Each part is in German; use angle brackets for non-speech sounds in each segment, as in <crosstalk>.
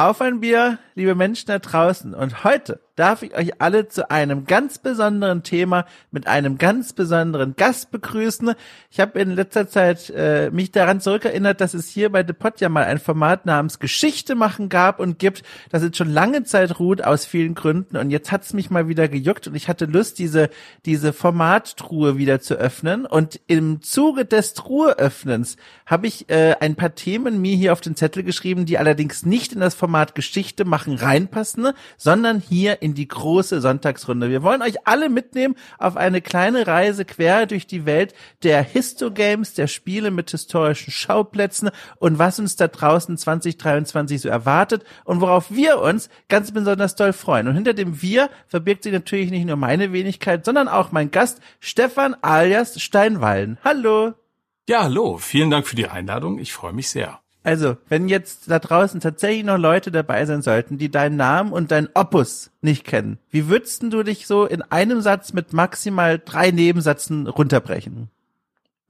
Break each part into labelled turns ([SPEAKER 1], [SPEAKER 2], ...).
[SPEAKER 1] Auf ein Bier, liebe Menschen da draußen. Und heute darf ich euch alle zu einem ganz besonderen Thema mit einem ganz besonderen Gast begrüßen. Ich habe in letzter Zeit äh, mich daran zurückerinnert, dass es hier bei The Pod ja mal ein Format namens Geschichte machen gab und gibt, das jetzt schon lange Zeit ruht aus vielen Gründen. Und jetzt hat's mich mal wieder gejuckt und ich hatte Lust, diese, diese Formattruhe wieder zu öffnen. Und im Zuge des Truheöffnens habe ich äh, ein paar Themen mir hier auf den Zettel geschrieben, die allerdings nicht in das Format Geschichte machen reinpassen, sondern hier in die große Sonntagsrunde. Wir wollen euch alle mitnehmen auf eine kleine Reise quer durch die Welt der Histogames, der Spiele mit historischen Schauplätzen und was uns da draußen 2023 so erwartet und worauf wir uns ganz besonders doll freuen. Und hinter dem Wir verbirgt sich natürlich nicht nur meine Wenigkeit, sondern auch mein Gast Stefan alias Steinwallen. Hallo.
[SPEAKER 2] Ja, hallo. Vielen Dank für die Einladung. Ich freue mich sehr.
[SPEAKER 1] Also, wenn jetzt da draußen tatsächlich noch Leute dabei sein sollten, die deinen Namen und dein Opus nicht kennen, wie würdest du dich so in einem Satz mit maximal drei Nebensätzen runterbrechen?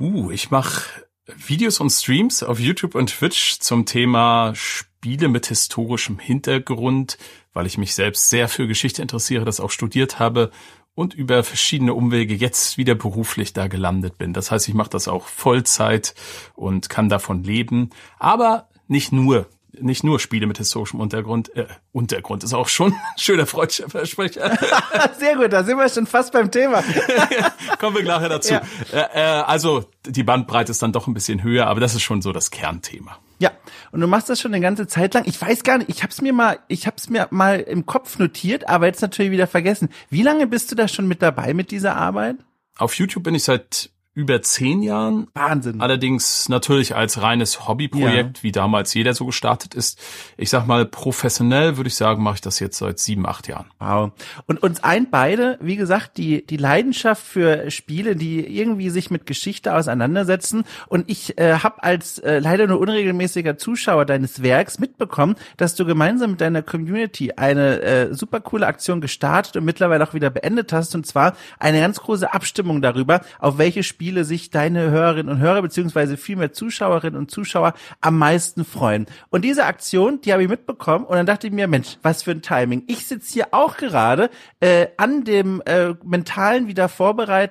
[SPEAKER 2] Uh, ich mache Videos und Streams auf YouTube und Twitch zum Thema Spiele mit historischem Hintergrund, weil ich mich selbst sehr für Geschichte interessiere, das auch studiert habe und über verschiedene Umwege jetzt wieder beruflich da gelandet bin. Das heißt, ich mache das auch Vollzeit und kann davon leben, aber nicht nur nicht nur Spiele mit historischem Untergrund. Äh, Untergrund ist auch schon ein schöner freudscher Versprecher. <laughs>
[SPEAKER 1] Sehr gut, da sind wir schon fast beim Thema. <laughs>
[SPEAKER 2] Kommen wir nachher dazu. Ja. Äh, äh, also die Bandbreite ist dann doch ein bisschen höher, aber das ist schon so das Kernthema.
[SPEAKER 1] Ja, und du machst das schon eine ganze Zeit lang. Ich weiß gar nicht, ich hab's mir mal, ich hab's mir mal im Kopf notiert, aber jetzt natürlich wieder vergessen. Wie lange bist du da schon mit dabei mit dieser Arbeit?
[SPEAKER 2] Auf YouTube bin ich seit über zehn Jahren.
[SPEAKER 1] Wahnsinn.
[SPEAKER 2] Allerdings natürlich als reines Hobbyprojekt, ja. wie damals jeder so gestartet ist. Ich sag mal, professionell würde ich sagen, mache ich das jetzt seit sieben, acht Jahren.
[SPEAKER 1] Wow. Und uns ein beide, wie gesagt, die, die Leidenschaft für Spiele, die irgendwie sich mit Geschichte auseinandersetzen. Und ich äh, habe als äh, leider nur unregelmäßiger Zuschauer deines Werks mitbekommen, dass du gemeinsam mit deiner Community eine äh, super coole Aktion gestartet und mittlerweile auch wieder beendet hast. Und zwar eine ganz große Abstimmung darüber, auf welche Spiele Spiele sich deine Hörerinnen und Hörer beziehungsweise vielmehr Zuschauerinnen und Zuschauer am meisten freuen. Und diese Aktion, die habe ich mitbekommen und dann dachte ich mir, Mensch, was für ein Timing. Ich sitze hier auch gerade äh, an dem äh, mentalen wieder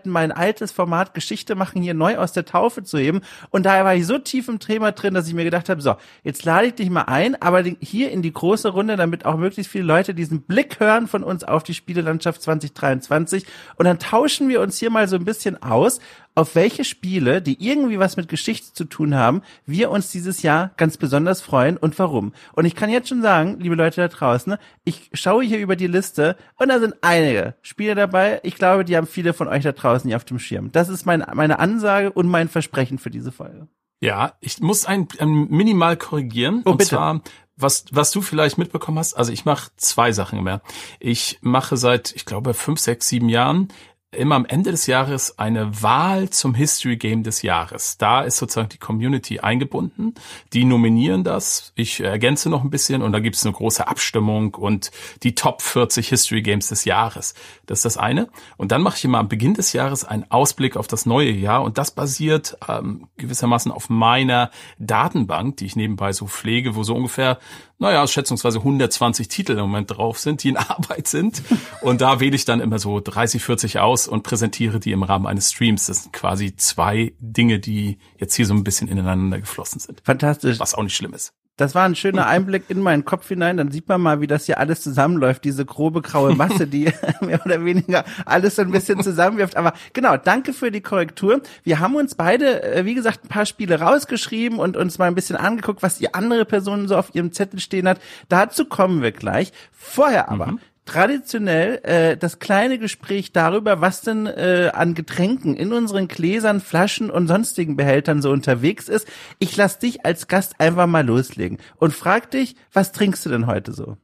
[SPEAKER 1] mein altes Format Geschichte machen hier neu aus der Taufe zu heben. Und daher war ich so tief im Thema drin, dass ich mir gedacht habe, so, jetzt lade ich dich mal ein, aber hier in die große Runde, damit auch möglichst viele Leute diesen Blick hören von uns auf die Spielelandschaft 2023. Und dann tauschen wir uns hier mal so ein bisschen aus, auf welche Spiele, die irgendwie was mit Geschichte zu tun haben, wir uns dieses Jahr ganz besonders freuen und warum. Und ich kann jetzt schon sagen, liebe Leute da draußen, ich schaue hier über die Liste und da sind einige Spiele dabei. Ich glaube, die haben viele von euch da draußen hier auf dem Schirm. Das ist mein, meine Ansage und mein Versprechen für diese Folge.
[SPEAKER 2] Ja, ich muss ein, ein minimal korrigieren.
[SPEAKER 1] Oh,
[SPEAKER 2] und
[SPEAKER 1] bitte.
[SPEAKER 2] zwar was, was du vielleicht mitbekommen hast, also ich mache zwei Sachen mehr. Ich mache seit, ich glaube, fünf, sechs, sieben Jahren immer am Ende des Jahres eine Wahl zum History Game des Jahres. Da ist sozusagen die Community eingebunden. Die nominieren das. Ich ergänze noch ein bisschen und da gibt es eine große Abstimmung und die Top 40 History Games des Jahres. Das ist das eine. Und dann mache ich immer am Beginn des Jahres einen Ausblick auf das neue Jahr und das basiert ähm, gewissermaßen auf meiner Datenbank, die ich nebenbei so pflege, wo so ungefähr naja, schätzungsweise 120 Titel im Moment drauf sind, die in <laughs> Arbeit sind. Und da wähle ich dann immer so 30, 40 aus und präsentiere die im Rahmen eines Streams. Das sind quasi zwei Dinge, die jetzt hier so ein bisschen ineinander geflossen sind.
[SPEAKER 1] Fantastisch.
[SPEAKER 2] Was auch nicht schlimm ist.
[SPEAKER 1] Das war ein schöner Einblick in meinen Kopf hinein. Dann sieht man mal, wie das hier alles zusammenläuft, diese grobe graue Masse, die <laughs> mehr oder weniger alles so ein bisschen zusammenwirft. Aber genau, danke für die Korrektur. Wir haben uns beide, äh, wie gesagt, ein paar Spiele rausgeschrieben und uns mal ein bisschen angeguckt, was die andere Person so auf ihrem Zettel stehen hat. Dazu kommen wir gleich. Vorher aber mhm traditionell äh, das kleine Gespräch darüber, was denn äh, an Getränken in unseren Gläsern, Flaschen und sonstigen Behältern so unterwegs ist. Ich lass dich als Gast einfach mal loslegen und frag dich, was trinkst du denn heute so?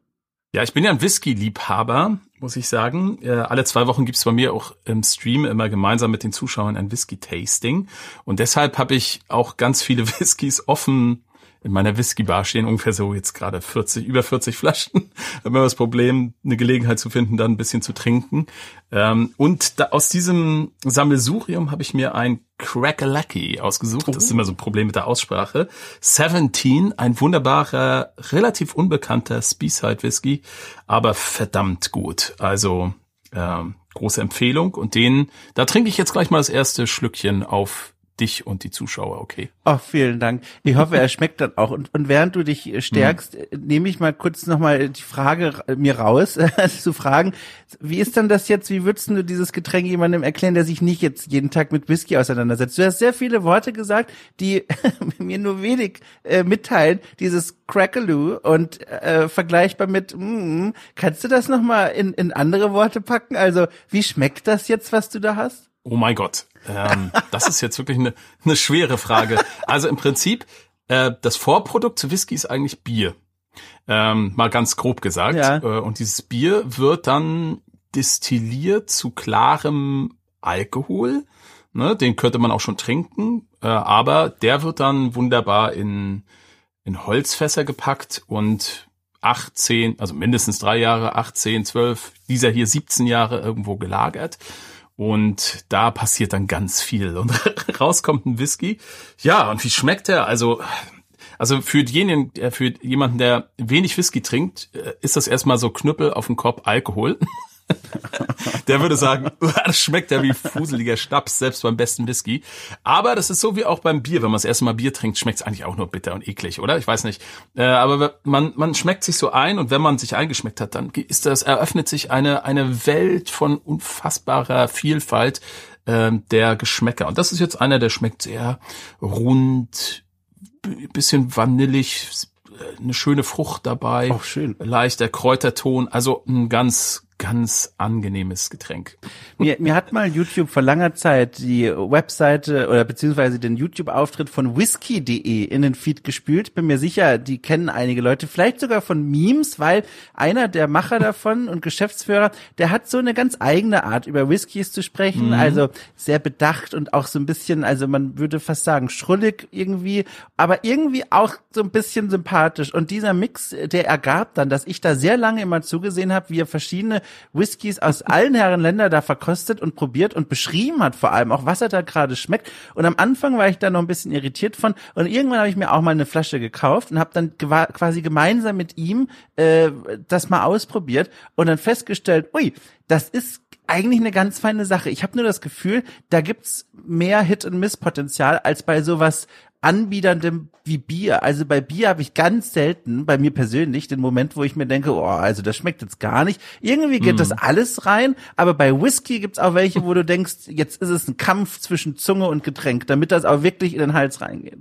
[SPEAKER 2] Ja, ich bin ja ein Whisky-Liebhaber, muss ich sagen. Äh, alle zwei Wochen gibt's bei mir auch im Stream immer gemeinsam mit den Zuschauern ein Whisky-Tasting. Und deshalb habe ich auch ganz viele <laughs> Whiskys offen in meiner Whisky-Bar stehen ungefähr so jetzt gerade 40, über 40 Flaschen. <laughs> Da haben wir das Problem, eine Gelegenheit zu finden, dann ein bisschen zu trinken. Ähm, und da, aus diesem Sammelsurium habe ich mir ein Crackalacki ausgesucht. Das ist immer so ein Problem mit der Aussprache. 17, ein wunderbarer, relativ unbekannter Speyside Whisky, aber verdammt gut. Also ähm, große Empfehlung. Und den, da trinke ich jetzt gleich mal das erste Schlückchen auf dich und die Zuschauer, okay?
[SPEAKER 1] Oh, vielen Dank. Ich hoffe, er schmeckt dann auch. Und, und während du dich stärkst, mhm. nehme ich mal kurz nochmal die Frage mir raus, <laughs> zu fragen, wie ist denn das jetzt, wie würdest du dieses Getränk jemandem erklären, der sich nicht jetzt jeden Tag mit Whisky auseinandersetzt? Du hast sehr viele Worte gesagt, die <laughs> mir nur wenig äh, mitteilen. Dieses Crackaloo und äh, vergleichbar mit, mm, kannst du das nochmal in, in andere Worte packen? Also, wie schmeckt das jetzt, was du da hast?
[SPEAKER 2] Oh mein Gott, ähm, das ist jetzt wirklich eine, eine schwere Frage. Also im Prinzip, äh, das Vorprodukt zu Whisky ist eigentlich Bier. Ähm, mal ganz grob gesagt. Ja. Äh, und dieses Bier wird dann destilliert zu klarem Alkohol. Ne, den könnte man auch schon trinken, äh, aber der wird dann wunderbar in, in Holzfässer gepackt und 18, also mindestens drei Jahre, 18, 12, dieser hier 17 Jahre irgendwo gelagert. Und da passiert dann ganz viel. Und <laughs> rauskommt ein Whisky. Ja, und wie schmeckt er? Also, also für denjenigen, äh, für jemanden, der wenig Whisky trinkt, äh, ist das erstmal so Knüppel auf den Kopf Alkohol. <laughs> der würde sagen, <laughs> das schmeckt ja wie fuseliger Schnaps, selbst beim besten Whisky. Aber das ist so wie auch beim Bier. Wenn man das erste Mal Bier trinkt, schmeckt es eigentlich auch nur bitter und eklig, oder? Ich weiß nicht. Äh, aber man, man schmeckt sich so ein und wenn man sich eingeschmeckt hat, dann ist das, eröffnet sich eine, eine Welt von unfassbarer Vielfalt äh, der Geschmäcker. Und das ist jetzt einer, der schmeckt sehr rund, bisschen vanillig, eine schöne Frucht dabei.
[SPEAKER 1] Auch schön.
[SPEAKER 2] Leichter Kräuterton. Also ein ganz, ganz angenehmes Getränk.
[SPEAKER 1] Mir, mir hat mal YouTube vor langer Zeit die Webseite oder beziehungsweise den YouTube-Auftritt von whisky.de in den Feed gespült. Bin mir sicher, die kennen einige Leute, vielleicht sogar von Memes, weil einer der Macher davon und Geschäftsführer, der hat so eine ganz eigene Art, über Whiskys zu sprechen. Mhm. Also sehr bedacht und auch so ein bisschen, also man würde fast sagen, schrullig irgendwie, aber irgendwie auch so ein bisschen sympathisch. Und dieser Mix, der ergab dann, dass ich da sehr lange immer zugesehen habe, wie er verschiedene Whiskys aus allen Herren Länder da verkostet und probiert und beschrieben hat vor allem auch, was er da gerade schmeckt. Und am Anfang war ich da noch ein bisschen irritiert von und irgendwann habe ich mir auch mal eine Flasche gekauft und habe dann quasi gemeinsam mit ihm äh, das mal ausprobiert und dann festgestellt, ui, das ist eigentlich eine ganz feine Sache. Ich habe nur das Gefühl, da gibt's mehr Hit-and-Miss-Potenzial als bei sowas Anbiederndem wie Bier. Also bei Bier habe ich ganz selten, bei mir persönlich, den Moment, wo ich mir denke, oh, also das schmeckt jetzt gar nicht. Irgendwie geht mm. das alles rein, aber bei Whisky gibt's auch welche, wo du denkst, jetzt ist es ein Kampf zwischen Zunge und Getränk, damit das auch wirklich in den Hals reingeht.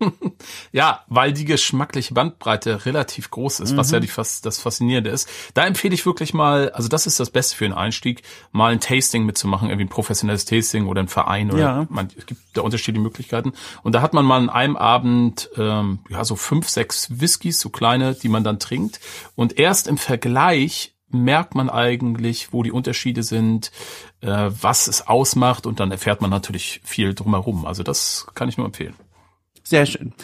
[SPEAKER 1] <laughs>
[SPEAKER 2] ja, weil die geschmackliche Bandbreite relativ groß ist, mhm. was ja mhm. die, das Faszinierende ist. Da empfehle ich wirklich mal, also das ist das Beste für einen Einstieg, mal ein Tasting mitzumachen, irgendwie ein professionelles Tasting oder ein Verein oder ja. man, es gibt da unterschiedliche Möglichkeiten. Und da hat man mal in einem Abend ähm, ja so fünf, sechs Whiskys, so kleine, die man dann trinkt. Und erst im Vergleich merkt man eigentlich, wo die Unterschiede sind, äh, was es ausmacht und dann erfährt man natürlich viel drumherum. Also das kann ich nur empfehlen.
[SPEAKER 1] Sehr schön.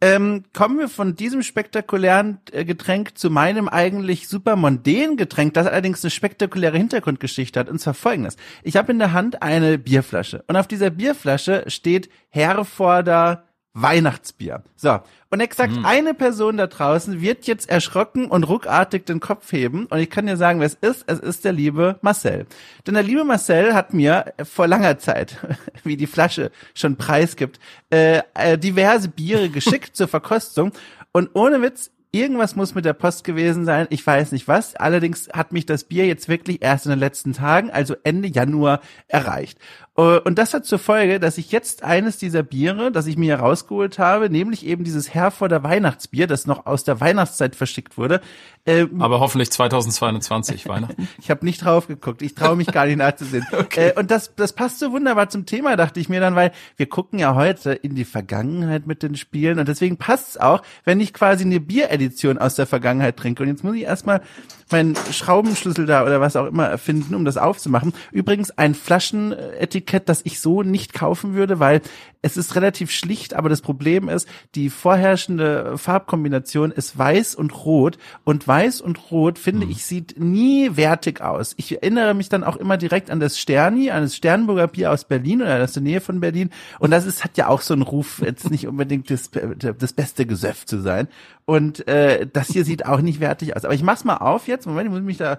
[SPEAKER 1] Ähm, kommen wir von diesem spektakulären äh, Getränk zu meinem eigentlich super mondänen Getränk, das allerdings eine spektakuläre Hintergrundgeschichte hat. Und zwar folgendes. Ich habe in der Hand eine Bierflasche. Und auf dieser Bierflasche steht Herforder Weihnachtsbier. So. Und exakt mhm. eine Person da draußen wird jetzt erschrocken und ruckartig den Kopf heben. Und ich kann dir sagen, wer es ist. Es ist der liebe Marcel. Denn der liebe Marcel hat mir vor langer Zeit, <laughs> wie die Flasche schon preisgibt, äh, äh, diverse Biere <laughs> geschickt zur Verkostung. Und ohne Witz, Irgendwas muss mit der Post gewesen sein. Ich weiß nicht was. Allerdings hat mich das Bier jetzt wirklich erst in den letzten Tagen, also Ende Januar, erreicht. Äh, und das hat zur Folge, dass ich jetzt eines dieser Biere, das ich mir herausgeholt habe, nämlich eben dieses Herforder Weihnachtsbier, das noch aus der Weihnachtszeit verschickt wurde.
[SPEAKER 2] Ähm, Aber hoffentlich 2022 Weihnachten. <laughs>
[SPEAKER 1] ich habe nicht drauf geguckt. Ich traue mich gar nicht nachzusehen. <laughs> okay. Äh, und das, das passt so wunderbar zum Thema, dachte ich mir dann, weil wir gucken ja heute in die Vergangenheit mit den Spielen und deswegen passt es auch, wenn ich quasi eine Bieredition aus der Vergangenheit trinke. Und jetzt muss ich erstmal meinen Schraubenschlüssel da oder was auch immer erfinden, um das aufzumachen. Übrigens ein Flaschenetikett Etikett, das ich so nicht kaufen würde, weil es ist relativ schlicht, aber das Problem ist, die vorherrschende Farbkombination ist weiß und rot und weiß und rot finde mhm. ich sieht nie wertig aus. Ich erinnere mich dann auch immer direkt an das Sterni, an das Sternburger Bier aus Berlin oder aus der Nähe von Berlin und das ist hat ja auch so einen Ruf, jetzt nicht unbedingt das, das beste Gesöff zu sein und äh, das hier sieht auch nicht wertig aus. Aber ich mach's mal auf jetzt. Moment, ich muss mich da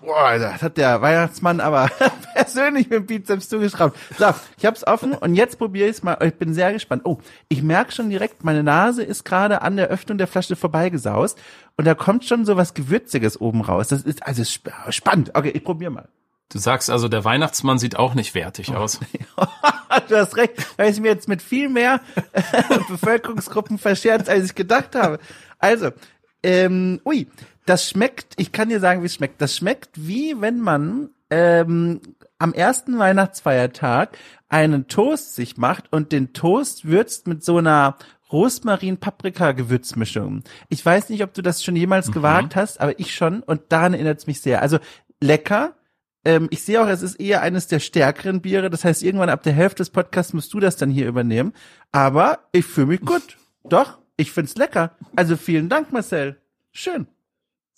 [SPEAKER 1] Boah, das hat der Weihnachtsmann aber <laughs> persönlich mit dem Bizeps zugeschraubt. So, ich hab's offen und jetzt probiere ich's mal. Ich bin sehr gespannt. Oh, ich merke schon direkt, meine Nase ist gerade an der Öffnung der Flasche vorbeigesaust und da kommt schon so was Gewürziges oben raus. Das ist also spannend. Okay, ich probiere mal.
[SPEAKER 2] Du sagst also, der Weihnachtsmann sieht auch nicht wertig aus. <laughs>
[SPEAKER 1] du hast recht, weil ich mir jetzt mit viel mehr <laughs> Bevölkerungsgruppen verscherzt, als ich gedacht habe. Also, ähm, ui, das schmeckt, ich kann dir sagen, wie es schmeckt. Das schmeckt wie wenn man ähm, am ersten Weihnachtsfeiertag einen Toast sich macht und den Toast würzt mit so einer Rosmarin-Paprika-Gewürzmischung. Ich weiß nicht, ob du das schon jemals mhm. gewagt hast, aber ich schon und daran erinnert es mich sehr. Also lecker. Ähm, ich sehe auch, es ist eher eines der stärkeren Biere. Das heißt, irgendwann ab der Hälfte des Podcasts musst du das dann hier übernehmen. Aber ich fühle mich gut. <laughs> Doch, ich find's lecker. Also vielen Dank, Marcel. Schön.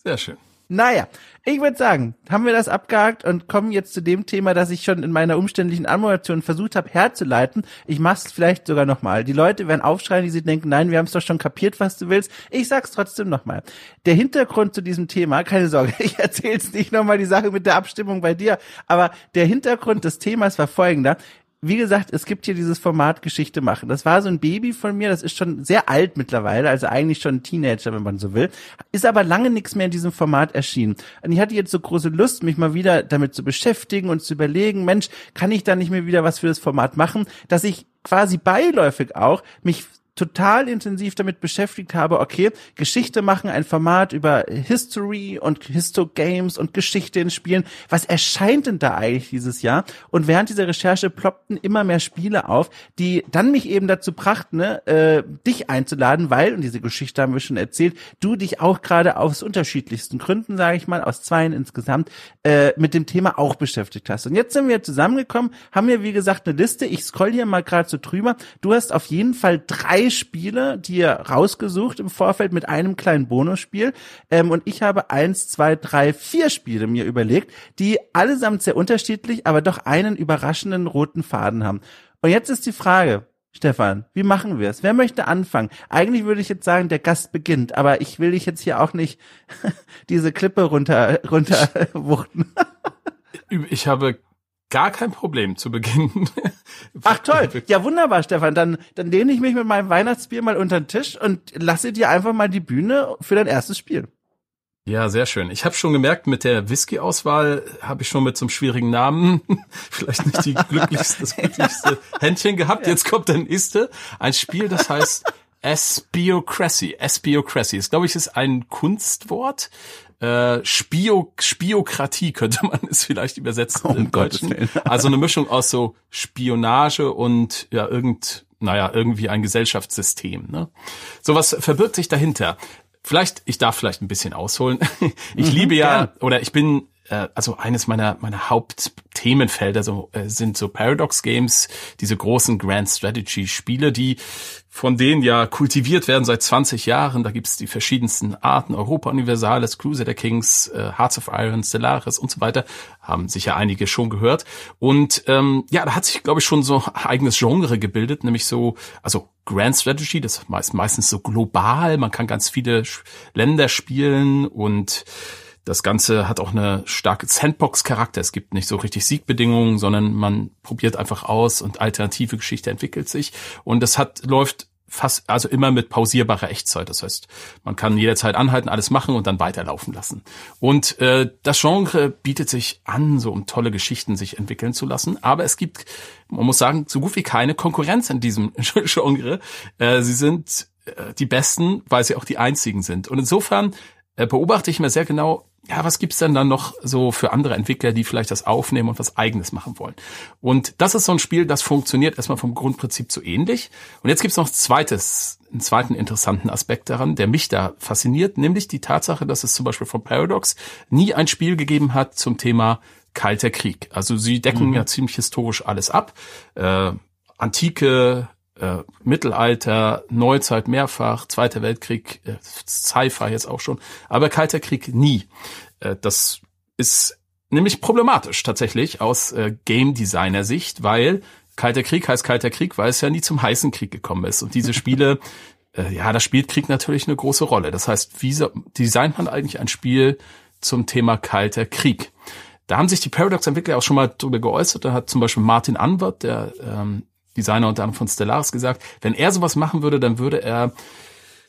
[SPEAKER 2] Sehr schön.
[SPEAKER 1] Naja, ich würde sagen, haben wir das abgehakt und kommen jetzt zu dem Thema, das ich schon in meiner umständlichen Anmoderation versucht habe herzuleiten. Ich mach's vielleicht sogar nochmal. Die Leute werden aufschreien, die sie denken, nein, wir haben es doch schon kapiert, was du willst. Ich sag's trotzdem nochmal. Der Hintergrund zu diesem Thema, keine Sorge, <laughs> ich erzähl's nicht nochmal die Sache mit der Abstimmung bei dir, aber der Hintergrund des Themas war folgender wie gesagt, es gibt hier dieses Format Geschichte machen. Das war so ein Baby von mir, das ist schon sehr alt mittlerweile, also eigentlich schon ein Teenager, wenn man so will. Ist aber lange nichts mehr in diesem Format erschienen. Und ich hatte jetzt so große Lust, mich mal wieder damit zu beschäftigen und zu überlegen, Mensch, kann ich da nicht mehr wieder was für das Format machen, dass ich quasi beiläufig auch mich total intensiv damit beschäftigt habe, okay, Geschichte machen, ein Format über History und Histo-Games und Geschichte in Spielen. Was erscheint denn da eigentlich dieses Jahr? Und während dieser Recherche ploppten immer mehr Spiele auf, die dann mich eben dazu brachten, ne, äh, dich einzuladen, weil, und diese Geschichte haben wir schon erzählt, du dich auch gerade aus unterschiedlichsten Gründen, sage ich mal, aus zweien insgesamt, äh, mit dem Thema auch beschäftigt hast. Und jetzt sind wir zusammengekommen, haben wir, wie gesagt, eine Liste. Ich scroll hier mal gerade so drüber. Du hast auf jeden Fall drei Spiele, die rausgesucht im Vorfeld mit einem kleinen Bonusspiel. Ähm, und ich habe eins, zwei, drei, vier Spiele mir überlegt, die allesamt sehr unterschiedlich, aber doch einen überraschenden roten Faden haben. Und jetzt ist die Frage, Stefan, wie machen wir es? Wer möchte anfangen? Eigentlich würde ich jetzt sagen, der Gast beginnt, aber ich will dich jetzt hier auch nicht <laughs> diese Klippe runter runterwuchten.
[SPEAKER 2] ich habe gar kein Problem zu Beginn. <laughs>
[SPEAKER 1] Ach toll, ja wunderbar, Stefan. Dann, dann lehne ich mich mit meinem Weihnachtsbier mal unter den Tisch und lasse dir einfach mal die Bühne für dein erstes Spiel.
[SPEAKER 2] Ja, sehr schön. Ich habe schon gemerkt, mit der Whisky-Auswahl habe ich schon mit so einem schwierigen Namen <laughs> vielleicht nicht die glücklichste, das <laughs> glücklichste Händchen gehabt. Jetzt kommt der nächste. Ein Spiel, das heißt Espiocracy. Espiocracy. Das glaube ich ist ein Kunstwort äh, Spio, Spiokratie könnte man es vielleicht übersetzen oh, im Deutschen. <laughs> Also eine Mischung aus so Spionage und ja irgend, naja, irgendwie ein Gesellschaftssystem. Ne? So was verbirgt sich dahinter. Vielleicht, ich darf vielleicht ein bisschen ausholen. <laughs> Ich mhm, liebe ja, gern. oder ich bin äh, also eines meiner meiner Hauptthemenfelder so äh, sind so Paradox Games, diese großen Grand Strategy Spiele, die von denen ja kultiviert werden seit 20 Jahren. Da gibt's die verschiedensten Arten, Europa Universalis, Crusader Kings, äh, Hearts of Iron, Stellaris und so weiter. Haben sicher einige schon gehört. Und ähm, ja, da hat sich, glaube ich, schon so eigenes Genre gebildet, nämlich so, also Grand Strategy, das ist meistens so global, man kann ganz viele Länder spielen und das Ganze hat auch eine starke Sandbox-Charakter. Es gibt nicht so richtig Siegbedingungen, sondern man probiert einfach aus und alternative Geschichte entwickelt sich. Und das hat, läuft fast, also immer mit pausierbarer Echtzeit. Das heißt, man kann jederzeit anhalten, alles machen und dann weiterlaufen lassen. Und äh, das Genre bietet sich an, so um tolle Geschichten sich entwickeln zu lassen. Aber es gibt, man muss sagen, so gut wie keine Konkurrenz in diesem <laughs> Genre. Äh, sie sind äh, die Besten, weil sie auch die einzigen sind. Und insofern äh, beobachte ich mir sehr genau, ja, was gibt's denn dann noch so für andere Entwickler, die vielleicht das aufnehmen und was eigenes machen wollen? Und das ist so ein Spiel, das funktioniert erstmal vom Grundprinzip so ähnlich. Und jetzt gibt's noch zweites, einen zweiten interessanten Aspekt daran, der mich da fasziniert, nämlich die Tatsache, dass es zum Beispiel von Paradox nie ein Spiel gegeben hat zum Thema Kalter Krieg. Also sie decken mhm. ja ziemlich historisch alles ab. Äh, Antike, äh, Mittelalter, Neuzeit mehrfach, Zweiter Weltkrieg, äh, Sci-Fi jetzt auch schon, aber Kalter Krieg nie. Äh, das ist nämlich problematisch tatsächlich aus äh, Game Designer Sicht, weil Kalter Krieg heißt Kalter Krieg, weil es ja nie zum heißen Krieg gekommen ist. Und diese Spiele, <laughs> äh, ja, da spielt Krieg natürlich eine große Rolle. Das heißt, wie so, designt man eigentlich ein Spiel zum Thema Kalter Krieg? Da haben sich die Paradox-Entwickler auch schon mal drüber geäußert. Da hat zum Beispiel Martin Anwert, der ähm, Designer unter anderem von Stellaris, gesagt, wenn er sowas machen würde, dann würde er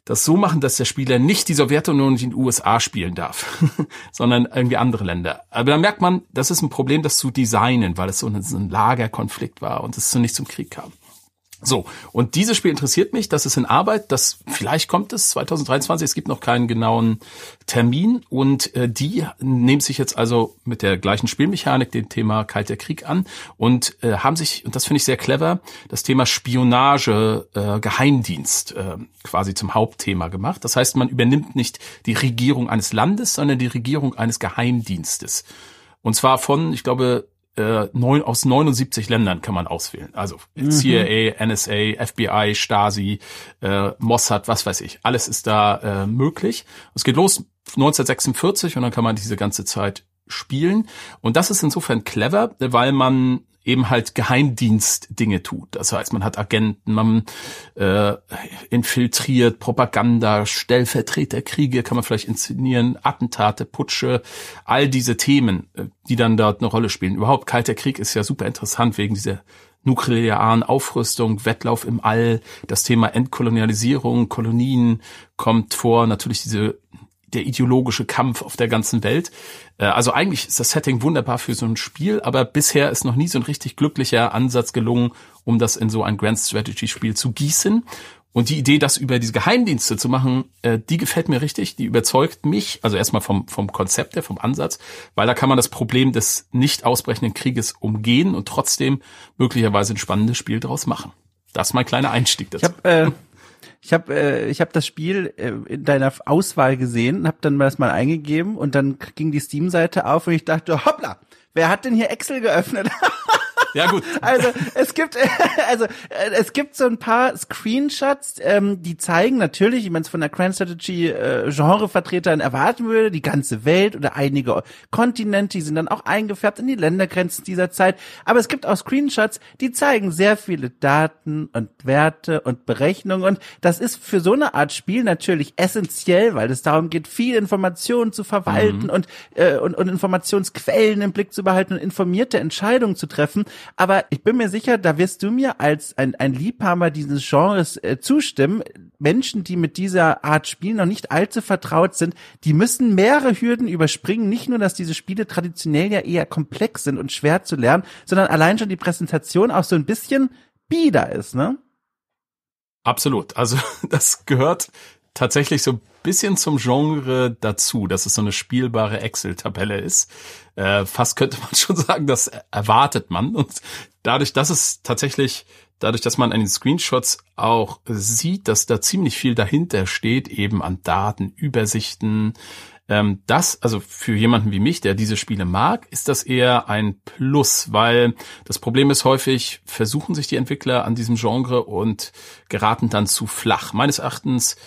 [SPEAKER 2] das so machen, dass der Spieler nicht die Sowjetunion und die USA spielen darf, <laughs> sondern irgendwie andere Länder. Aber da merkt man, das ist ein Problem, das zu designen, weil es so ein, so ein Lagerkonflikt war und es so nicht zum Krieg kam. So, und dieses Spiel interessiert mich, das ist in Arbeit, das vielleicht kommt es 2023, es gibt noch keinen genauen Termin und äh, die nehmen sich jetzt also mit der gleichen Spielmechanik dem Thema Kalter Krieg an und äh, haben sich, und das finde ich sehr clever, das Thema Spionage, äh, Geheimdienst äh, quasi zum Hauptthema gemacht. Das heißt, man übernimmt nicht die Regierung eines Landes, sondern die Regierung eines Geheimdienstes. Und zwar von, ich glaube, äh, neun, aus 79 Ländern kann man auswählen. Also mhm. CIA, NSA, FBI, Stasi, äh, Mossad, was weiß ich. Alles ist da äh, möglich. Es geht los 1946 und dann kann man diese ganze Zeit spielen. Und das ist insofern clever, weil man eben halt Geheimdienst-Dinge tut. Das heißt, man hat Agenten, man äh, infiltriert, Propaganda, Stellvertreterkriege kann man vielleicht inszenieren, Attentate, Putsche, all diese Themen, äh, die dann dort eine Rolle spielen. Überhaupt Kalter Krieg ist ja super interessant wegen dieser nuklearen Aufrüstung, Wettlauf im All, das Thema Entkolonialisierung, Kolonien kommt vor, natürlich diese der ideologische Kampf auf der ganzen Welt. Äh, also eigentlich ist das Setting wunderbar für so ein Spiel, aber bisher ist noch nie so ein richtig glücklicher Ansatz gelungen, um das in so ein Grand Strategy Spiel zu gießen. Und die Idee, das über diese Geheimdienste zu machen, äh, die gefällt mir richtig, die überzeugt mich, also erstmal vom, vom Konzept her, vom Ansatz, weil da kann man das Problem des nicht ausbrechenden Krieges umgehen und trotzdem möglicherweise ein spannendes Spiel daraus machen. Das ist mein kleiner Einstieg dazu.
[SPEAKER 1] Ich hab, äh ich habe äh, ich hab das Spiel äh, in deiner Auswahl gesehen, habe dann das mal eingegeben und dann ging die Steam-Seite auf und ich dachte, hoppla, wer hat denn hier Excel geöffnet? <laughs>
[SPEAKER 2] Ja gut. <laughs>
[SPEAKER 1] Also es gibt <laughs> also es gibt so ein paar Screenshots, ähm, die zeigen natürlich, wie man es von der Grand Strategy äh, Genrevertretern erwarten würde, die ganze Welt oder einige Kontinente, die sind dann auch eingefärbt in die Ländergrenzen dieser Zeit. Aber es gibt auch Screenshots, die zeigen sehr viele Daten und Werte und Berechnungen und das ist für so eine Art Spiel natürlich essentiell, weil es darum geht, viel Informationen zu verwalten mhm. und, äh, und und Informationsquellen im Blick zu behalten und informierte Entscheidungen zu treffen. Aber ich bin mir sicher, da wirst du mir als ein, ein Liebhaber dieses Genres äh, zustimmen. Menschen, die mit dieser Art Spiel noch nicht allzu vertraut sind, die müssen mehrere Hürden überspringen. Nicht nur, dass diese Spiele traditionell ja eher komplex sind und schwer zu lernen, sondern allein schon die Präsentation auch so ein bisschen bieder ist, ne?
[SPEAKER 2] Absolut. Also <laughs> das gehört tatsächlich so bisschen zum Genre dazu, dass es so eine spielbare Excel-Tabelle ist. Äh, fast könnte man <laughs> schon sagen, das erwartet man. Und dadurch, dass es tatsächlich, dadurch, dass man an den Screenshots auch sieht, dass da ziemlich viel dahinter steht, eben an Daten, Übersichten, ähm, das, also für jemanden wie mich, der diese Spiele mag, ist das eher ein Plus, weil das Problem ist häufig, versuchen sich die Entwickler an diesem Genre und geraten dann zu flach. Meines Erachtens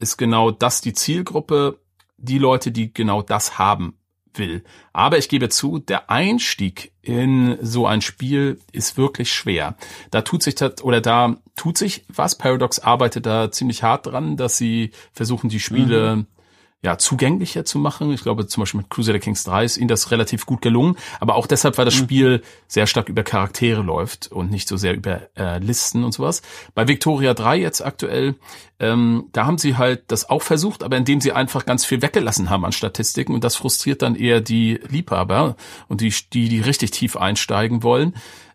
[SPEAKER 2] ist genau das die Zielgruppe, die Leute, die genau das haben will. Aber ich gebe zu, der Einstieg in so ein Spiel ist wirklich schwer. Da tut sich das, oder da tut sich was. Paradox arbeitet da ziemlich hart dran, dass sie versuchen, die Spiele mhm ja, zugänglicher zu machen. Ich glaube, zum Beispiel mit Crusader Kings 3 ist ihnen das relativ gut gelungen. Aber auch deshalb, weil das mhm. Spiel sehr stark über Charaktere läuft und nicht so sehr über äh, Listen und sowas. Bei Victoria 3 jetzt aktuell, ähm, da haben sie halt das auch versucht, aber indem sie einfach ganz viel weggelassen haben an Statistiken. Und das frustriert dann eher die Liebhaber und die, die, die richtig tief einsteigen wollen.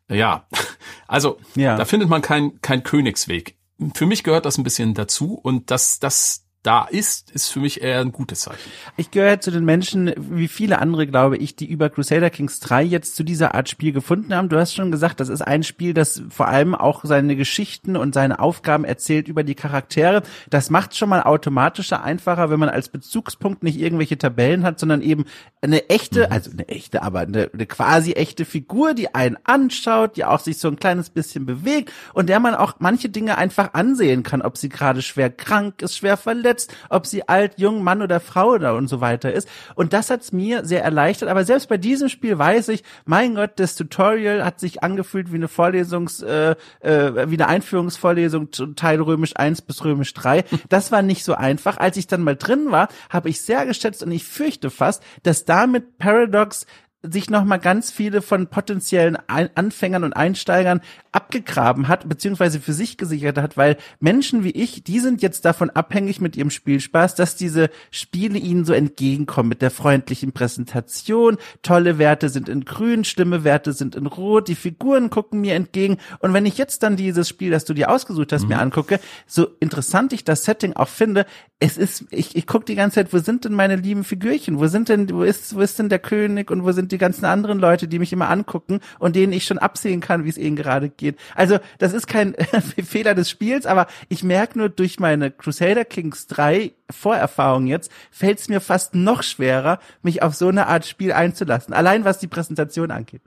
[SPEAKER 2] Ja, <laughs> also ja. da findet man kein, kein Königsweg. Für mich gehört das ein bisschen dazu und das, das da ist, ist für mich eher ein gutes Zeichen.
[SPEAKER 1] Ich gehöre zu den Menschen, wie viele andere, glaube ich, die über Crusader Kings 3 jetzt zu dieser Art Spiel gefunden haben. Du hast schon gesagt, das ist ein Spiel, das vor allem auch seine Geschichten und seine Aufgaben erzählt über die Charaktere. Das macht schon mal automatischer einfacher, wenn man als Bezugspunkt nicht irgendwelche Tabellen hat, sondern eben eine echte, mhm. also eine echte, aber eine, eine quasi echte Figur, die einen anschaut, die auch sich so ein kleines bisschen bewegt und der man auch manche Dinge einfach ansehen kann, ob sie gerade schwer krank ist, schwer verletzt gesetzt, ob sie alt, jung, Mann oder Frau oder und so weiter ist. Und das hat's mir sehr erleichtert. Aber selbst bei diesem Spiel weiß ich, mein Gott, das Tutorial hat sich angefühlt wie eine Vorlesungs, äh, äh, wie eine Einführungsvorlesung zu Teil Römisch 1 bis Römisch 3. <laughs> Das war nicht so einfach. Als ich dann mal drin war, habe ich sehr geschätzt und ich fürchte fast, dass damit Paradox sich noch mal ganz viele von potenziellen Anfängern und Einsteigern abgegraben hat, beziehungsweise für sich gesichert hat, weil Menschen wie ich, die sind jetzt davon abhängig mit ihrem Spielspaß, dass diese Spiele ihnen so entgegenkommen mit der freundlichen Präsentation, tolle Werte sind in grün, schlimme Werte sind in rot, die Figuren gucken mir entgegen und wenn ich jetzt dann dieses Spiel, das du dir ausgesucht hast, mhm. mir angucke, so interessant ich das Setting auch finde, es ist, ich, ich gucke die ganze Zeit, wo sind denn meine lieben Figürchen? Wo sind denn, wo ist, wo ist denn der König und wo sind die ganzen anderen Leute, die mich immer angucken und denen ich schon absehen kann, wie es ihnen gerade geht? Also, das ist kein <laughs> Fehler des Spiels, aber ich merke nur durch meine Crusader Kings 3 Vorerfahrung jetzt, fällt es mir fast noch schwerer, mich auf so eine Art Spiel einzulassen. Allein was die Präsentation angeht.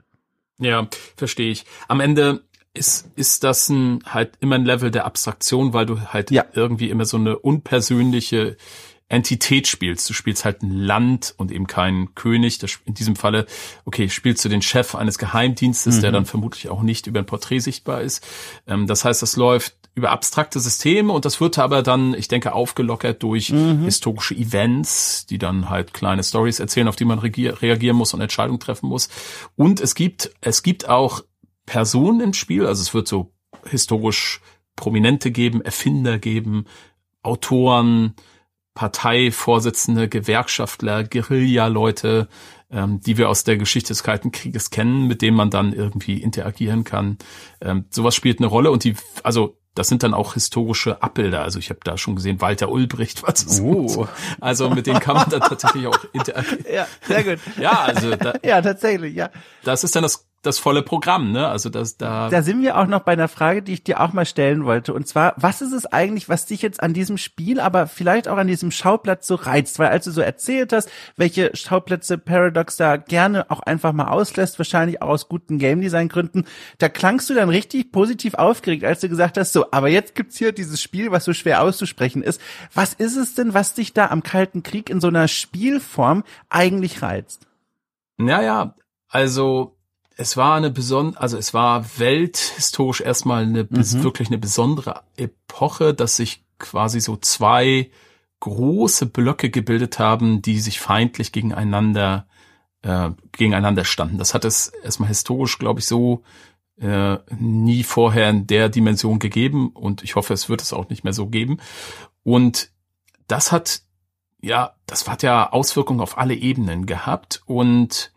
[SPEAKER 2] Ja, verstehe ich. Am Ende ist, ist das ein, halt immer ein Level der Abstraktion, weil du halt ja. irgendwie immer so eine unpersönliche Entität spielst. Du spielst halt ein Land und eben keinen König. Das, in diesem Falle, okay, spielst du den Chef eines Geheimdienstes, mhm. der dann vermutlich auch nicht über ein Porträt sichtbar ist. Ähm, das heißt, das läuft über abstrakte Systeme und das wird aber dann, ich denke, aufgelockert durch mhm. historische Events, die dann halt kleine Stories erzählen, auf die man reagieren muss und Entscheidungen treffen muss. Und es gibt, es gibt auch Personen im Spiel, also es wird so historisch Prominente geben, Erfinder geben, Autoren, Parteivorsitzende, Gewerkschaftler, Guerilla-Leute, ähm, die wir aus der Geschichte des Kalten Krieges kennen, mit denen man dann irgendwie interagieren kann. Ähm, sowas spielt eine Rolle und die, also das sind dann auch historische Abbilder. Also ich habe da schon gesehen, Walter Ulbricht, was ist oh. <laughs> Also mit denen kann man dann tatsächlich auch <laughs> interagieren.
[SPEAKER 1] Ja, sehr gut.
[SPEAKER 2] ja, also da, <laughs>
[SPEAKER 1] ja, tatsächlich, ja.
[SPEAKER 2] Das ist dann das das volle Programm, ne? Also das da.
[SPEAKER 1] Da sind wir auch noch bei einer Frage, die ich dir auch mal stellen wollte. Und zwar, was ist es eigentlich, was dich jetzt an diesem Spiel, aber vielleicht auch an diesem Schauplatz so reizt? Weil als du so erzählt hast, welche Schauplätze Paradox da gerne auch einfach mal auslässt, wahrscheinlich auch aus guten Game Design Gründen, da klangst du dann richtig positiv aufgeregt, als du gesagt hast, so, aber jetzt gibt's hier dieses Spiel, was so schwer auszusprechen ist. Was ist es denn, was dich da am Kalten Krieg in so einer Spielform eigentlich reizt?
[SPEAKER 2] Naja, also es war eine besondere, also es war welthistorisch erstmal eine mhm. wirklich eine besondere Epoche, dass sich quasi so zwei große Blöcke gebildet haben, die sich feindlich gegeneinander äh, gegeneinander standen. Das hat es erstmal historisch, glaube ich, so äh, nie vorher in der Dimension gegeben und ich hoffe, es wird es auch nicht mehr so geben. Und das hat ja, das hat ja Auswirkungen auf alle Ebenen gehabt und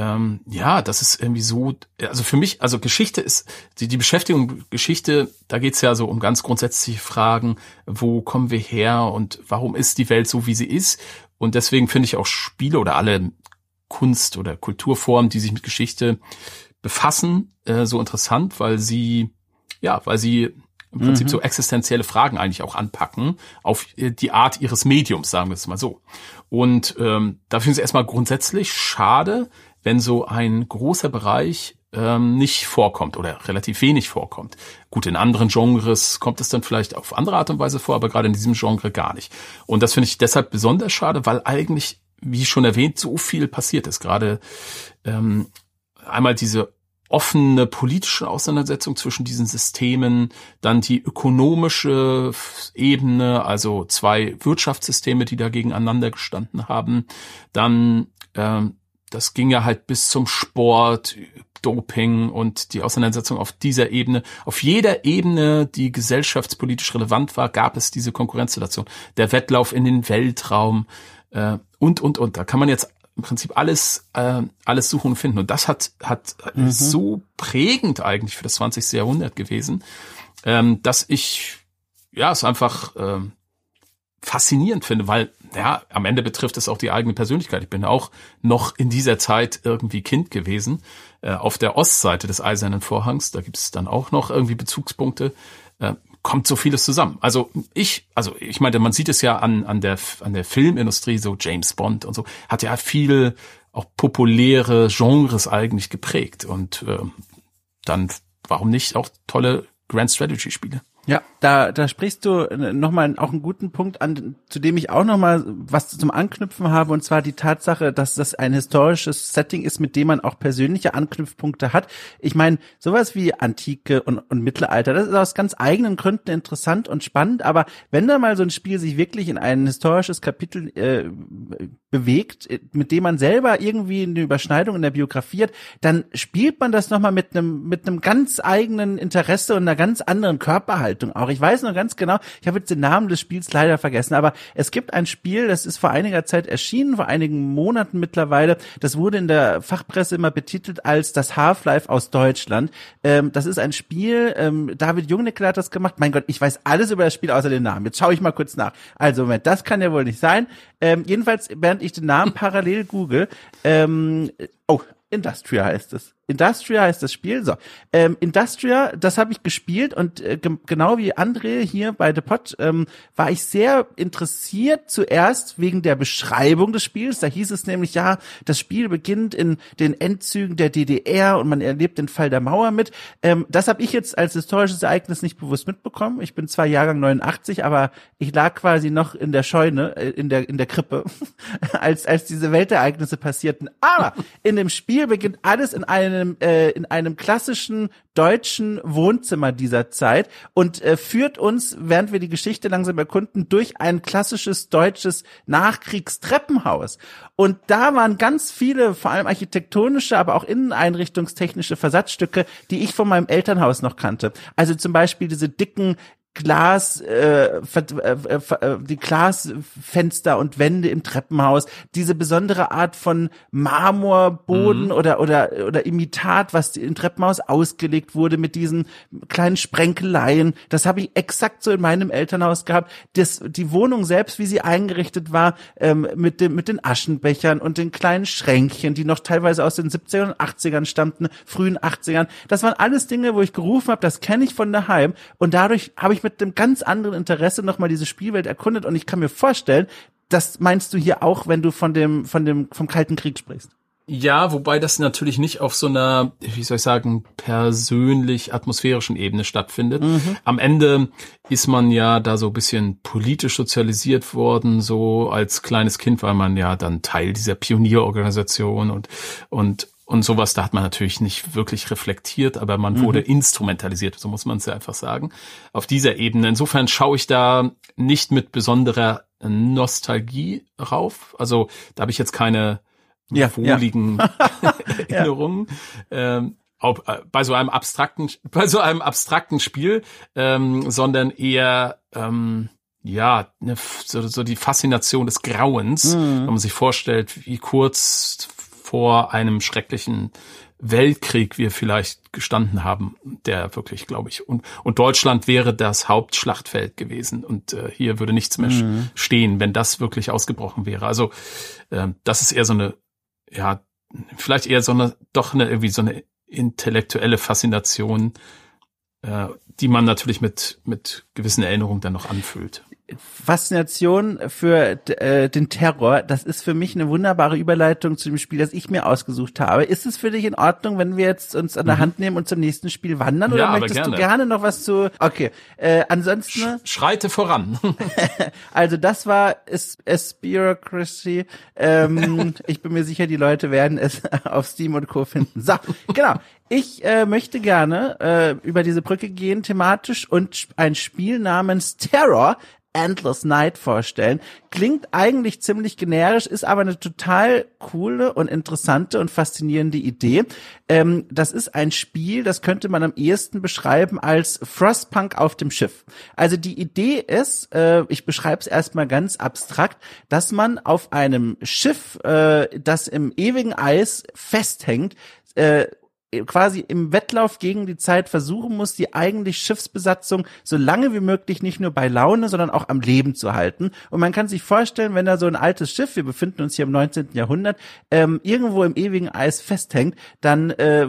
[SPEAKER 2] ähm, ja, das ist irgendwie so, also für mich, also Geschichte ist, die, die Beschäftigung Geschichte, da geht's ja so um ganz grundsätzliche Fragen, wo kommen wir her und warum ist die Welt so, wie sie ist. Und deswegen finde ich auch Spiele oder alle Kunst- oder Kulturformen, die sich mit Geschichte befassen, äh, so interessant, weil sie, ja, weil sie im Prinzip mhm. so existenzielle Fragen eigentlich auch anpacken, auf äh, die Art ihres Mediums, sagen wir es mal so. Und ähm, da finde ich es erstmal grundsätzlich schade, wenn so ein großer Bereich ähm, nicht vorkommt oder relativ wenig vorkommt. Gut, in anderen Genres kommt es dann vielleicht auf andere Art und Weise vor, aber gerade in diesem Genre gar nicht. Und das finde ich deshalb besonders schade, weil eigentlich, wie schon erwähnt, so viel passiert ist. Gerade ähm, einmal diese offene politische Auseinandersetzung zwischen diesen Systemen, dann die ökonomische Ebene, also zwei Wirtschaftssysteme, die da gegeneinander gestanden haben, dann ähm, das ging ja halt bis zum Sport, Doping und die Auseinandersetzung auf dieser Ebene. Auf jeder Ebene, die gesellschaftspolitisch relevant war, gab es diese Konkurrenzsituation. Der Wettlauf in den Weltraum äh, und, und, und. Da kann man jetzt im Prinzip alles, äh, alles suchen und finden. Und das hat, hat mhm. so prägend eigentlich für das 20. Jahrhundert gewesen, ähm, dass ich, ja, es einfach, äh, faszinierend finde, weil ja, am Ende betrifft es auch die eigene Persönlichkeit. Ich bin auch noch in dieser Zeit irgendwie Kind gewesen. Äh, auf der Ostseite des Eisernen Vorhangs, da gibt es dann auch noch irgendwie Bezugspunkte. Äh, kommt so vieles zusammen. Also ich, also ich meine, man sieht es ja an, an der, an der Filmindustrie, so James Bond und so, hat ja viel auch populäre Genres eigentlich geprägt. Und äh, dann, warum nicht auch tolle Grand Strategy Spiele?
[SPEAKER 1] Ja, da, da sprichst du nochmal auch einen guten Punkt an, zu dem ich auch nochmal was zum Anknüpfen habe, und zwar die Tatsache, dass das ein historisches Setting ist, mit dem man auch persönliche Anknüpfpunkte hat. Ich meine, sowas wie Antike und, und Mittelalter, das ist aus ganz eigenen Gründen interessant und spannend, aber wenn da mal so ein Spiel sich wirklich in ein historisches Kapitel äh, bewegt, mit dem man selber irgendwie eine Überschneidung in der Biografie hat, dann spielt man das nochmal mit einem mit einem ganz eigenen Interesse und einer ganz anderen Körperhaltung Haltung auch. Ich weiß noch ganz genau, ich habe jetzt den Namen des Spiels leider vergessen, aber es gibt ein Spiel, das ist vor einiger Zeit erschienen, vor einigen Monaten mittlerweile. Das wurde in der Fachpresse immer betitelt als das Half-Life aus Deutschland. Ähm, das ist ein Spiel, ähm, David Jungnickel hat das gemacht. Mein Gott, ich weiß alles über das Spiel außer den Namen. Jetzt schaue ich mal kurz nach. Also, Moment, das kann ja wohl nicht sein. Ähm, jedenfalls, während ich den Namen parallel google, ähm, oh, Industria heißt es. Industria heißt das Spiel. So, ähm, Industria, das habe ich gespielt und äh, genau wie André hier bei The Pot ähm, war ich sehr interessiert zuerst wegen der Beschreibung des Spiels. Da hieß es nämlich, ja, das Spiel beginnt in den Endzügen der DDR und man erlebt den Fall der Mauer mit. Ähm, das habe ich jetzt als historisches Ereignis nicht bewusst mitbekommen. Ich bin zwar Jahrgang 89, aber ich lag quasi noch in der Scheune, äh, in der in der Krippe, <laughs> als als diese Weltereignisse passierten. Aber in dem Spiel beginnt alles in einem einem, äh, in einem klassischen deutschen Wohnzimmer dieser Zeit und äh, führt uns, während wir die Geschichte langsam erkunden, durch ein klassisches deutsches Nachkriegstreppenhaus. Und da waren ganz viele, vor allem architektonische, aber auch inneneinrichtungstechnische Versatzstücke, die ich von meinem Elternhaus noch kannte. Also zum Beispiel diese dicken Glas, äh, äh, äh, die Glasfenster und Wände im Treppenhaus, diese besondere Art von Marmorboden mhm. oder oder oder Imitat, was im Treppenhaus ausgelegt wurde mit diesen kleinen Sprenkeleien, das habe ich exakt so in meinem Elternhaus gehabt. Das, die Wohnung selbst, wie sie eingerichtet war, ähm, mit dem mit den Aschenbechern und den kleinen Schränkchen, die noch teilweise aus den 70ern und 80ern stammten, frühen 80ern, das waren alles Dinge, wo ich gerufen habe, das kenne ich von daheim und dadurch habe ich ich mit einem ganz anderen Interesse nochmal diese Spielwelt erkundet und ich kann mir vorstellen, das meinst du hier auch, wenn du von dem, von dem, vom Kalten Krieg sprichst.
[SPEAKER 2] Ja, wobei das natürlich nicht auf so einer, wie soll ich sagen, persönlich atmosphärischen Ebene stattfindet. Mhm. Am Ende ist man ja da so ein bisschen politisch sozialisiert worden, so als kleines Kind weil man ja dann Teil dieser Pionierorganisation und, und und sowas, da hat man natürlich nicht wirklich reflektiert, aber man mhm. wurde instrumentalisiert, so muss man es ja einfach sagen, auf dieser Ebene. Insofern schaue ich da nicht mit besonderer Nostalgie rauf. Also da habe ich jetzt keine ja, wohligen <laughs> ja. Erinnerungen. Ja. Ähm, ob, äh, bei so einem abstrakten, <laughs> bei so einem abstrakten Spiel, ähm, sondern eher ähm, ja, ne, so, so die Faszination des Grauens, mhm. wenn man sich vorstellt, wie kurz vor einem schrecklichen Weltkrieg wir vielleicht gestanden haben, der wirklich, glaube ich, und, und Deutschland wäre das Hauptschlachtfeld gewesen und äh, hier würde nichts mehr mhm. stehen, wenn das wirklich ausgebrochen wäre. Also äh, das ist eher so eine, ja, vielleicht eher so eine, doch eine irgendwie so eine intellektuelle Faszination, äh, die man natürlich mit mit gewissen Erinnerungen dann noch anfühlt.
[SPEAKER 1] Faszination für äh, den Terror, das ist für mich eine wunderbare Überleitung zu dem Spiel, das ich mir ausgesucht habe. Ist es für dich in Ordnung, wenn wir jetzt uns an der mhm. Hand nehmen und zum nächsten Spiel wandern? Oder ja, möchtest gerne. du gerne noch was zu? Okay, äh, ansonsten. Sch
[SPEAKER 2] schreite voran. <laughs> <laughs>
[SPEAKER 1] also das war es, es Bureaucracy. Ähm, <laughs> ich bin mir sicher, die Leute werden es auf Steam und Co. finden. So, genau. Ich äh, möchte gerne äh, über diese Brücke gehen thematisch und ein Spiel namens Terror Endless Night vorstellen. Klingt eigentlich ziemlich generisch, ist aber eine total coole und interessante und faszinierende Idee. Ähm, das ist ein Spiel, das könnte man am ehesten beschreiben als Frostpunk auf dem Schiff. Also die Idee ist, äh, ich beschreibe es erstmal ganz abstrakt, dass man auf einem Schiff, äh, das im ewigen Eis festhängt, äh, quasi im Wettlauf gegen die Zeit versuchen muss, die eigentlich Schiffsbesatzung so lange wie möglich nicht nur bei Laune, sondern auch am Leben zu halten. Und man kann sich vorstellen, wenn da so ein altes Schiff, wir befinden uns hier im 19. Jahrhundert, ähm, irgendwo im ewigen Eis festhängt, dann äh,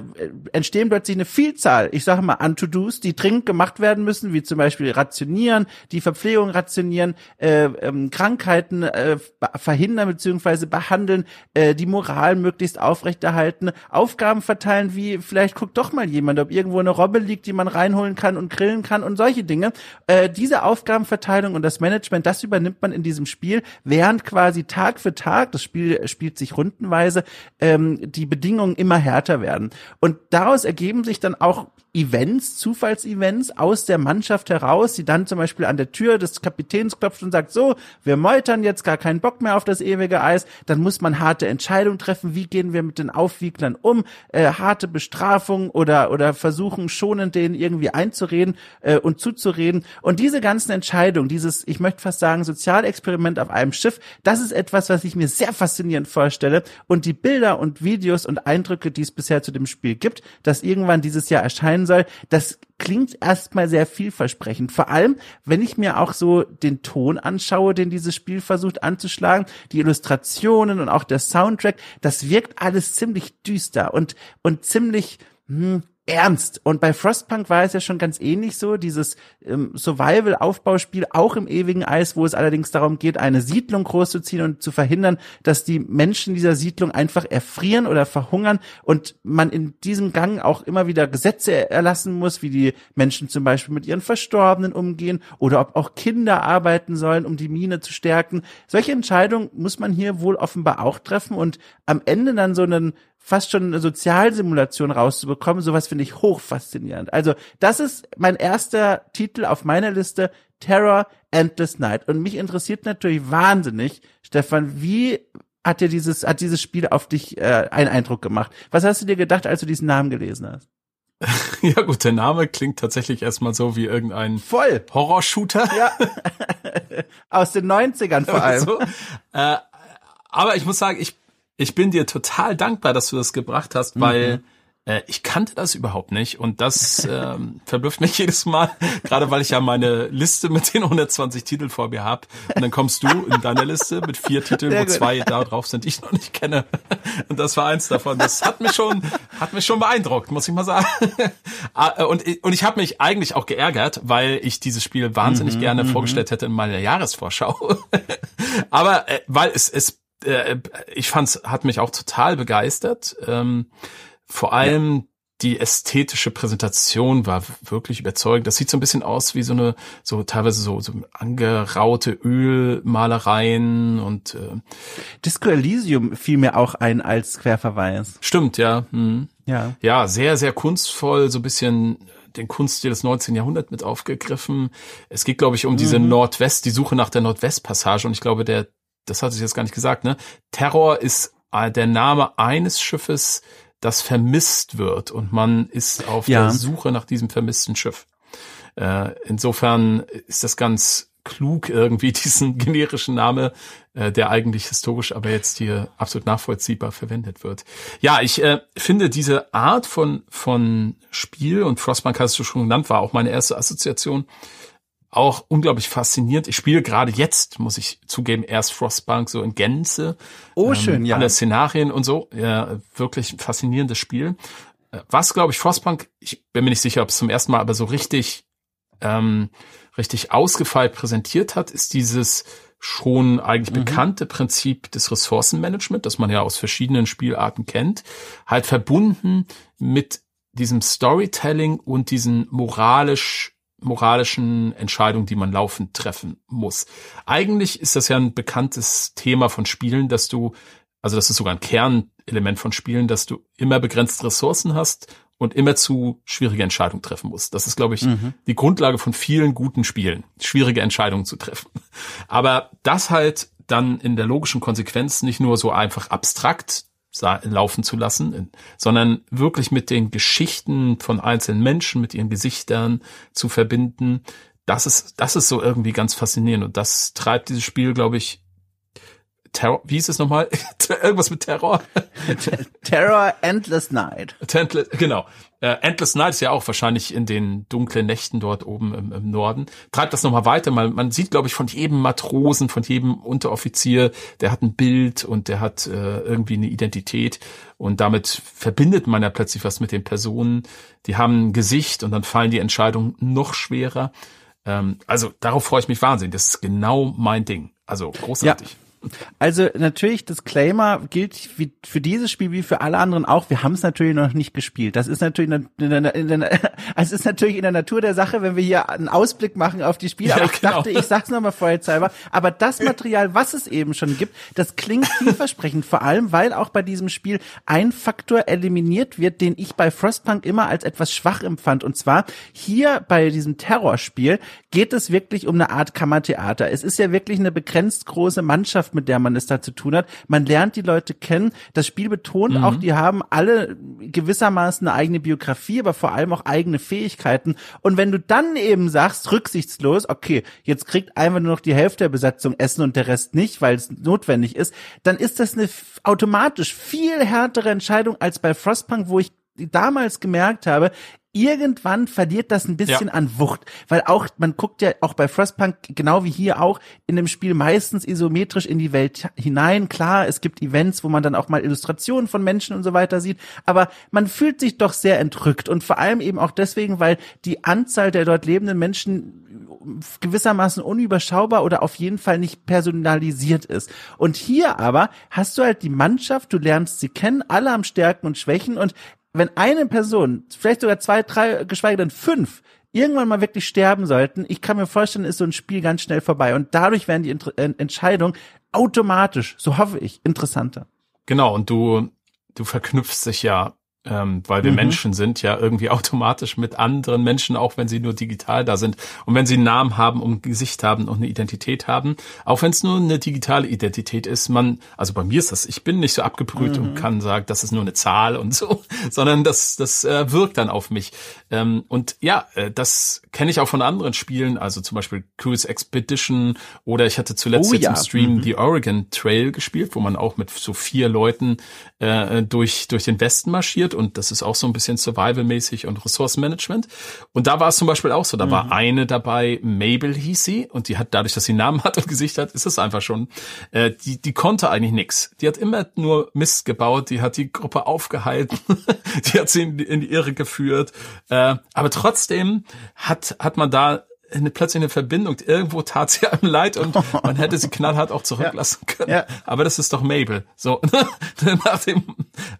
[SPEAKER 1] entstehen plötzlich eine Vielzahl, ich sage mal, an To-Dos, die dringend gemacht werden müssen, wie zum Beispiel rationieren, die Verpflegung rationieren, äh, ähm, Krankheiten äh, verhindern bzw. behandeln, äh, die Moral möglichst aufrechterhalten, Aufgaben verteilen wie vielleicht guckt doch mal jemand, ob irgendwo eine Robbe liegt, die man reinholen kann und grillen kann und solche Dinge. Äh, diese Aufgabenverteilung und das Management, das übernimmt man in diesem Spiel, während quasi Tag für Tag, das Spiel spielt sich rundenweise, ähm, die Bedingungen immer härter werden. Und daraus ergeben sich dann auch Events, Zufallsevents aus der Mannschaft heraus, die dann zum Beispiel an der Tür des Kapitäns klopft und sagt, so, wir meutern jetzt gar keinen Bock mehr auf das ewige Eis, dann muss man harte Entscheidungen treffen, wie gehen wir mit den Aufwieglern um, äh, harte Bestrafung oder, oder versuchen schonend denen irgendwie einzureden äh, und zuzureden. Und diese ganzen Entscheidungen, dieses, ich möchte fast sagen, Sozialexperiment auf einem Schiff, das ist etwas, was ich mir sehr faszinierend vorstelle. Und die Bilder und Videos und Eindrücke, die es bisher zu dem Spiel gibt, das irgendwann dieses Jahr erscheinen soll, das klingt erstmal sehr vielversprechend. Vor allem, wenn ich mir auch so den Ton anschaue, den dieses Spiel versucht anzuschlagen, die Illustrationen und auch der Soundtrack, das wirkt alles ziemlich düster und, und ziemlich, hm, ernst. Und bei Frostpunk war es ja schon ganz ähnlich so, dieses ähm, Survival-Aufbauspiel, auch im ewigen Eis, wo es allerdings darum geht, eine Siedlung großzuziehen und zu verhindern, dass die Menschen dieser Siedlung einfach erfrieren oder verhungern und man in diesem Gang auch immer wieder Gesetze erlassen muss, wie die Menschen zum Beispiel mit ihren Verstorbenen umgehen oder ob auch Kinder arbeiten sollen, um die Mine zu stärken. Solche Entscheidungen muss man hier wohl offenbar auch treffen und am Ende dann so einen fast schon eine Sozialsimulation rauszubekommen, sowas finde ich hoch faszinierend. Also, das ist mein erster Titel auf meiner Liste, Terror Endless Night. Und mich interessiert natürlich wahnsinnig, Stefan, wie hat dir dieses, hat dieses Spiel auf dich äh, einen Eindruck gemacht? Was hast du dir gedacht, als du diesen Namen gelesen hast? <laughs>
[SPEAKER 2] Ja gut, der Name klingt tatsächlich erstmal so wie irgendein Voll. Horrorshooter. Ja. <laughs>
[SPEAKER 1] Aus den 90ern vor allem. So.
[SPEAKER 2] Äh, aber ich muss sagen, ich ich bin dir total dankbar, dass du das gebracht hast, weil mhm. äh, ich kannte das überhaupt nicht und das <laughs> ähm, verblüfft mich jedes Mal, gerade weil ich ja meine Liste mit den 120 Titeln vor mir habe und dann kommst du in deiner Liste mit vier Titeln, Sehr wo gut. zwei da drauf sind, die ich noch nicht kenne und das war eins davon. Das hat mich schon, hat mich schon beeindruckt, muss ich mal sagen. Ah, äh, und, und ich habe mich eigentlich auch geärgert, weil ich dieses Spiel wahnsinnig mhm, gerne mhm. vorgestellt hätte in meiner Jahresvorschau. <laughs> Aber äh, weil es, es äh, ich fand's, hat mich auch total begeistert. Ähm, vor allem ja. die ästhetische Präsentation war wirklich überzeugend. Das sieht so ein bisschen aus wie so eine, so teilweise so, so angeraute Ölmalereien und äh,
[SPEAKER 1] Disco Elysium fiel mir auch ein als Querverweis.
[SPEAKER 2] Stimmt, ja. Hm. Ja. Ja, sehr, sehr kunstvoll, so ein bisschen den Kunststil des 19. Jahrhunderts mit aufgegriffen. Es geht, glaube ich, um diese mhm. Nordwest, die Suche nach der Nordwestpassage und ich glaube, der das hatte ich jetzt gar nicht gesagt, ne? Terror ist äh, der Name eines Schiffes, das vermisst wird und man ist auf ja. der Suche nach diesem vermissten Schiff. Äh, insofern ist das ganz klug irgendwie <laughs> diesen generischen Name, äh, der eigentlich historisch aber jetzt hier absolut nachvollziehbar verwendet wird. Ja, ich äh, finde diese Art von von Spiel und Frostbank hast du schon genannt, war auch meine erste Assoziation auch unglaublich faszinierend. Ich spiele gerade jetzt, muss ich zugeben, erst Frostpunk so in Gänze.
[SPEAKER 1] Oh, ähm, schön, ja.
[SPEAKER 2] Alle Szenarien und so. Ja, wirklich ein faszinierendes Spiel. Äh, was, glaube ich, Frostpunk, ich bin mir nicht sicher, ob es zum ersten Mal aber so richtig, ähm, richtig ausgefeilt präsentiert hat, ist dieses schon eigentlich mhm. bekannte Prinzip des Ressourcenmanagement, das man ja aus verschiedenen Spielarten kennt, halt verbunden mit diesem Storytelling und diesen moralisch moralischen Entscheidungen, die man laufend treffen muss. Eigentlich ist das ja ein bekanntes Thema von Spielen, dass du, also das ist sogar ein Kernelement von Spielen, dass du immer begrenzte Ressourcen hast und immer zu schwierige Entscheidungen treffen musst. Das ist, glaube ich, mhm. die Grundlage von vielen guten Spielen, schwierige Entscheidungen zu treffen. Aber das halt dann in der logischen Konsequenz nicht nur so einfach abstrakt laufen zu lassen, sondern wirklich mit den Geschichten von einzelnen Menschen, mit ihren Gesichtern zu verbinden. Das ist, das ist so irgendwie ganz faszinierend und das treibt dieses Spiel, glaube ich, Terror, wie hieß es nochmal? <laughs> Irgendwas mit Terror.
[SPEAKER 1] Terror Endless Night.
[SPEAKER 2] Endless, genau. Äh, Endless Night ist ja auch wahrscheinlich in den dunklen Nächten dort oben im, im Norden. Treibt das nochmal weiter. Man, man sieht, glaube ich, von jedem Matrosen, von jedem Unteroffizier, der hat ein Bild und der hat äh, irgendwie eine Identität. Und damit verbindet man ja plötzlich was mit den Personen. Die haben ein Gesicht und dann fallen die Entscheidungen noch schwerer. Ähm, also darauf freue ich mich wahnsinnig. Das ist genau mein Ding. Also großartig.
[SPEAKER 1] Ja. Also natürlich, Disclaimer gilt wie für dieses Spiel wie für alle anderen auch. Wir haben es natürlich noch nicht gespielt. Das ist natürlich in der, in der, in der, es ist natürlich in der Natur der Sache, wenn wir hier einen Ausblick machen auf die Spiele. Aber ja, ich genau. dachte, ich sag's nochmal vorher Aber das Material, was es eben schon gibt, das klingt vielversprechend. Vor allem, weil auch bei diesem Spiel ein Faktor eliminiert wird, den ich bei Frostpunk immer als etwas schwach empfand. Und zwar hier bei diesem Terrorspiel geht es wirklich um eine Art Kammertheater. Es ist ja wirklich eine begrenzt große Mannschaft Mannschaft, mit der man es da zu tun hat. Man lernt die Leute kennen. Das Spiel betont mhm. auch, die haben alle gewissermaßen eine eigene Biografie, aber vor allem auch eigene Fähigkeiten. Und wenn du dann eben sagst, rücksichtslos, okay, jetzt kriegt einfach nur noch die Hälfte der Besatzung Essen und der Rest nicht, weil es notwendig ist, dann ist das eine automatisch viel härtere Entscheidung als bei Frostpunk, wo ich damals gemerkt habe, irgendwann verliert das ein bisschen ja. an Wucht, weil auch man guckt ja auch bei Frostpunk genau wie hier auch in dem Spiel meistens isometrisch in die Welt hinein. Klar, es gibt Events, wo man dann auch mal Illustrationen von Menschen und so weiter sieht, aber man fühlt sich doch sehr entrückt und vor allem eben auch deswegen, weil die Anzahl der dort lebenden Menschen gewissermaßen unüberschaubar oder auf jeden Fall nicht personalisiert ist. Und hier aber hast du halt die Mannschaft, du lernst sie kennen, alle am Stärken und Schwächen und wenn eine Person, vielleicht sogar zwei, drei, geschweige denn fünf, irgendwann mal wirklich sterben sollten, ich kann mir vorstellen, ist so ein Spiel ganz schnell vorbei. Und dadurch werden die Ent Entscheidungen automatisch, so hoffe ich, interessanter.
[SPEAKER 2] Genau, und du, du verknüpfst dich ja ähm, weil wir mhm. Menschen sind, ja irgendwie <laughs> automatisch mit anderen Menschen, auch wenn sie nur digital da sind. Und wenn sie einen Namen haben und ein Gesicht haben und eine Identität haben, auch wenn es nur eine digitale Identität ist, man, also bei mir ist das, ich bin nicht so abgebrüht mhm. und kann sagen, das ist nur eine Zahl und so, <laughs> sondern das, das äh, wirkt dann auf mich. Ähm, und ja, äh, das kenne ich auch von anderen Spielen, also zum Beispiel Cruise Expedition oder ich hatte zuletzt oh, jetzt ja. im Stream mhm. die Oregon Trail gespielt, wo man auch mit so vier Leuten äh, durch, durch den Westen marschiert wird und das ist auch so ein bisschen Survival-mäßig und Ressourcenmanagement. Und da war es zum Beispiel auch so, da mhm. war eine dabei, Mabel hieß sie und die hat dadurch, dass sie Namen hat und Gesicht hat, ist es einfach schon, äh, die, die konnte eigentlich nix. Die hat immer nur Mist gebaut, die hat die Gruppe aufgehalten, <laughs> die hat sie in, in die Irre geführt, äh, aber trotzdem hat, hat man da eine, plötzlich eine Verbindung. Irgendwo tat sie einem leid und man hätte sie knallhart auch zurücklassen können. Ja. Aber das ist doch Mabel. So, <laughs> nach dem,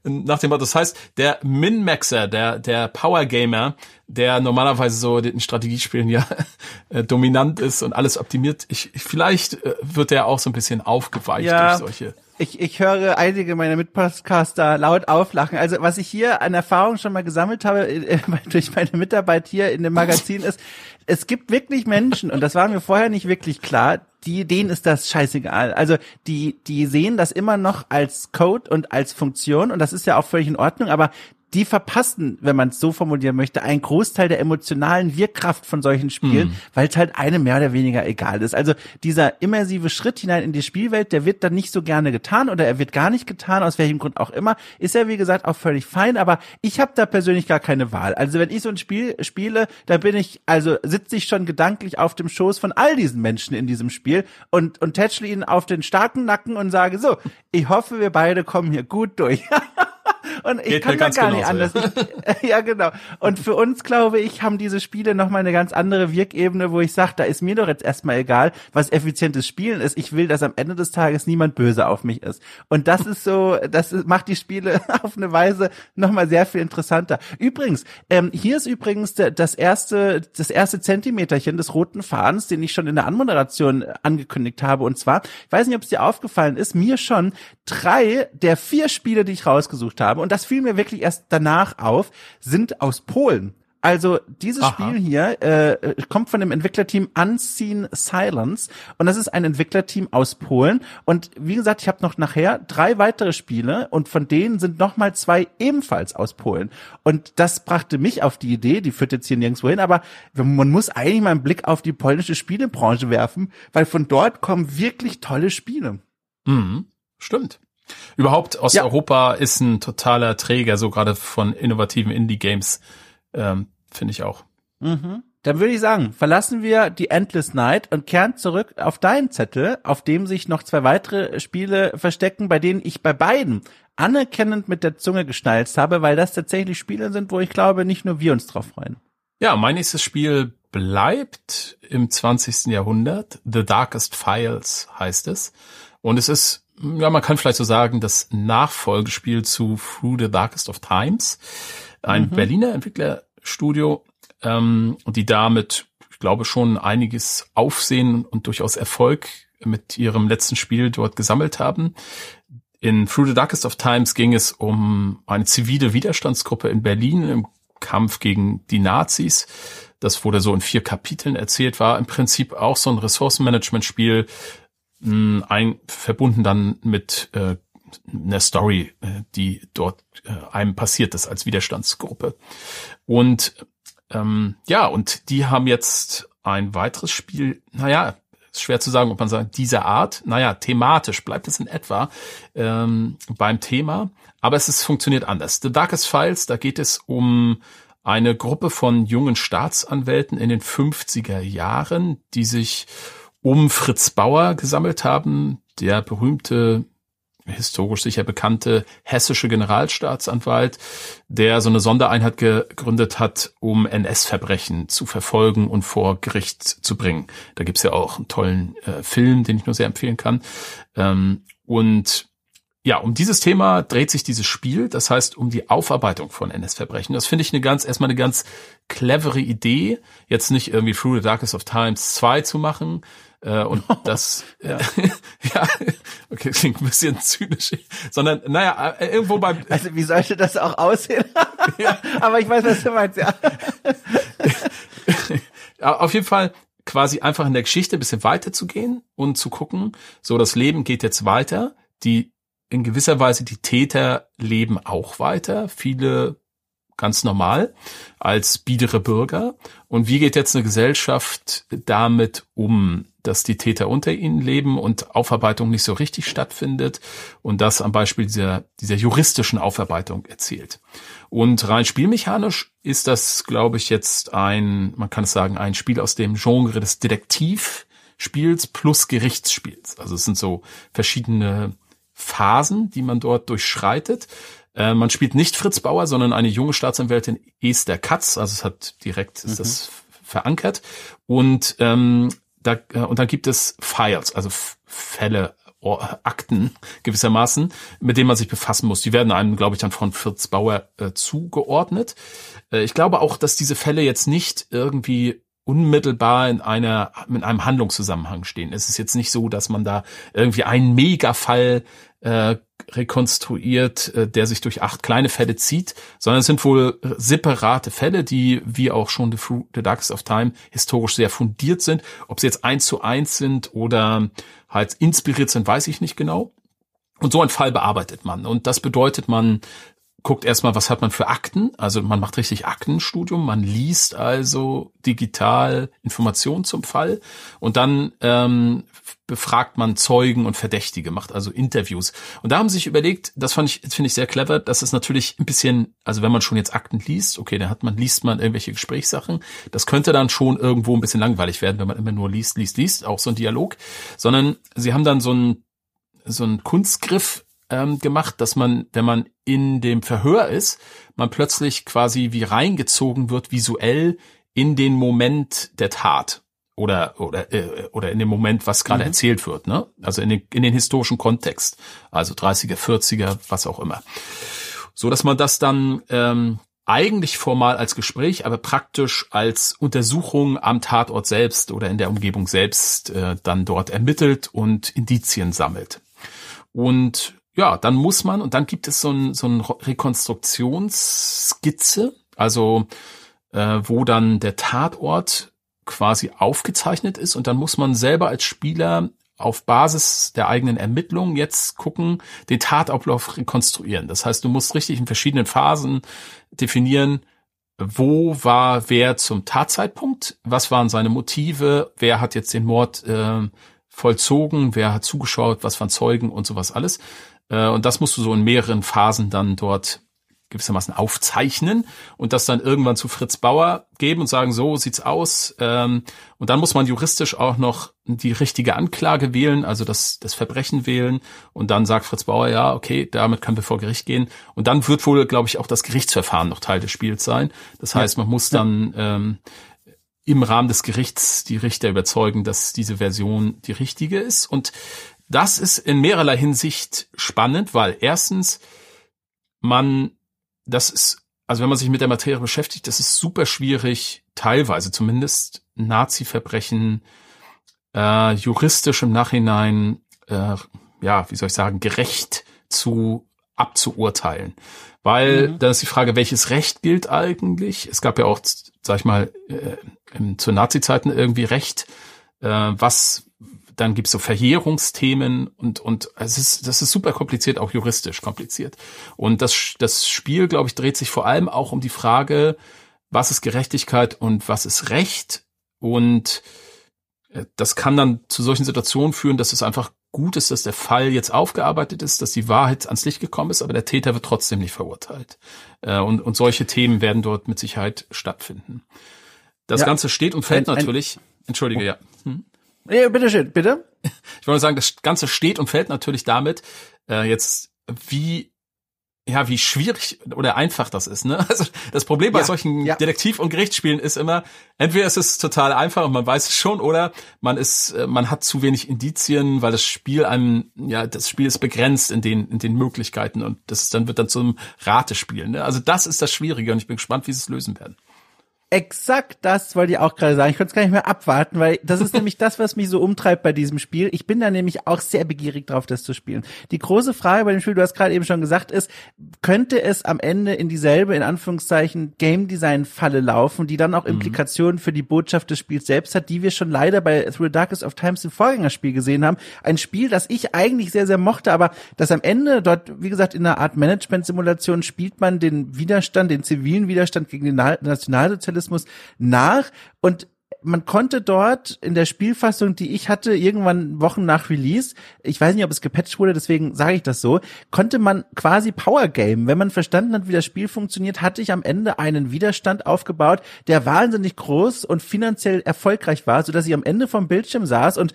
[SPEAKER 2] nach dem Motto. Das heißt, der Min-Maxer, der, der Power Gamer, der normalerweise so in Strategiespielen ja <laughs> äh, dominant ist und alles optimiert, ich, vielleicht äh, wird der auch so ein bisschen aufgeweicht ja. durch solche
[SPEAKER 1] ich, ich höre einige meiner Mitpodcaster laut auflachen. Also was ich hier an Erfahrung schon mal gesammelt habe <laughs> äh, durch meine Mitarbeit hier in dem Magazin ist, es gibt wirklich Menschen, und das war mir vorher nicht wirklich klar, die, denen ist das scheißegal. Also die, die sehen das immer noch als Code und als Funktion und das ist ja auch völlig in Ordnung, aber die verpassen, wenn man es so formulieren möchte, einen Großteil der emotionalen Wirkkraft von solchen Spielen, mm. weil es halt einem mehr oder weniger egal ist. Also dieser immersive Schritt hinein in die Spielwelt, der wird dann nicht so gerne getan oder er wird gar nicht getan, aus welchem Grund auch immer, ist ja wie gesagt auch völlig fein, aber ich habe da persönlich gar keine Wahl. Also wenn ich so ein Spiel spiele, da bin ich, also sitze ich schon gedanklich auf dem Schoß von all diesen Menschen in diesem Spiel und, und tätschle ihnen auf den starken Nacken und sage so, ich hoffe, wir beide kommen hier gut durch. <laughs> Und ich Geht kann da gar nicht anders. Ja. Ich, <laughs> ja, genau. Und für uns, glaube ich, haben diese Spiele nochmal eine ganz andere Wirkebene, wo ich sage, da ist mir doch jetzt erstmal egal, was effizientes Spielen ist. Ich will, dass am Ende des Tages niemand böse auf mich ist. Und das ist so, das macht die Spiele <laughs> auf eine Weise nochmal sehr viel interessanter. Übrigens, ähm, hier ist übrigens das erste, das erste Zentimeterchen des roten Fadens, den ich schon in der Anmoderation angekündigt habe. Und zwar, ich weiß nicht, ob es dir aufgefallen ist, mir schon drei der vier Spiele, die ich rausgesucht habe, und das fiel mir wirklich erst danach auf, sind aus Polen. Also dieses Aha. Spiel hier äh, kommt von dem Entwicklerteam Unseen Silence und das ist ein Entwicklerteam aus Polen und wie gesagt, ich habe noch nachher drei weitere Spiele und von denen sind noch mal zwei ebenfalls aus Polen und das brachte mich auf die Idee, die führt jetzt hier nirgendwo hin, aber man muss eigentlich mal einen Blick auf die polnische Spielebranche werfen, weil von dort kommen wirklich tolle Spiele.
[SPEAKER 2] Mhm, stimmt. Überhaupt Osteuropa ja. ist ein totaler Träger, so gerade von innovativen Indie-Games, ähm, finde ich auch.
[SPEAKER 1] Mhm. Dann würde ich sagen, verlassen wir die Endless Night und kehren zurück auf deinen Zettel, auf dem sich noch zwei weitere Spiele verstecken, bei denen ich bei beiden anerkennend mit der Zunge geschnalzt habe, weil das tatsächlich Spiele sind, wo ich glaube, nicht nur wir uns drauf freuen.
[SPEAKER 2] Ja, mein nächstes Spiel bleibt im 20. Jahrhundert. The Darkest Files heißt es. Und es ist, ja, man kann vielleicht so sagen, das Nachfolgespiel zu Through the Darkest of Times. Ein mhm. Berliner Entwicklerstudio, ähm, die damit, ich glaube, schon einiges Aufsehen und durchaus Erfolg mit ihrem letzten Spiel dort gesammelt haben. In Through the Darkest of Times ging es um eine zivile Widerstandsgruppe in Berlin im Kampf gegen die Nazis. Das wurde so in vier Kapiteln erzählt, war im Prinzip auch so ein Ressourcenmanagement-Spiel, hm, ein, verbunden dann mit äh, einer Story, äh, die dort äh, einem passiert ist als Widerstandsgruppe. Und ähm, ja, und die haben jetzt ein weiteres Spiel, naja, ist schwer zu sagen, ob man sagt, dieser Art, naja, thematisch bleibt es in etwa ähm, beim Thema, aber es ist, funktioniert anders. The Darkest Files, da geht es um eine Gruppe von jungen Staatsanwälten in den 50er Jahren, die sich um Fritz Bauer gesammelt haben, der berühmte historisch sicher bekannte hessische Generalstaatsanwalt, der so eine Sondereinheit gegründet hat, um NS-Verbrechen zu verfolgen und vor Gericht zu bringen. Da gibt's ja auch einen tollen äh, Film, den ich nur sehr empfehlen kann. Ähm, und ja, um dieses Thema dreht sich dieses Spiel, das heißt um die Aufarbeitung von NS-Verbrechen. Das finde ich eine ganz, erstmal eine ganz clevere Idee, jetzt nicht irgendwie Through the Darkest of Times 2 zu machen, äh, und <laughs> das, ja, <laughs> ja, okay, klingt ein bisschen zynisch, sondern, naja, äh, irgendwo beim. <laughs>
[SPEAKER 1] Also, wie sollte das auch aussehen? ja. Aber ich weiß, was du meinst, ja.
[SPEAKER 2] Auf jeden Fall quasi einfach in der Geschichte ein bisschen weiterzugehen und zu gucken, so das Leben geht jetzt weiter, die in gewisser Weise die Täter leben auch weiter. Viele ganz normal als biedere Bürger. Und wie geht jetzt eine Gesellschaft damit um, dass die Täter unter ihnen leben und Aufarbeitung nicht so richtig stattfindet und das am Beispiel dieser, dieser juristischen Aufarbeitung erzählt. Und rein spielmechanisch ist das, glaube ich, jetzt ein, man kann es sagen, ein Spiel aus dem Genre des Detektivspiels plus Gerichtsspiels. Also es sind so verschiedene Phasen, die man dort durchschreitet. Äh, man spielt nicht Fritz Bauer, sondern eine junge Staatsanwältin Esther Katz. Also es hat direkt ist mhm. das verankert. Und ähm, da äh, und dann gibt es Files, also Fälle, Akten gewissermaßen, mit denen man sich befassen muss. Die werden einem, glaube ich, dann von Fritz Bauer äh, zugeordnet. Äh, ich glaube auch, dass diese Fälle jetzt nicht irgendwie unmittelbar in einer in einem Handlungszusammenhang stehen. Es ist jetzt nicht so, dass man da irgendwie einen Megafall äh, rekonstruiert, äh, der sich durch acht kleine Fälle zieht, sondern es sind wohl separate Fälle, die, wie auch schon The, Fruit, The Darkest of Time, historisch sehr fundiert sind. Ob sie jetzt eins zu eins sind oder halt inspiriert sind, weiß ich nicht genau. Und so ein Fall bearbeitet man. Und das bedeutet, man guckt erstmal, was hat man für Akten. Also man macht richtig Aktenstudium, man liest also digital Informationen zum Fall und dann ähm, befragt man Zeugen und Verdächtige, macht also Interviews. Und da haben sie sich überlegt, das fand ich, finde ich sehr clever, dass es natürlich ein bisschen, also wenn man schon jetzt Akten liest, okay, dann hat man, liest man irgendwelche Gesprächssachen. Das könnte dann schon irgendwo ein bisschen langweilig werden, wenn man immer nur liest, liest, liest, auch so ein Dialog. Sondern sie haben dann so ein so ein Kunstgriff ähm, gemacht, dass man, wenn man in dem Verhör ist, man plötzlich quasi wie reingezogen wird visuell in den Moment der Tat oder oder äh, oder in dem Moment, was gerade mhm. erzählt wird, ne? Also in den, in den historischen Kontext, also 30er, 40er, was auch immer, so dass man das dann ähm, eigentlich formal als Gespräch, aber praktisch als Untersuchung am Tatort selbst oder in der Umgebung selbst äh, dann dort ermittelt und Indizien sammelt. Und ja, dann muss man, und dann gibt es so ein, so ein Rekonstruktionsskizze, also äh, wo dann der Tatort quasi aufgezeichnet ist und dann muss man selber als Spieler auf Basis der eigenen Ermittlungen jetzt gucken, den Tatablauf rekonstruieren. Das heißt, du musst richtig in verschiedenen Phasen definieren, wo war wer zum Tatzeitpunkt, was waren seine Motive, wer hat jetzt den Mord äh, vollzogen, wer hat zugeschaut, was waren Zeugen und sowas alles. Äh, und das musst du so in mehreren Phasen dann dort gewissermaßen aufzeichnen und das dann irgendwann zu Fritz Bauer geben und sagen, so sieht's aus. Ähm, und dann muss man juristisch auch noch die richtige Anklage wählen, also das, das Verbrechen wählen. Und dann sagt Fritz Bauer, ja, okay, damit können wir vor Gericht gehen. Und dann wird wohl, glaube ich, auch das Gerichtsverfahren noch Teil des Spiels sein. Das heißt, man muss dann ähm, im Rahmen des Gerichts die Richter überzeugen, dass diese Version die richtige ist. Und das ist in mehrerlei Hinsicht spannend, weil erstens man das ist, also wenn man sich mit der Materie beschäftigt, das ist super schwierig, teilweise zumindest Nazi-Verbrechen äh, juristisch im Nachhinein, äh, ja, wie soll ich sagen, gerecht zu abzuurteilen. Weil mhm. dann ist die Frage, welches Recht gilt eigentlich? Es gab ja auch, sag ich mal, äh, zu Nazi-Zeiten irgendwie Recht, äh, was dann gibt's so Verjährungsthemen und, und es ist, das ist super kompliziert, auch juristisch kompliziert. Und das, das Spiel, glaube ich, dreht sich vor allem auch um die Frage, was ist Gerechtigkeit und was ist Recht? Und äh, das kann dann zu solchen Situationen führen, dass es einfach gut ist, dass der Fall jetzt aufgearbeitet ist, dass die Wahrheit ans Licht gekommen ist, aber der Täter wird trotzdem nicht verurteilt. Äh, und, und solche Themen werden dort mit Sicherheit stattfinden. Das ja, Ganze steht und fällt ein, natürlich. Entschuldige, oh. ja. Hm?
[SPEAKER 1] Ja, bitte schön, <laughs> bitte.
[SPEAKER 2] Ich wollte sagen, das Ganze steht und fällt natürlich damit, äh, jetzt wie ja, wie schwierig oder einfach das ist. Ne? <laughs> Also das Problem bei ja, solchen ja. Detektiv- und Gerichtsspielen ist immer, entweder ist es total einfach und man weiß es schon, oder man ist, äh, man hat zu wenig Indizien, weil das Spiel einem, ja, das Spiel ist begrenzt in den, in den Möglichkeiten und das dann wird dann zum Ratespiel. Ne? Also das ist das Schwierige und ich bin gespannt, wie sie es lösen werden.
[SPEAKER 1] Exakt das wollte ich auch gerade sagen. Ich konnte es gar nicht mehr abwarten, weil das ist nämlich das, was mich so umtreibt bei diesem Spiel. Ich bin da nämlich auch sehr begierig drauf, das zu spielen. Die große Frage bei dem Spiel, du hast gerade eben schon gesagt, ist, könnte es am Ende in dieselbe, in Anführungszeichen, Game Design Falle laufen, die dann auch mhm. Implikationen für die Botschaft des Spiels selbst hat, die wir schon leider bei Through the Darkest of Times im Vorgängerspiel gesehen haben. Ein Spiel, das ich eigentlich sehr, sehr mochte, aber das am Ende dort, wie gesagt, in einer Art Management-Simulation spielt man den Widerstand, den zivilen Widerstand gegen den Nationalsozialismus Mechanismus nach und man konnte dort in der Spielfassung, die ich hatte, irgendwann Wochen nach Release, ich weiß nicht, ob es gepatcht wurde, deswegen sage ich das so, konnte man quasi Power Game. Wenn man verstanden hat, wie das Spiel funktioniert, hatte ich am Ende einen Widerstand aufgebaut, der wahnsinnig groß und finanziell erfolgreich war, so dass ich am Ende vom Bildschirm saß und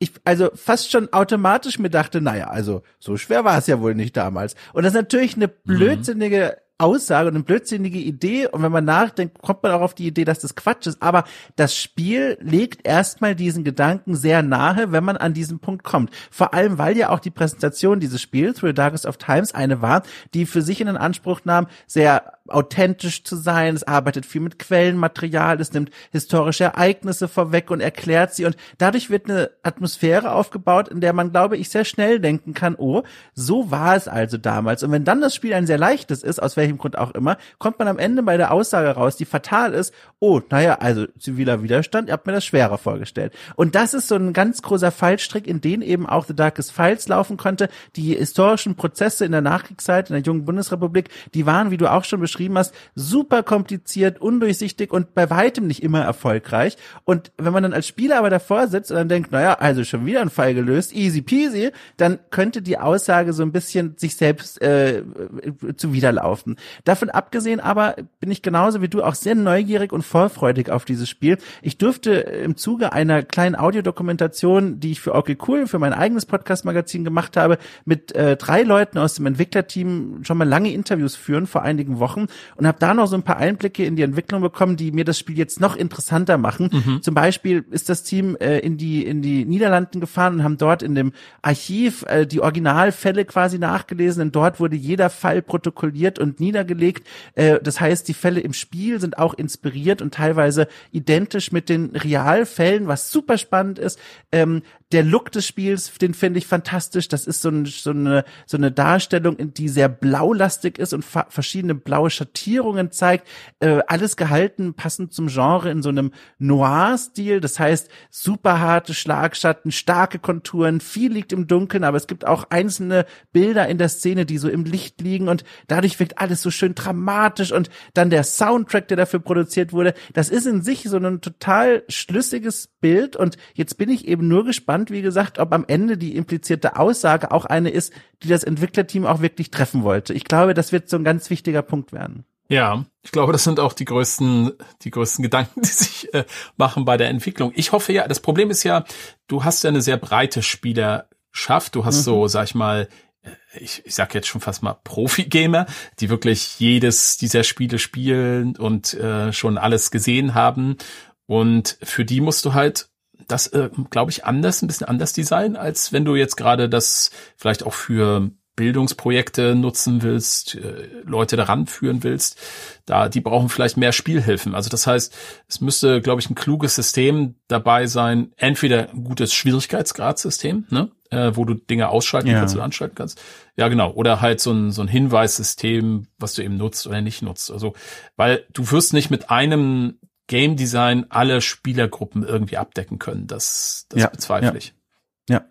[SPEAKER 1] ich also fast schon automatisch mir dachte, naja, also so schwer war es ja wohl nicht damals. Und das ist natürlich eine mhm. blödsinnige Aussage und eine blödsinnige Idee. Und wenn man nachdenkt, kommt man auch auf die Idee, dass das Quatsch ist. Aber das Spiel legt erstmal diesen Gedanken sehr nahe, wenn man an diesen Punkt kommt. Vor allem, weil ja auch die Präsentation dieses Spiels, Through the Darkest of Times, eine war, die für sich in den Anspruch nahm, sehr authentisch zu sein. Es arbeitet viel mit Quellenmaterial. Es nimmt historische Ereignisse vorweg und erklärt sie. Und dadurch wird eine Atmosphäre aufgebaut, in der man, glaube ich, sehr schnell denken kann, oh, so war es also damals. Und wenn dann das Spiel ein sehr leichtes ist, aus welchem welchem Grund auch immer, kommt man am Ende bei der Aussage raus, die fatal ist, oh, naja, also ziviler Widerstand, ihr habt mir das schwerer vorgestellt. Und das ist so ein ganz großer Fallstrick, in den eben auch The Darkest Files laufen konnte. Die historischen Prozesse in der Nachkriegszeit, in der jungen Bundesrepublik, die waren, wie du auch schon beschrieben hast, super kompliziert, undurchsichtig und bei weitem nicht immer erfolgreich. Und wenn man dann als Spieler aber davor sitzt und dann denkt, naja, also schon wieder ein Fall gelöst, easy peasy, dann könnte die Aussage so ein bisschen sich selbst äh, zuwiderlaufen. Davon abgesehen aber bin ich genauso wie du auch sehr neugierig und vorfreudig auf dieses Spiel. Ich durfte im Zuge einer kleinen Audiodokumentation, die ich für Okay Cool, für mein eigenes Podcast-Magazin gemacht habe, mit äh, drei Leuten aus dem Entwicklerteam schon mal lange Interviews führen vor einigen Wochen und habe da noch so ein paar Einblicke in die Entwicklung bekommen, die mir das Spiel jetzt noch interessanter machen. Mhm. Zum Beispiel ist das Team äh, in die in die Niederlanden gefahren und haben dort in dem Archiv äh, die Originalfälle quasi nachgelesen. Und dort wurde jeder Fall protokolliert und niedergelegt. Äh, das heißt, die Fälle im Spiel sind auch inspiriert und teilweise identisch mit den Realfällen, was super spannend ist. Ähm, der Look des Spiels, den finde ich fantastisch. Das ist so, ein, so, eine, so eine Darstellung, die sehr blaulastig ist und verschiedene blaue Schattierungen zeigt. Äh, alles gehalten, passend zum Genre in so einem Noir-Stil. Das heißt, super harte Schlagschatten, starke Konturen, viel liegt im Dunkeln, aber es gibt auch einzelne Bilder in der Szene, die so im Licht liegen und dadurch wirkt alles alles so schön dramatisch und dann der Soundtrack, der dafür produziert wurde. Das ist in sich so ein total schlüssiges Bild und jetzt bin ich eben nur gespannt, wie gesagt, ob am Ende die implizierte Aussage auch eine ist, die das Entwicklerteam auch wirklich treffen wollte. Ich glaube, das wird so ein ganz wichtiger Punkt werden.
[SPEAKER 2] Ja, ich glaube, das sind auch die größten, die größten <laughs> Gedanken, die sich äh, machen bei der Entwicklung. Ich hoffe ja, das Problem ist ja, du hast ja eine sehr breite Spielerschaft. Du hast mhm. so, sag ich mal, äh, ich, ich sag jetzt schon fast mal Profi-Gamer, die wirklich jedes dieser Spiele spielen und äh, schon alles gesehen haben. Und für die musst du halt das, äh, glaube ich, anders, ein bisschen anders designen, als wenn du jetzt gerade das vielleicht auch für Bildungsprojekte nutzen willst, äh, Leute daran führen willst, da die brauchen vielleicht mehr Spielhilfen. Also das heißt, es müsste, glaube ich, ein kluges System dabei sein, entweder ein gutes Schwierigkeitsgradsystem, ne, äh, wo du Dinge ausschalten ja. kannst oder anschalten kannst. Ja, genau. Oder halt so ein, so ein Hinweissystem, was du eben nutzt oder nicht nutzt. Also, weil du wirst nicht mit einem Game Design alle Spielergruppen irgendwie abdecken können. Das, das ja, bezweifle ich.
[SPEAKER 1] Ja,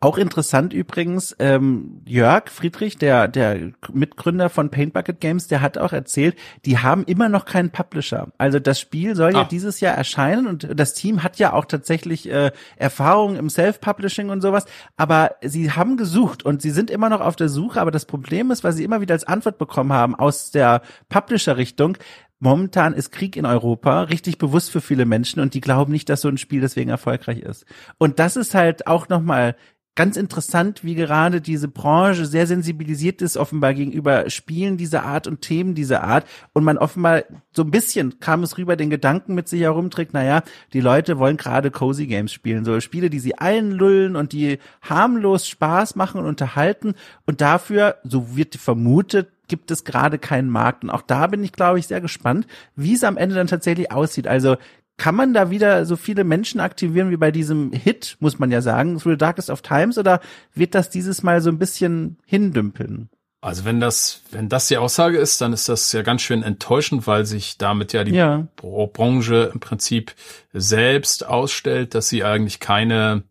[SPEAKER 1] auch interessant übrigens, ähm, Jörg Friedrich, der, der Mitgründer von Paint Bucket Games, der hat auch erzählt, die haben immer noch keinen Publisher. Also das Spiel soll ah. ja dieses Jahr erscheinen und das Team hat ja auch tatsächlich äh, Erfahrung im Self-Publishing und sowas, aber sie haben gesucht und sie sind immer noch auf der Suche, aber das Problem ist, weil sie immer wieder als Antwort bekommen haben aus der Publisher-Richtung, momentan ist Krieg in Europa richtig bewusst für viele Menschen und die glauben nicht, dass so ein Spiel deswegen erfolgreich ist. Und das ist halt auch nochmal ganz interessant, wie gerade diese Branche sehr sensibilisiert ist, offenbar gegenüber Spielen dieser Art und Themen dieser Art. Und man offenbar so ein bisschen kam es rüber, den Gedanken mit sich herumträgt, naja, die Leute wollen gerade Cozy Games spielen, so Spiele, die sie einlullen und die harmlos Spaß machen und unterhalten. Und dafür, so wird vermutet, gibt es gerade keinen Markt. Und auch da bin ich, glaube ich, sehr gespannt, wie es am Ende dann tatsächlich aussieht. Also kann man da wieder so viele Menschen aktivieren wie bei diesem Hit, muss man ja sagen, Through the Darkest of Times, oder wird das dieses Mal so ein bisschen hindümpeln?
[SPEAKER 2] Also wenn das, wenn das die Aussage ist, dann ist das ja ganz schön enttäuschend, weil sich damit ja die ja. Branche im Prinzip selbst ausstellt, dass sie eigentlich keine,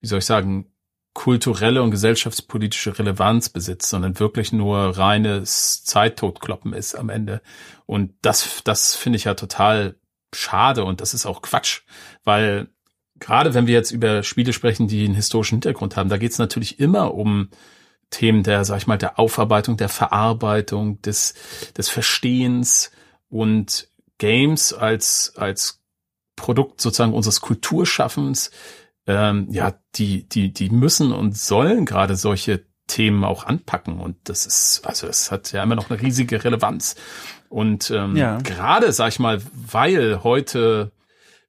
[SPEAKER 2] wie soll ich sagen, kulturelle und gesellschaftspolitische Relevanz besitzt, sondern wirklich nur reines Zeittodkloppen ist am Ende. Und das, das finde ich ja total schade und das ist auch Quatsch, weil gerade wenn wir jetzt über Spiele sprechen, die einen historischen Hintergrund haben, da geht es natürlich immer um Themen der, sag ich mal, der Aufarbeitung, der Verarbeitung, des, des Verstehens und Games als, als Produkt sozusagen unseres Kulturschaffens ähm, ja, die, die, die müssen und sollen gerade solche Themen auch anpacken. Und das ist, also es hat ja immer noch eine riesige Relevanz. Und ähm, ja. gerade, sag ich mal, weil heute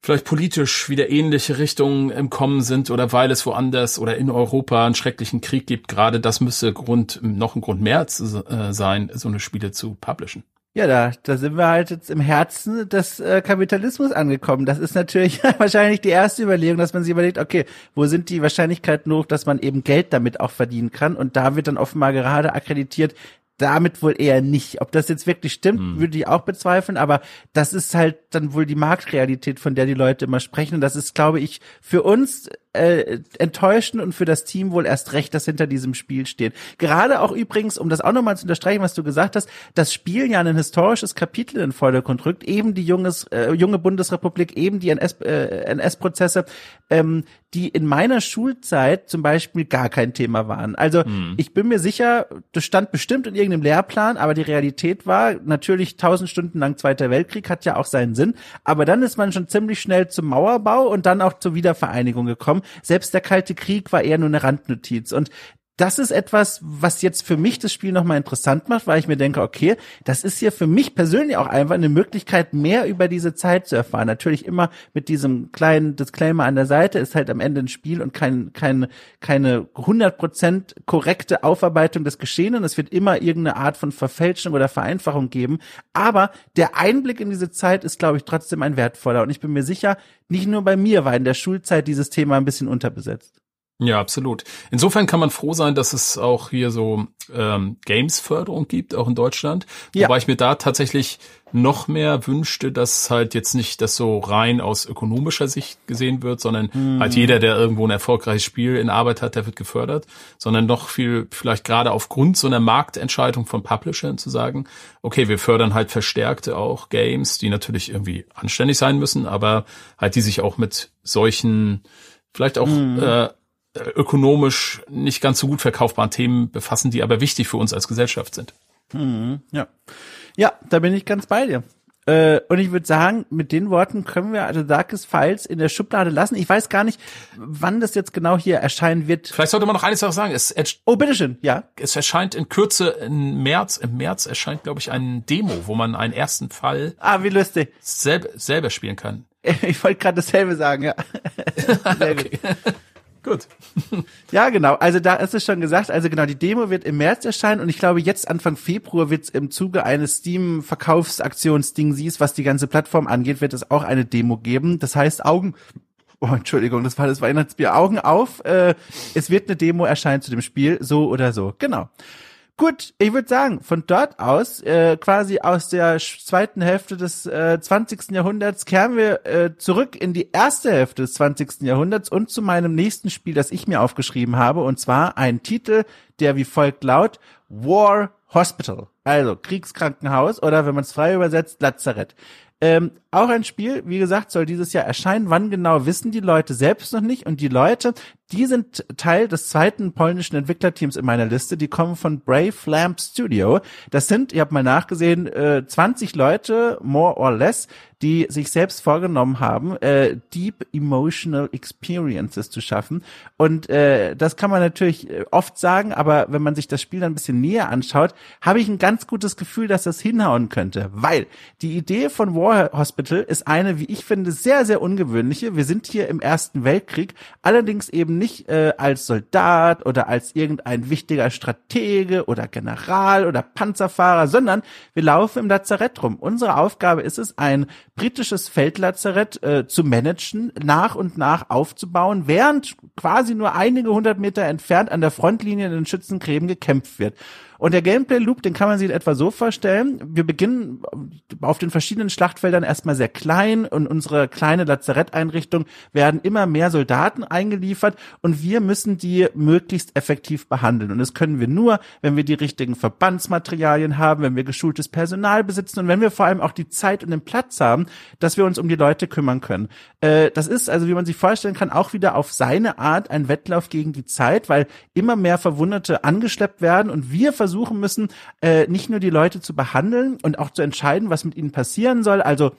[SPEAKER 2] vielleicht politisch wieder ähnliche Richtungen im Kommen sind oder weil es woanders oder in Europa einen schrecklichen Krieg gibt, gerade das müsste Grund, noch ein Grund mehr zu, äh, sein, so eine Spiele zu publishen.
[SPEAKER 1] Ja, da, da sind wir halt jetzt im Herzen des äh, Kapitalismus angekommen. Das ist natürlich <laughs> wahrscheinlich die erste Überlegung, dass man sich überlegt, okay, wo sind die Wahrscheinlichkeiten hoch, dass man eben Geld damit auch verdienen kann? Und da wird dann offenbar gerade akkreditiert, damit wohl eher nicht. Ob das jetzt wirklich stimmt, hm. würde ich auch bezweifeln, aber das ist halt dann wohl die Marktrealität, von der die Leute immer sprechen. Und das ist, glaube ich, für uns äh, enttäuschend und für das Team wohl erst recht, das hinter diesem Spiel steht. Gerade auch übrigens, um das auch nochmal zu unterstreichen, was du gesagt hast, das Spiel ja ein historisches Kapitel in Vordergrund rückt, eben die junges, äh, junge Bundesrepublik, eben die NS-Prozesse, äh, ähm, die in meiner Schulzeit zum Beispiel gar kein Thema waren. Also hm. ich bin mir sicher, das stand bestimmt in irgendeinem Lehrplan, aber die Realität war natürlich tausend Stunden lang Zweiter Weltkrieg, hat ja auch seinen Sinn. Aber dann ist man schon ziemlich schnell zum Mauerbau und dann auch zur Wiedervereinigung gekommen. Selbst der Kalte Krieg war eher nur eine Randnotiz. Und das ist etwas, was jetzt für mich das Spiel nochmal interessant macht, weil ich mir denke, okay, das ist hier für mich persönlich auch einfach eine Möglichkeit, mehr über diese Zeit zu erfahren. Natürlich immer mit diesem kleinen Disclaimer an der Seite, ist halt am Ende ein Spiel und kein, kein, keine 100% korrekte Aufarbeitung des Geschehenen. Es wird immer irgendeine Art von Verfälschung oder Vereinfachung geben. Aber der Einblick in diese Zeit ist, glaube ich, trotzdem ein wertvoller. Und ich bin mir sicher, nicht nur bei mir war in der Schulzeit dieses Thema ein bisschen unterbesetzt.
[SPEAKER 2] Ja, absolut. Insofern kann man froh sein, dass es auch hier so ähm, Games-Förderung gibt, auch in Deutschland. Ja. Wobei ich mir da tatsächlich noch mehr wünschte, dass halt jetzt nicht das so rein aus ökonomischer Sicht gesehen wird, sondern hm. halt jeder, der irgendwo ein erfolgreiches Spiel in Arbeit hat, der wird gefördert, sondern noch viel, vielleicht gerade aufgrund so einer Marktentscheidung von Publishern zu sagen, okay, wir fördern halt verstärkte auch Games, die natürlich irgendwie anständig sein müssen, aber halt die sich auch mit solchen vielleicht auch hm. äh, ökonomisch nicht ganz so gut verkaufbaren Themen befassen, die aber wichtig für uns als Gesellschaft sind.
[SPEAKER 1] Mhm, ja. Ja, da bin ich ganz bei dir. Äh, und ich würde sagen, mit den Worten können wir also Darkest Files in der Schublade lassen. Ich weiß gar nicht, wann das jetzt genau hier erscheinen wird.
[SPEAKER 2] Vielleicht sollte man noch eines sagen. Es
[SPEAKER 1] oh, bitteschön, ja.
[SPEAKER 2] Es erscheint in Kürze im März. Im März erscheint, glaube ich, ein Demo, wo man einen ersten Fall
[SPEAKER 1] ah, wie lustig.
[SPEAKER 2] Selber, selber spielen kann. <laughs>
[SPEAKER 1] Ich wollte gerade dasselbe sagen, ja. <laughs> Sehr
[SPEAKER 2] gut. <laughs>
[SPEAKER 1] Ja, genau. Also da ist es schon gesagt. Also genau, die Demo wird im März erscheinen und ich glaube, jetzt Anfang Februar wird es im Zuge eines Steam-Verkaufsaktions-Dingsies, was die ganze Plattform angeht, wird es auch eine Demo geben. Das heißt, Augen, oh, Entschuldigung, das war das Weihnachtsbier. Augen auf. Äh, es wird eine Demo erscheinen zu dem Spiel, so oder so. Genau. Gut, ich würde sagen, von dort aus, äh, quasi aus der zweiten Hälfte des äh, 20. Jahrhunderts, kehren wir äh, zurück in die erste Hälfte des 20. Jahrhunderts und zu meinem nächsten Spiel, das ich mir aufgeschrieben habe, und zwar ein Titel, der wie folgt laut War Hospital, also Kriegskrankenhaus oder wenn man es frei übersetzt, Lazarett. Ähm, auch ein Spiel, wie gesagt, soll dieses Jahr erscheinen. Wann genau wissen die Leute selbst noch nicht. Und die Leute, die sind Teil des zweiten polnischen Entwicklerteams in meiner Liste. Die kommen von Brave Lamp Studio. Das sind, ich habe mal nachgesehen, äh, 20 Leute, more or less, die sich selbst vorgenommen haben, äh, Deep Emotional Experiences zu schaffen. Und äh, das kann man natürlich äh, oft sagen, aber wenn man sich das Spiel dann ein bisschen näher anschaut, habe ich ein ganz gutes Gefühl, dass das hinhauen könnte. Weil die Idee von War Hospital ist eine, wie ich finde, sehr, sehr ungewöhnliche. Wir sind hier im Ersten Weltkrieg, allerdings eben nicht äh, als Soldat oder als irgendein wichtiger Stratege oder General oder Panzerfahrer, sondern wir laufen im Lazarett rum. Unsere Aufgabe ist es, ein britisches Feldlazarett äh, zu managen, nach und nach aufzubauen, während quasi nur einige hundert Meter entfernt an der Frontlinie in den Schützengräben gekämpft wird. Und der Gameplay-Loop, den kann man sich etwa so vorstellen. Wir beginnen auf den verschiedenen Schlachtfeldern erstmal sehr klein und unsere kleine Lazaretteinrichtung werden immer mehr Soldaten eingeliefert und wir müssen die möglichst effektiv behandeln. Und das können wir nur, wenn wir die richtigen Verbandsmaterialien haben, wenn wir geschultes Personal besitzen und wenn wir vor allem auch die Zeit und den Platz haben, dass wir uns um die Leute kümmern können. Äh, das ist also, wie man sich vorstellen kann, auch wieder auf seine Art ein Wettlauf gegen die Zeit, weil immer mehr Verwundete angeschleppt werden und wir versuchen müssen, äh, nicht nur die Leute zu behandeln und auch zu entscheiden, was mit ihnen passieren soll. Also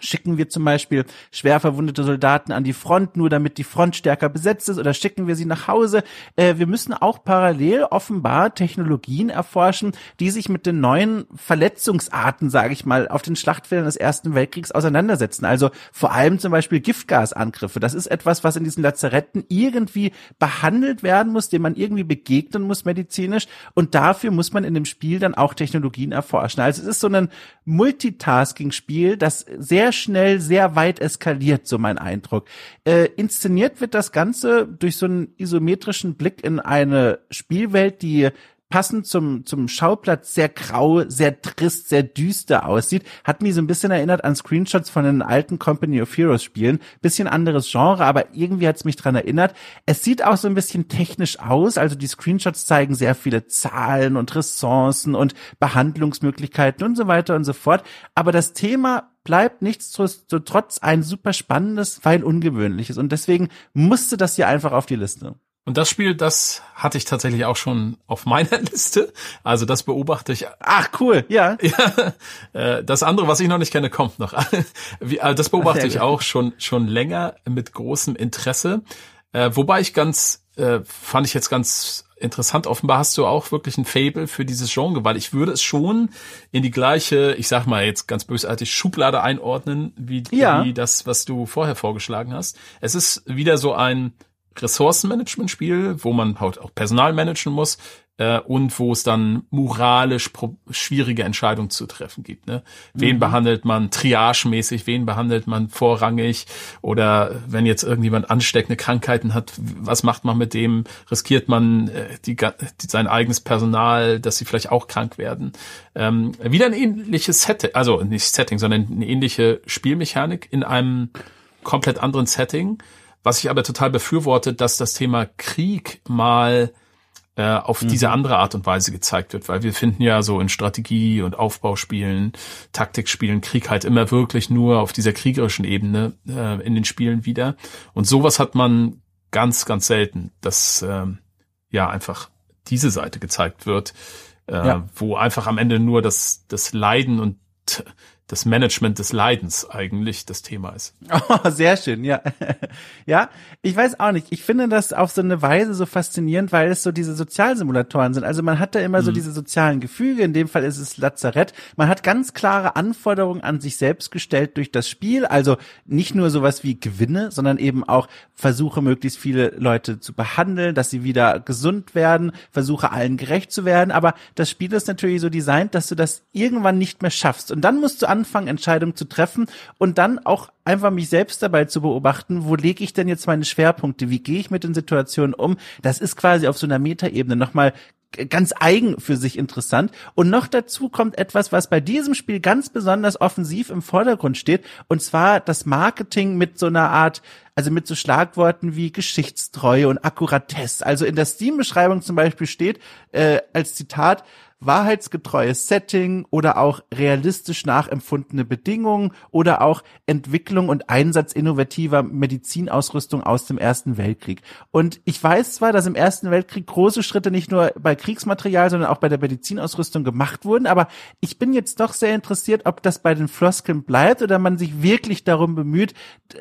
[SPEAKER 1] Schicken wir zum Beispiel schwer verwundete Soldaten an die Front, nur damit die Front stärker besetzt ist, oder schicken wir sie nach Hause? Äh, wir müssen auch parallel offenbar Technologien erforschen, die sich mit den neuen Verletzungsarten, sage ich mal, auf den Schlachtfeldern des Ersten Weltkriegs auseinandersetzen. Also vor allem zum Beispiel Giftgasangriffe. Das ist etwas, was in diesen Lazaretten irgendwie behandelt werden muss, dem man irgendwie begegnen muss medizinisch. Und dafür muss man in dem Spiel dann auch Technologien erforschen. Also es ist so ein Multitasking-Spiel, das sehr sehr schnell, sehr weit eskaliert, so mein Eindruck. Äh, inszeniert wird das Ganze durch so einen isometrischen Blick in eine Spielwelt, die passend zum, zum Schauplatz sehr grau, sehr trist, sehr düster aussieht. Hat mich so ein bisschen erinnert an Screenshots von den alten Company of Heroes Spielen. Bisschen anderes Genre, aber irgendwie hat es mich dran erinnert. Es sieht auch so ein bisschen technisch aus. Also die Screenshots zeigen sehr viele Zahlen und Ressourcen und Behandlungsmöglichkeiten und so weiter und so fort. Aber das Thema bleibt nichtsdestotrotz ein super spannendes, weil ungewöhnliches. Und deswegen musste das hier einfach auf die Liste.
[SPEAKER 2] Und das Spiel, das hatte ich tatsächlich auch schon auf meiner <laughs> Liste. Also das beobachte ich.
[SPEAKER 1] Ach cool, ja. <laughs>
[SPEAKER 2] ja äh, das andere, was ich noch nicht kenne, kommt noch. <laughs> Äh, das beobachte ich auch schon schon länger mit großem Interesse. Äh, wobei ich ganz fand ich jetzt ganz interessant. Offenbar hast du auch wirklich ein Fable für dieses Genre, weil ich würde es schon in die gleiche, ich sag mal jetzt ganz bösartig, Schublade einordnen, wie, ja. wie das, was du vorher vorgeschlagen hast. Es ist wieder so ein Ressourcenmanagement-Spiel, wo man halt auch Personal managen muss äh, und wo es dann moralisch schwierige Entscheidungen zu treffen gibt. Ne? Wen mhm. behandelt man triagemäßig, wen behandelt man vorrangig oder wenn jetzt irgendjemand ansteckende Krankheiten hat, was macht man mit dem? Riskiert man äh, die, die, sein eigenes Personal, dass sie vielleicht auch krank werden? Ähm, wieder ein ähnliches Setting, also nicht Setting, sondern eine ähnliche Spielmechanik in einem komplett anderen Setting. Was ich aber total befürworte, dass das Thema Krieg mal äh, auf mhm. diese andere Art und Weise gezeigt wird, weil wir finden ja so in Strategie und Aufbauspielen, Taktikspielen Krieg halt immer wirklich nur auf dieser kriegerischen Ebene äh, in den Spielen wieder. Und sowas hat man ganz, ganz selten, dass äh, ja einfach diese Seite gezeigt wird, äh, ja. wo einfach am Ende nur das, das Leiden und das Management des Leidens eigentlich das Thema ist. <laughs>
[SPEAKER 1] Oh, sehr schön, ja. <laughs> ja, ich weiß auch nicht. Ich finde das auf so eine Weise so faszinierend, weil es so diese Sozialsimulatoren sind. Also man hat da immer mhm. so diese sozialen Gefüge. In dem Fall ist es Lazarett. Man hat ganz klare Anforderungen an sich selbst gestellt durch das Spiel. Also nicht nur sowas wie Gewinne, sondern eben auch Versuche, möglichst viele Leute zu behandeln, dass sie wieder gesund werden, Versuche allen gerecht zu werden. Aber das Spiel ist natürlich so designt, dass du das irgendwann nicht mehr schaffst. Und dann musst du anfangen, Entscheidungen zu treffen und dann auch einfach mich selbst dabei zu beobachten, wo lege ich denn jetzt meine Schwerpunkte, wie gehe ich mit den Situationen um. Das ist quasi auf so einer Metaebene nochmal ganz eigen für sich interessant. Und noch dazu kommt etwas, was bei diesem Spiel ganz besonders offensiv im Vordergrund steht, und zwar das Marketing mit so einer Art, also mit so Schlagworten wie Geschichtstreue und Akkuratesse. Also in der Steam-Beschreibung zum Beispiel steht äh, als Zitat, wahrheitsgetreues Setting oder auch realistisch nachempfundene Bedingungen oder auch Entwicklung und Einsatz innovativer Medizinausrüstung aus dem Ersten Weltkrieg. Und ich weiß zwar, dass im Ersten Weltkrieg große Schritte nicht nur bei Kriegsmaterial, sondern auch bei der Medizinausrüstung gemacht wurden, aber ich bin jetzt doch sehr interessiert, ob das bei den Floskeln bleibt oder man sich wirklich darum bemüht,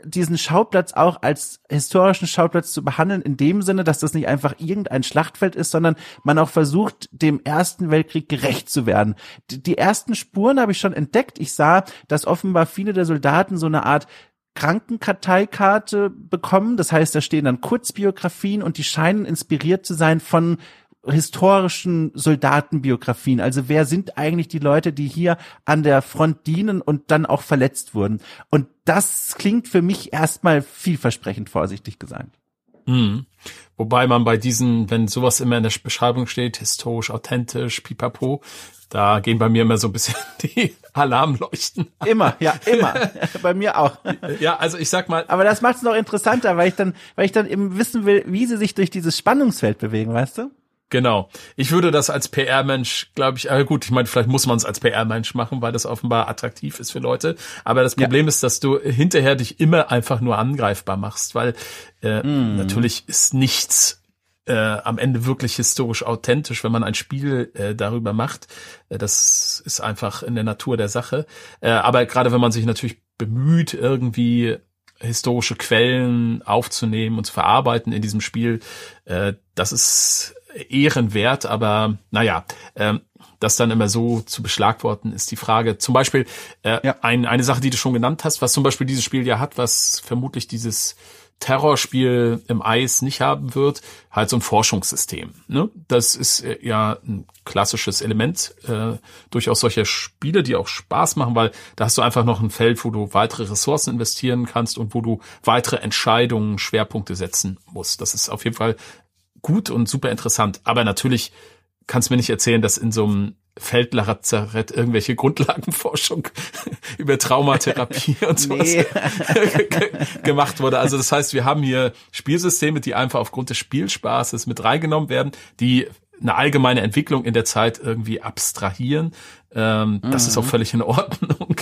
[SPEAKER 1] diesen Schauplatz auch als historischen Schauplatz zu behandeln, in dem Sinne, dass das nicht einfach irgendein Schlachtfeld ist, sondern man auch versucht, dem Ersten Weltkrieg Weltkrieg gerecht zu werden. Die, die ersten Spuren habe ich schon entdeckt. Ich sah, dass offenbar viele der Soldaten so eine Art Krankenkarteikarte bekommen. Das heißt, da stehen dann Kurzbiografien und die scheinen inspiriert zu sein von historischen Soldatenbiografien. Also wer sind eigentlich die Leute, die hier an der Front dienen und dann auch verletzt wurden? Und das klingt für mich erstmal vielversprechend, vorsichtig gesagt.
[SPEAKER 2] Mhm. Wobei man bei diesen, wenn sowas immer in der Beschreibung steht, historisch, authentisch, pipapo, da gehen bei mir immer so ein bisschen <laughs> die Alarmleuchten.
[SPEAKER 1] An. Immer, ja, immer. <laughs> bei mir auch.
[SPEAKER 2] Ja, also ich sag mal.
[SPEAKER 1] Aber das macht es noch interessanter, weil ich dann, weil ich dann eben wissen will, wie sie sich durch dieses Spannungsfeld bewegen, weißt du?
[SPEAKER 2] Genau. Ich würde das als PR-Mensch, glaube ich, äh gut, ich meine, vielleicht muss man es als PR-Mensch machen, weil das offenbar attraktiv ist für Leute. Aber das Problem ja. ist, dass du hinterher dich immer einfach nur angreifbar machst, weil äh, mm. natürlich ist nichts äh, am Ende wirklich historisch authentisch, wenn man ein Spiel äh, darüber macht. Äh, das ist einfach in der Natur der Sache. Äh, aber gerade wenn man sich natürlich bemüht, irgendwie historische Quellen aufzunehmen und zu verarbeiten in diesem Spiel, äh, das ist ehrenwert, aber naja, ähm, das dann immer so zu beschlagworten, ist die Frage. Zum Beispiel äh, ja. ein, eine Sache, die du schon genannt hast, was zum Beispiel dieses Spiel ja hat, was vermutlich dieses Terrorspiel im Eis nicht haben wird, halt so ein Forschungssystem. Ne? Das ist äh, ja ein klassisches Element äh, durchaus solcher Spiele, die auch Spaß machen, weil da hast du einfach noch ein Feld, wo du weitere Ressourcen investieren kannst und wo du weitere Entscheidungen, Schwerpunkte setzen musst. Das ist auf jeden Fall gut und super interessant. Aber natürlich kannst du mir nicht erzählen, dass in so einem Feldlazarett irgendwelche Grundlagenforschung <laughs> über Traumatherapie <laughs> und sowas <laughs> gemacht wurde. Also das heißt, wir haben hier Spielsysteme, die einfach aufgrund des Spielspaßes mit reingenommen werden, die eine allgemeine Entwicklung in der Zeit irgendwie abstrahieren. Ähm, mhm. Das ist auch mhm. völlig in Ordnung.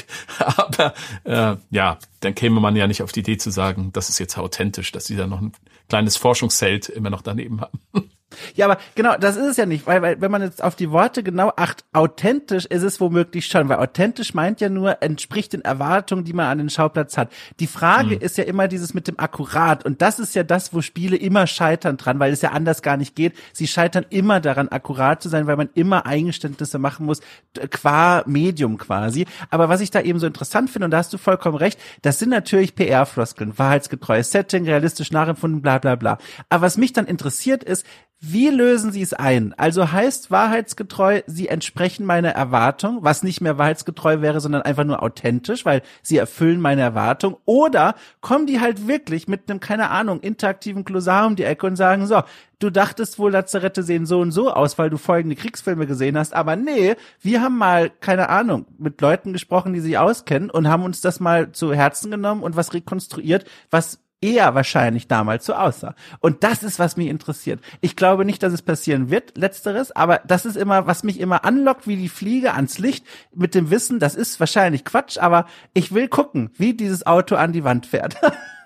[SPEAKER 2] <laughs> Äh, ja, dann käme man ja nicht auf die Idee zu sagen, das ist jetzt authentisch, dass sie da noch ein kleines Forschungszelt immer noch daneben haben. <laughs>
[SPEAKER 1] Ja, aber genau, das ist es ja nicht, weil, weil wenn man jetzt auf die Worte genau acht, authentisch ist es womöglich schon, weil authentisch meint ja nur, entspricht den Erwartungen, die man an den Schauplatz hat. Die Frage mhm. ist ja immer dieses mit dem Akkurat und das ist ja das, wo Spiele immer scheitern dran, weil es ja anders gar nicht geht. Sie scheitern immer daran, akkurat zu sein, weil man immer Eingeständnisse machen muss, qua Medium quasi. Aber was ich da eben so interessant finde, und da hast du vollkommen recht, das sind natürlich PR-Floskeln, wahrheitsgetreues Setting, realistisch nachempfunden, bla bla bla. Aber was mich dann interessiert ist, wie lösen Sie es ein? Also heißt wahrheitsgetreu, Sie entsprechen meiner Erwartung, was nicht mehr wahrheitsgetreu wäre, sondern einfach nur authentisch, weil Sie erfüllen meine Erwartung. Oder kommen die halt wirklich mit einem, keine Ahnung, interaktiven Klosar um die Ecke und sagen, so, du dachtest wohl, Lazarette sehen so und so aus, weil du folgende Kriegsfilme gesehen hast. Aber nee, wir haben mal, keine Ahnung, mit Leuten gesprochen, die sich auskennen und haben uns das mal zu Herzen genommen und was rekonstruiert, was eher wahrscheinlich damals so aussah. Und das ist, was mich interessiert. Ich glaube nicht, dass es passieren wird, letzteres, aber das ist immer, was mich immer anlockt, wie die Fliege ans Licht, mit dem Wissen, das ist wahrscheinlich Quatsch, aber ich will gucken, wie dieses Auto an die Wand fährt.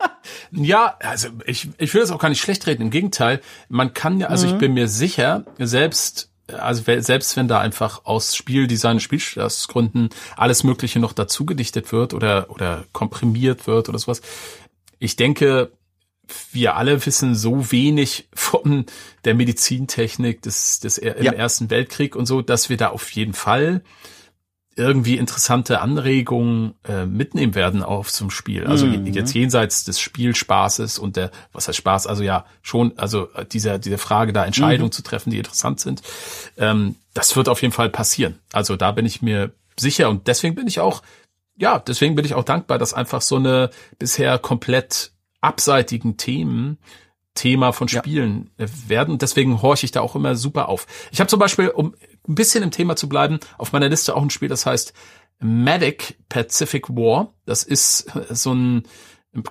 [SPEAKER 1] <laughs>
[SPEAKER 2] ja, also ich, ich will das auch gar nicht schlecht reden. Im Gegenteil, man kann ja, also mhm. ich bin mir sicher, selbst also selbst wenn da einfach aus Spieldesign, Spielgründen alles Mögliche noch dazu gedichtet wird oder oder komprimiert wird oder sowas, ich denke, wir alle wissen so wenig <laughs> von der Medizintechnik des, des im ja. Ersten Weltkrieg und so, dass wir da auf jeden Fall irgendwie interessante Anregungen äh, mitnehmen werden auf zum Spiel. Also mhm. jetzt jenseits des Spielspaßes und der, was heißt Spaß? Also ja, schon, also dieser, diese Frage da Entscheidungen mhm. zu treffen, die interessant sind. Ähm, das wird auf jeden Fall passieren. Also da bin ich mir sicher und deswegen bin ich auch ja, deswegen bin ich auch dankbar, dass einfach so eine bisher komplett abseitigen Themen Thema von Spielen ja. werden. Deswegen horche ich da auch immer super auf. Ich habe zum Beispiel, um ein bisschen im Thema zu bleiben, auf meiner Liste auch ein Spiel, das heißt Medic Pacific War. Das ist so ein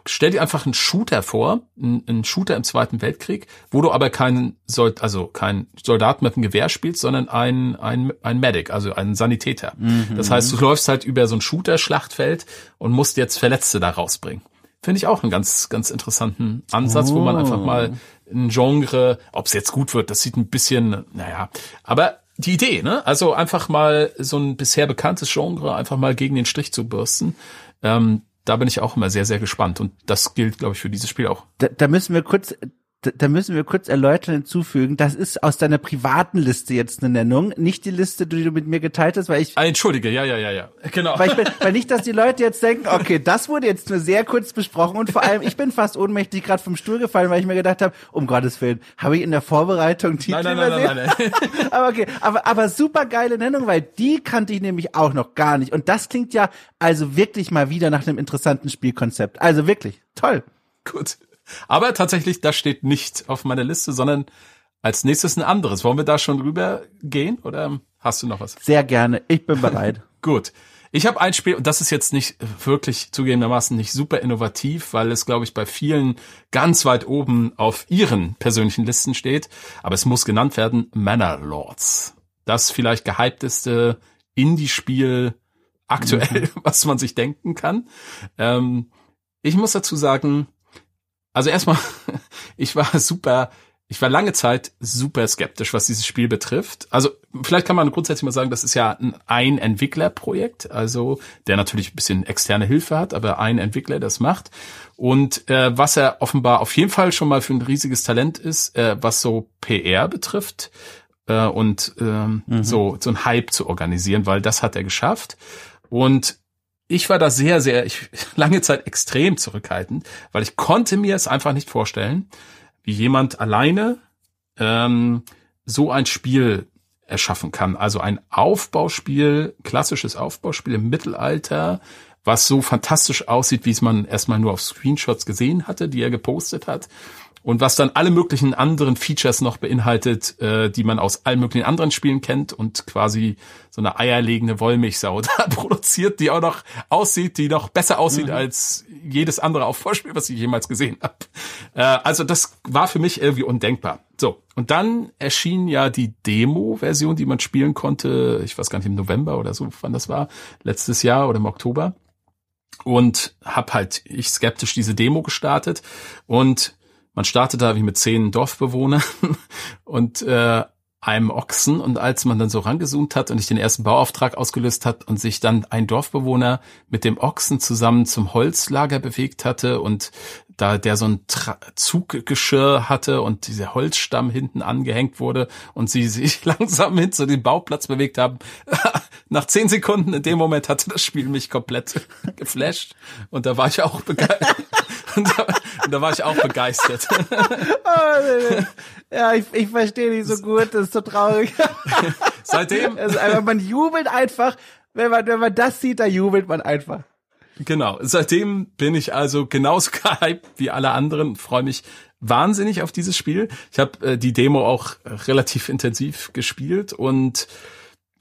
[SPEAKER 2] stell dir einfach einen Shooter vor, einen, Shooter im Zweiten Weltkrieg, wo du aber keinen Sold, also kein Soldat mit einem Gewehr spielst, sondern ein, ein, ein Medic, also ein Sanitäter. Mhm. Das heißt, du läufst halt über so ein Shooter-Schlachtfeld und musst jetzt Verletzte da rausbringen. Finde ich auch einen ganz, ganz interessanten Ansatz, oh. wo man einfach mal ein Genre, ob es jetzt gut wird, das sieht ein bisschen, naja, aber die Idee, ne? Also einfach mal so ein bisher bekanntes Genre einfach mal gegen den Strich zu bürsten. Ähm, da bin ich auch immer sehr, sehr gespannt. Und das gilt, glaube ich, für dieses Spiel auch.
[SPEAKER 1] Da, da müssen wir kurz da müssen wir kurz erläutern hinzufügen, das ist aus deiner privaten Liste jetzt eine Nennung, nicht die Liste, die du mit mir geteilt hast, weil ich.
[SPEAKER 2] Ah, entschuldige, ja, ja, ja, ja. Genau.
[SPEAKER 1] Weil, ich bin, <laughs> weil nicht, dass die Leute jetzt denken, okay, das wurde jetzt nur sehr kurz besprochen und vor allem, ich bin fast ohnmächtig gerade vom Stuhl gefallen, weil ich mir gedacht habe, um Gottes Willen, habe ich in der Vorbereitung Titel nein, nein, nein, nein, nein, nein. <laughs> aber okay, aber, aber super geile Nennung, weil die kannte ich nämlich auch noch gar nicht. Und das klingt ja also wirklich mal wieder nach einem interessanten Spielkonzept. Also wirklich, toll.
[SPEAKER 2] Gut. Aber tatsächlich, das steht nicht auf meiner Liste, sondern als nächstes ein anderes. Wollen wir da schon rüber gehen oder hast du noch was?
[SPEAKER 1] Sehr gerne. Ich bin bereit. <laughs>
[SPEAKER 2] Gut. Ich habe ein Spiel, und das ist jetzt nicht wirklich zugegebenermaßen nicht super innovativ, weil es, glaube ich, bei vielen ganz weit oben auf ihren persönlichen Listen steht. Aber es muss genannt werden, Manor Lords. Das vielleicht gehypteste Indie-Spiel aktuell, mhm. <laughs> was man sich denken kann. Ähm, ich muss dazu sagen, also erstmal, <laughs> ich war super, ich war lange Zeit super skeptisch, was dieses Spiel betrifft. Also vielleicht kann man grundsätzlich mal sagen, das ist ja ein, ein Entwicklerprojekt, also der natürlich ein bisschen externe Hilfe hat, aber ein Entwickler das macht. Und äh, was er offenbar auf jeden Fall schon mal für ein riesiges Talent ist, äh, was so PR betrifft äh, und ähm, mhm. so so ein Hype zu organisieren, weil das hat er geschafft. Und ich war da sehr, sehr, ich, <laughs> lange Zeit extrem zurückhaltend, weil ich konnte mir es einfach nicht vorstellen, wie jemand alleine ähm, so ein Spiel erschaffen kann. Also ein Aufbauspiel, klassisches Aufbauspiel im Mittelalter, was so fantastisch aussieht, wie es man erstmal nur auf Screenshots gesehen hatte, die er gepostet hat und was dann alle möglichen anderen Features noch beinhaltet, äh, die man aus allen möglichen anderen Spielen kennt und quasi so eine eierlegende Wollmilchsau <laughs> da produziert, die auch noch aussieht, die noch besser aussieht mhm. als jedes andere Aufbauspiel, was ich jemals gesehen habe. Äh, also das war für mich irgendwie undenkbar. So, und dann erschien ja die Demo-Version, die man spielen konnte, ich weiß gar nicht, im November oder so, wann das war, letztes Jahr oder im Oktober. Und hab halt ich skeptisch diese Demo gestartet und man startet da wie mit zehn Dorfbewohnern <laughs> und äh, einem Ochsen und als man dann so rangezoomt hat und ich den ersten Bauauftrag ausgelöst hat und sich dann ein Dorfbewohner mit dem Ochsen zusammen zum Holzlager bewegt hatte und da der so ein Tra Zuggeschirr hatte und dieser Holzstamm hinten angehängt wurde und sie <laughs> sich langsam hin zu dem Bauplatz bewegt haben. <laughs> Nach zehn Sekunden in dem Moment hatte das Spiel mich komplett geflasht und da war ich auch begeistert. Und, da, und da war ich auch begeistert. <laughs>
[SPEAKER 1] Oh, ja, ich, ich verstehe dich so gut, das ist so traurig. <laughs>
[SPEAKER 2] Seitdem.
[SPEAKER 1] Also man jubelt einfach, wenn man, wenn man das sieht, da jubelt man einfach.
[SPEAKER 2] Genau. Seitdem bin ich also genauso gehypt wie alle anderen. Freue mich wahnsinnig auf dieses Spiel. Ich habe äh, die Demo auch relativ intensiv gespielt und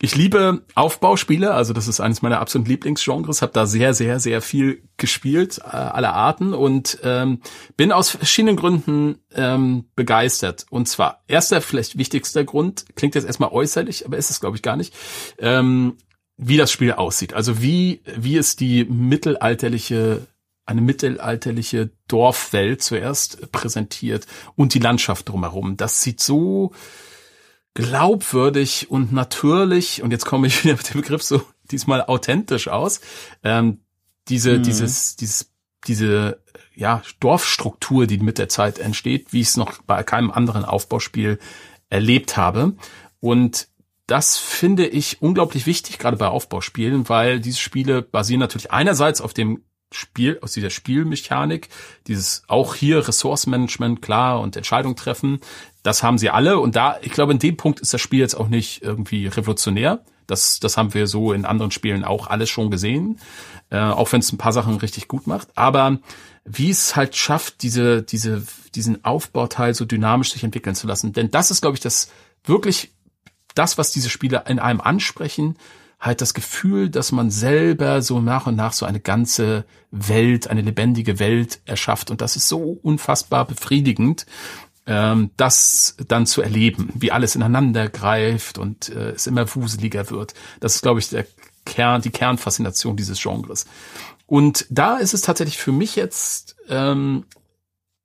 [SPEAKER 2] ich liebe Aufbauspiele, also das ist eines meiner absoluten Lieblingsgenres, habe da sehr, sehr, sehr viel gespielt, äh, aller Arten und ähm, bin aus verschiedenen Gründen ähm, begeistert. Und zwar, erster, vielleicht wichtigster Grund, klingt jetzt erstmal äußerlich, aber ist es, glaube ich, gar nicht, ähm, wie das Spiel aussieht. Also wie, wie es die mittelalterliche eine mittelalterliche Dorfwelt zuerst präsentiert und die Landschaft drumherum. Das sieht so glaubwürdig und natürlich, und jetzt komme ich <laughs> wieder mit dem Begriff so diesmal authentisch aus, ähm, diese, mhm. dieses, dieses, diese, ja, Dorfstruktur, die mit der Zeit entsteht, wie ich es noch bei keinem anderen Aufbauspiel erlebt habe. Und das finde ich unglaublich wichtig, gerade bei Aufbauspielen, weil diese Spiele basieren natürlich einerseits auf dem Spiel, aus dieser Spielmechanik, dieses auch hier Ressourcenmanagement, klar, und Entscheidung treffen, das haben sie alle. Und da, ich glaube, in dem Punkt ist das Spiel jetzt auch nicht irgendwie revolutionär. Das, das haben wir so in anderen Spielen auch alles schon gesehen, äh, auch wenn es ein paar Sachen richtig gut macht. Aber wie es halt schafft, diese, diese, diesen Aufbauteil so dynamisch sich entwickeln zu lassen. Denn das ist, glaube ich, das wirklich das, was diese Spiele in einem ansprechen, halt das Gefühl, dass man selber so nach und nach so eine ganze Welt, eine lebendige Welt erschafft. Und das ist so unfassbar befriedigend, ähm, das dann zu erleben, wie alles ineinander greift und äh, es immer wuseliger wird. Das ist, glaube ich, der Kern, die Kernfaszination dieses Genres. Und da ist es tatsächlich für mich jetzt ähm,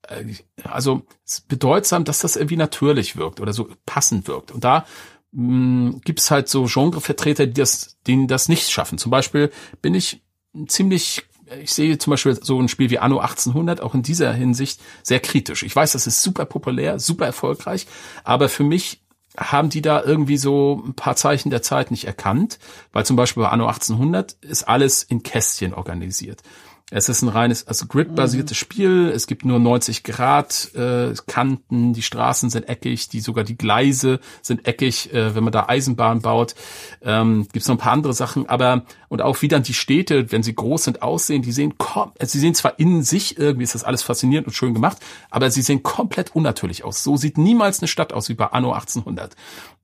[SPEAKER 2] äh, also bedeutsam, dass das irgendwie natürlich wirkt oder so passend wirkt. Und da hm, gibt es halt so Genrevertreter, die das, denen das nicht schaffen. Zum Beispiel bin ich ziemlich ich sehe zum Beispiel so ein Spiel wie Anno 1800 auch in dieser Hinsicht sehr kritisch. Ich weiß, das ist super populär, super erfolgreich, aber für mich haben die da irgendwie so ein paar Zeichen der Zeit nicht erkannt, weil zum Beispiel bei Anno 1800 ist alles in Kästchen organisiert. Es ist ein reines, also grid-basiertes mhm. Spiel. Es gibt nur 90 Grad äh, Kanten, die Straßen sind eckig, die sogar die Gleise sind eckig, äh, wenn man da Eisenbahn baut. Ähm, gibt es noch ein paar andere Sachen, aber und auch wie dann die Städte, wenn sie groß sind, aussehen, die sehen kom also sie sehen zwar in sich irgendwie ist das alles faszinierend und schön gemacht, aber sie sehen komplett unnatürlich aus. So sieht niemals eine Stadt aus wie bei Anno 1800.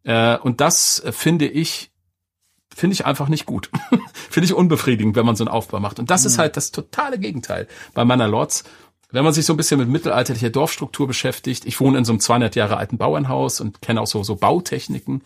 [SPEAKER 2] Äh, und das äh, finde ich finde ich einfach nicht gut. <laughs> finde ich unbefriedigend, wenn man so einen Aufbau macht. Und das mhm. ist halt das totale Gegenteil bei Manor Lords. Wenn man sich so ein bisschen mit mittelalterlicher Dorfstruktur beschäftigt, ich wohne in so einem 200 Jahre alten Bauernhaus und kenne auch so, so Bautechniken,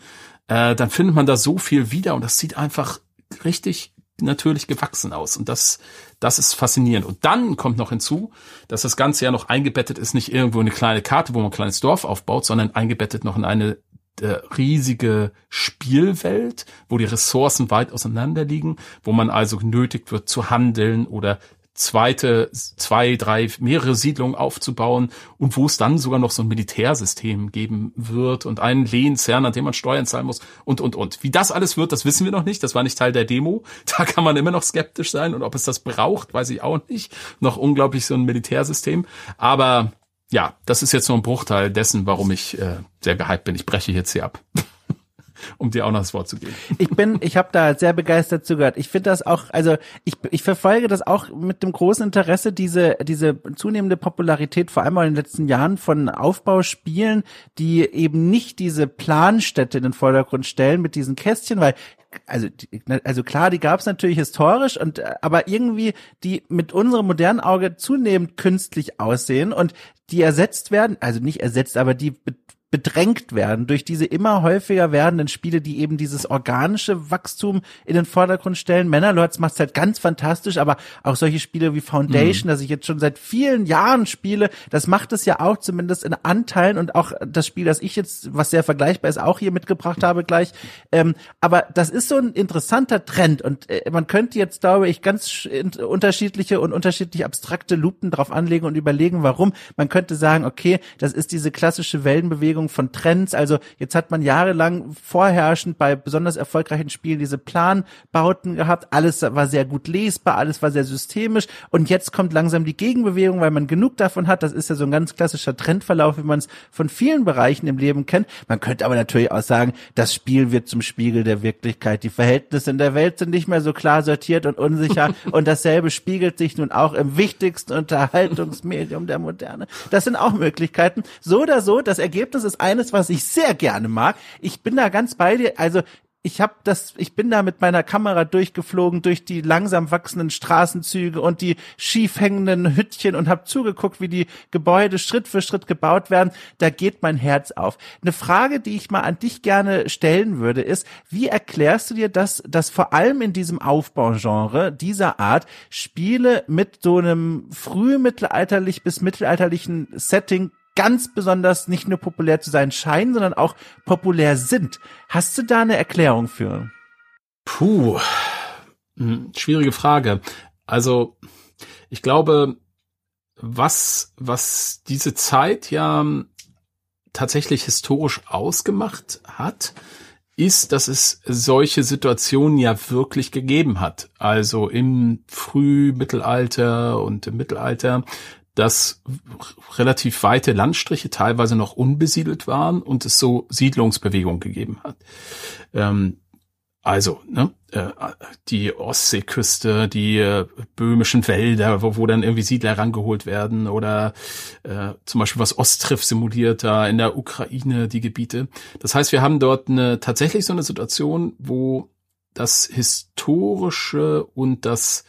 [SPEAKER 2] äh, dann findet man da so viel wieder und das sieht einfach richtig natürlich gewachsen aus. Und das, das ist faszinierend. Und dann kommt noch hinzu, dass das Ganze ja noch eingebettet ist, nicht irgendwo eine kleine Karte, wo man ein kleines Dorf aufbaut, sondern eingebettet noch in eine riesige Spielwelt, wo die Ressourcen weit auseinander liegen, wo man also genötigt wird zu handeln oder zweite, zwei, drei, mehrere Siedlungen aufzubauen und wo es dann sogar noch so ein Militärsystem geben wird und einen Lehnsherrn, an dem man Steuern zahlen muss und, und, und. Wie das alles wird, das wissen wir noch nicht. Das war nicht Teil der Demo. <laughs> Da kann man immer noch skeptisch sein und ob es das braucht, weiß ich auch nicht. Noch unglaublich so ein Militärsystem. Aber ja, das ist jetzt nur ein Bruchteil dessen, warum ich äh, sehr gehypt bin. Ich breche jetzt hier ab. <laughs> um dir auch noch das Wort zu geben.
[SPEAKER 1] Ich bin, ich habe da sehr begeistert zugehört. Ich finde das auch, also ich, ich verfolge das auch mit dem großen Interesse, diese, diese zunehmende Popularität, vor allem in den letzten Jahren von Aufbauspielen, die eben nicht diese Planstätte in den Vordergrund stellen mit diesen Kästchen, weil also also klar, die gab es natürlich historisch und aber irgendwie die mit unserem modernen Auge zunehmend künstlich aussehen und die ersetzt werden, also nicht ersetzt, aber die bedrängt werden durch diese immer häufiger werdenden Spiele, die eben dieses organische Wachstum in den Vordergrund stellen. Männerlords macht halt ganz fantastisch, aber auch solche Spiele wie Foundation, mhm. das ich jetzt schon seit vielen Jahren spiele, das macht es ja auch zumindest in Anteilen und auch das Spiel, das ich jetzt, was sehr vergleichbar ist, auch hier mitgebracht habe gleich. Ähm, aber das ist so ein interessanter Trend und äh, man könnte jetzt, glaube ich, ganz unterschiedliche und unterschiedlich abstrakte Lupen drauf anlegen und überlegen, warum. Man könnte sagen, okay, das ist diese klassische Wellenbewegung Bewegung von Trends. Also jetzt hat man jahrelang vorherrschend bei besonders erfolgreichen Spielen diese Planbauten gehabt. Alles war sehr gut lesbar, alles war sehr systemisch. Und jetzt kommt langsam die Gegenbewegung, weil man genug davon hat. Das ist ja so ein ganz klassischer Trendverlauf, wie man es von vielen Bereichen im Leben kennt. Man könnte aber natürlich auch sagen, das Spiel wird zum Spiegel der Wirklichkeit. Die Verhältnisse in der Welt sind nicht mehr so klar sortiert und unsicher. <laughs> und dasselbe spiegelt sich nun auch im wichtigsten Unterhaltungsmedium der Moderne. Das sind auch Möglichkeiten. So oder so, das Ergebnis ist eines, was ich sehr gerne mag. Ich bin da ganz bei dir. Also ich habe das, ich bin da mit meiner Kamera durchgeflogen durch die langsam wachsenden Straßenzüge und die schief hängenden Hüttchen und habe zugeguckt, wie die Gebäude Schritt für Schritt gebaut werden. Da geht mein Herz auf. Eine Frage, die ich mal an dich gerne stellen würde, ist: Wie erklärst du dir das, dass vor allem in diesem Aufbaugenre dieser Art Spiele mit so einem frühmittelalterlich bis mittelalterlichen Setting ganz besonders nicht nur populär zu sein scheinen, sondern auch populär sind. Hast du da eine Erklärung für?
[SPEAKER 2] Puh, hm, schwierige Frage. Also, ich glaube, was, was diese Zeit ja tatsächlich historisch ausgemacht hat, ist, dass es solche Situationen ja wirklich gegeben hat. Also im Frühmittelalter und im Mittelalter dass relativ weite Landstriche teilweise noch unbesiedelt waren und es so Siedlungsbewegung gegeben hat. Ähm, also, ne, äh, die Ostseeküste, die äh, böhmischen Wälder, wo, wo dann irgendwie Siedler rangeholt werden oder äh, zum Beispiel was Osttriff simuliert da in der Ukraine die Gebiete. Das heißt, wir haben dort eine tatsächlich so eine Situation, wo das historische und das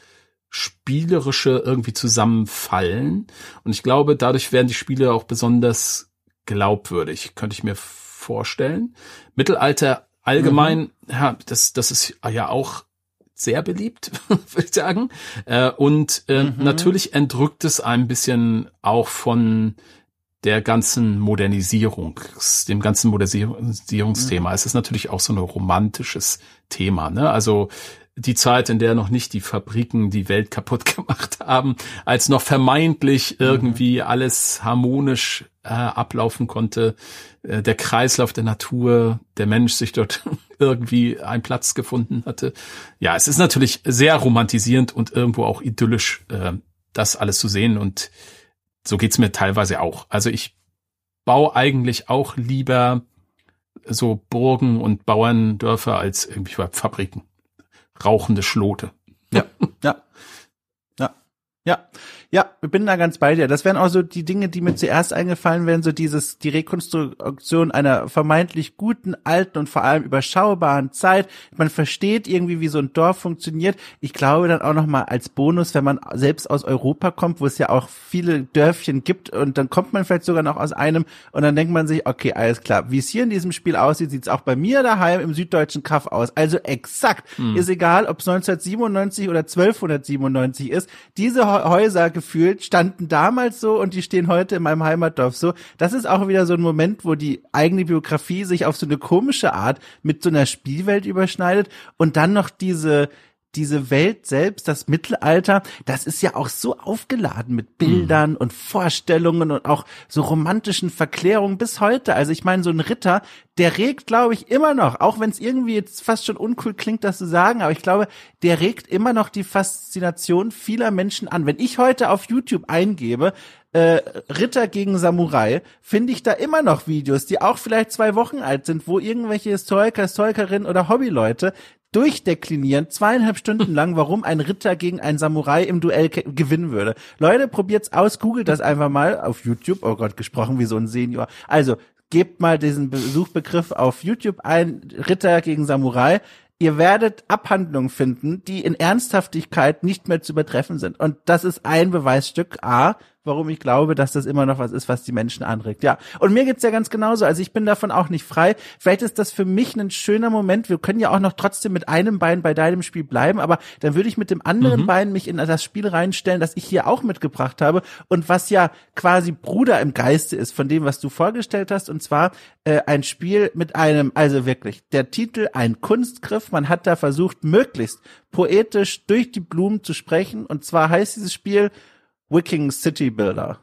[SPEAKER 2] spielerische irgendwie zusammenfallen. Und ich glaube, dadurch werden die Spiele auch besonders glaubwürdig, könnte ich mir vorstellen. Mittelalter allgemein, mhm. ja, das, das ist ja auch sehr beliebt, <laughs> würde ich sagen. Äh, und äh, mhm. natürlich entrückt es ein bisschen auch von der ganzen Modernisierung, dem ganzen Modernisierungsthema. Mhm. Es ist natürlich auch so ein romantisches Thema. Ne? Also die Zeit, in der noch nicht die Fabriken die Welt <laughs> kaputt gemacht haben, als noch vermeintlich mhm. irgendwie alles harmonisch äh, ablaufen konnte, äh, der Kreislauf der Natur, der Mensch sich dort <laughs> irgendwie einen Platz gefunden hatte. Ja, es ist natürlich sehr romantisierend und irgendwo auch idyllisch, äh, das alles zu sehen und so geht's mir teilweise auch. Also ich baue eigentlich auch lieber so Burgen und Bauerndörfer als irgendwie Fabriken rauchende Schlote.
[SPEAKER 1] Ja, ja. Ja. Ja. Ja, ich bin da ganz bei dir. Das wären auch so die Dinge, die mir zuerst eingefallen wären, so dieses, die Rekonstruktion einer vermeintlich guten, alten und vor allem überschaubaren Zeit. Man versteht irgendwie, wie so ein Dorf funktioniert. Ich glaube dann auch nochmal als Bonus, wenn man selbst aus Europa kommt, wo es ja auch viele Dörfchen gibt und dann kommt man vielleicht sogar noch aus einem und dann denkt man sich, okay, alles klar, wie es hier in diesem Spiel aussieht, sieht es auch bei mir daheim im süddeutschen Kaff aus. Also exakt. Hm. Ist egal, ob es 1997 oder 1297 ist. Diese Häuser gefühlt, standen damals so und die stehen heute in meinem Heimatdorf so. Das ist auch wieder so ein Moment, wo die eigene Biografie sich auf so eine komische Art mit so einer Spielwelt überschneidet und dann noch diese diese Welt selbst, das Mittelalter, das ist ja auch so aufgeladen mit Bildern mhm. und Vorstellungen und auch so romantischen Verklärungen bis heute. Also ich meine, so ein Ritter, der regt, glaube ich, immer noch, auch wenn es irgendwie jetzt fast schon uncool klingt, das zu sagen, aber ich glaube, der regt immer noch die Faszination vieler Menschen an. Wenn ich heute auf YouTube eingebe, äh, Ritter gegen Samurai, finde ich da immer noch Videos, die auch vielleicht zwei Wochen alt sind, wo irgendwelche Historiker, Historikerinnen oder Hobbyleute durchdeklinieren, zweieinhalb Stunden lang, warum ein Ritter gegen einen Samurai im Duell gewinnen würde. Leute, probiert's aus, googelt das einfach mal auf YouTube. Oh Gott, gesprochen wie so ein Senior. Also, gebt mal diesen Suchbegriff auf YouTube ein, Ritter gegen Samurai. Ihr werdet Abhandlungen finden, die in Ernsthaftigkeit nicht mehr zu übertreffen sind. Und das ist ein Beweisstück A, warum ich glaube, dass das immer noch was ist, was die Menschen anregt. Ja, und mir geht's ja ganz genauso. Also ich bin davon auch nicht frei. Vielleicht ist das für mich ein schöner Moment. Wir können ja auch noch trotzdem mit einem Bein bei deinem Spiel bleiben, aber dann würde ich mit dem anderen mhm. Bein mich in das Spiel reinstellen, das ich hier auch mitgebracht habe und was ja quasi Bruder im Geiste ist von dem, was du vorgestellt hast. Und zwar äh, ein Spiel mit einem, also wirklich, der Titel ein Kunstgriff. Man hat da versucht, möglichst poetisch durch die Blumen zu sprechen. Und zwar heißt dieses Spiel Wicking City Builder.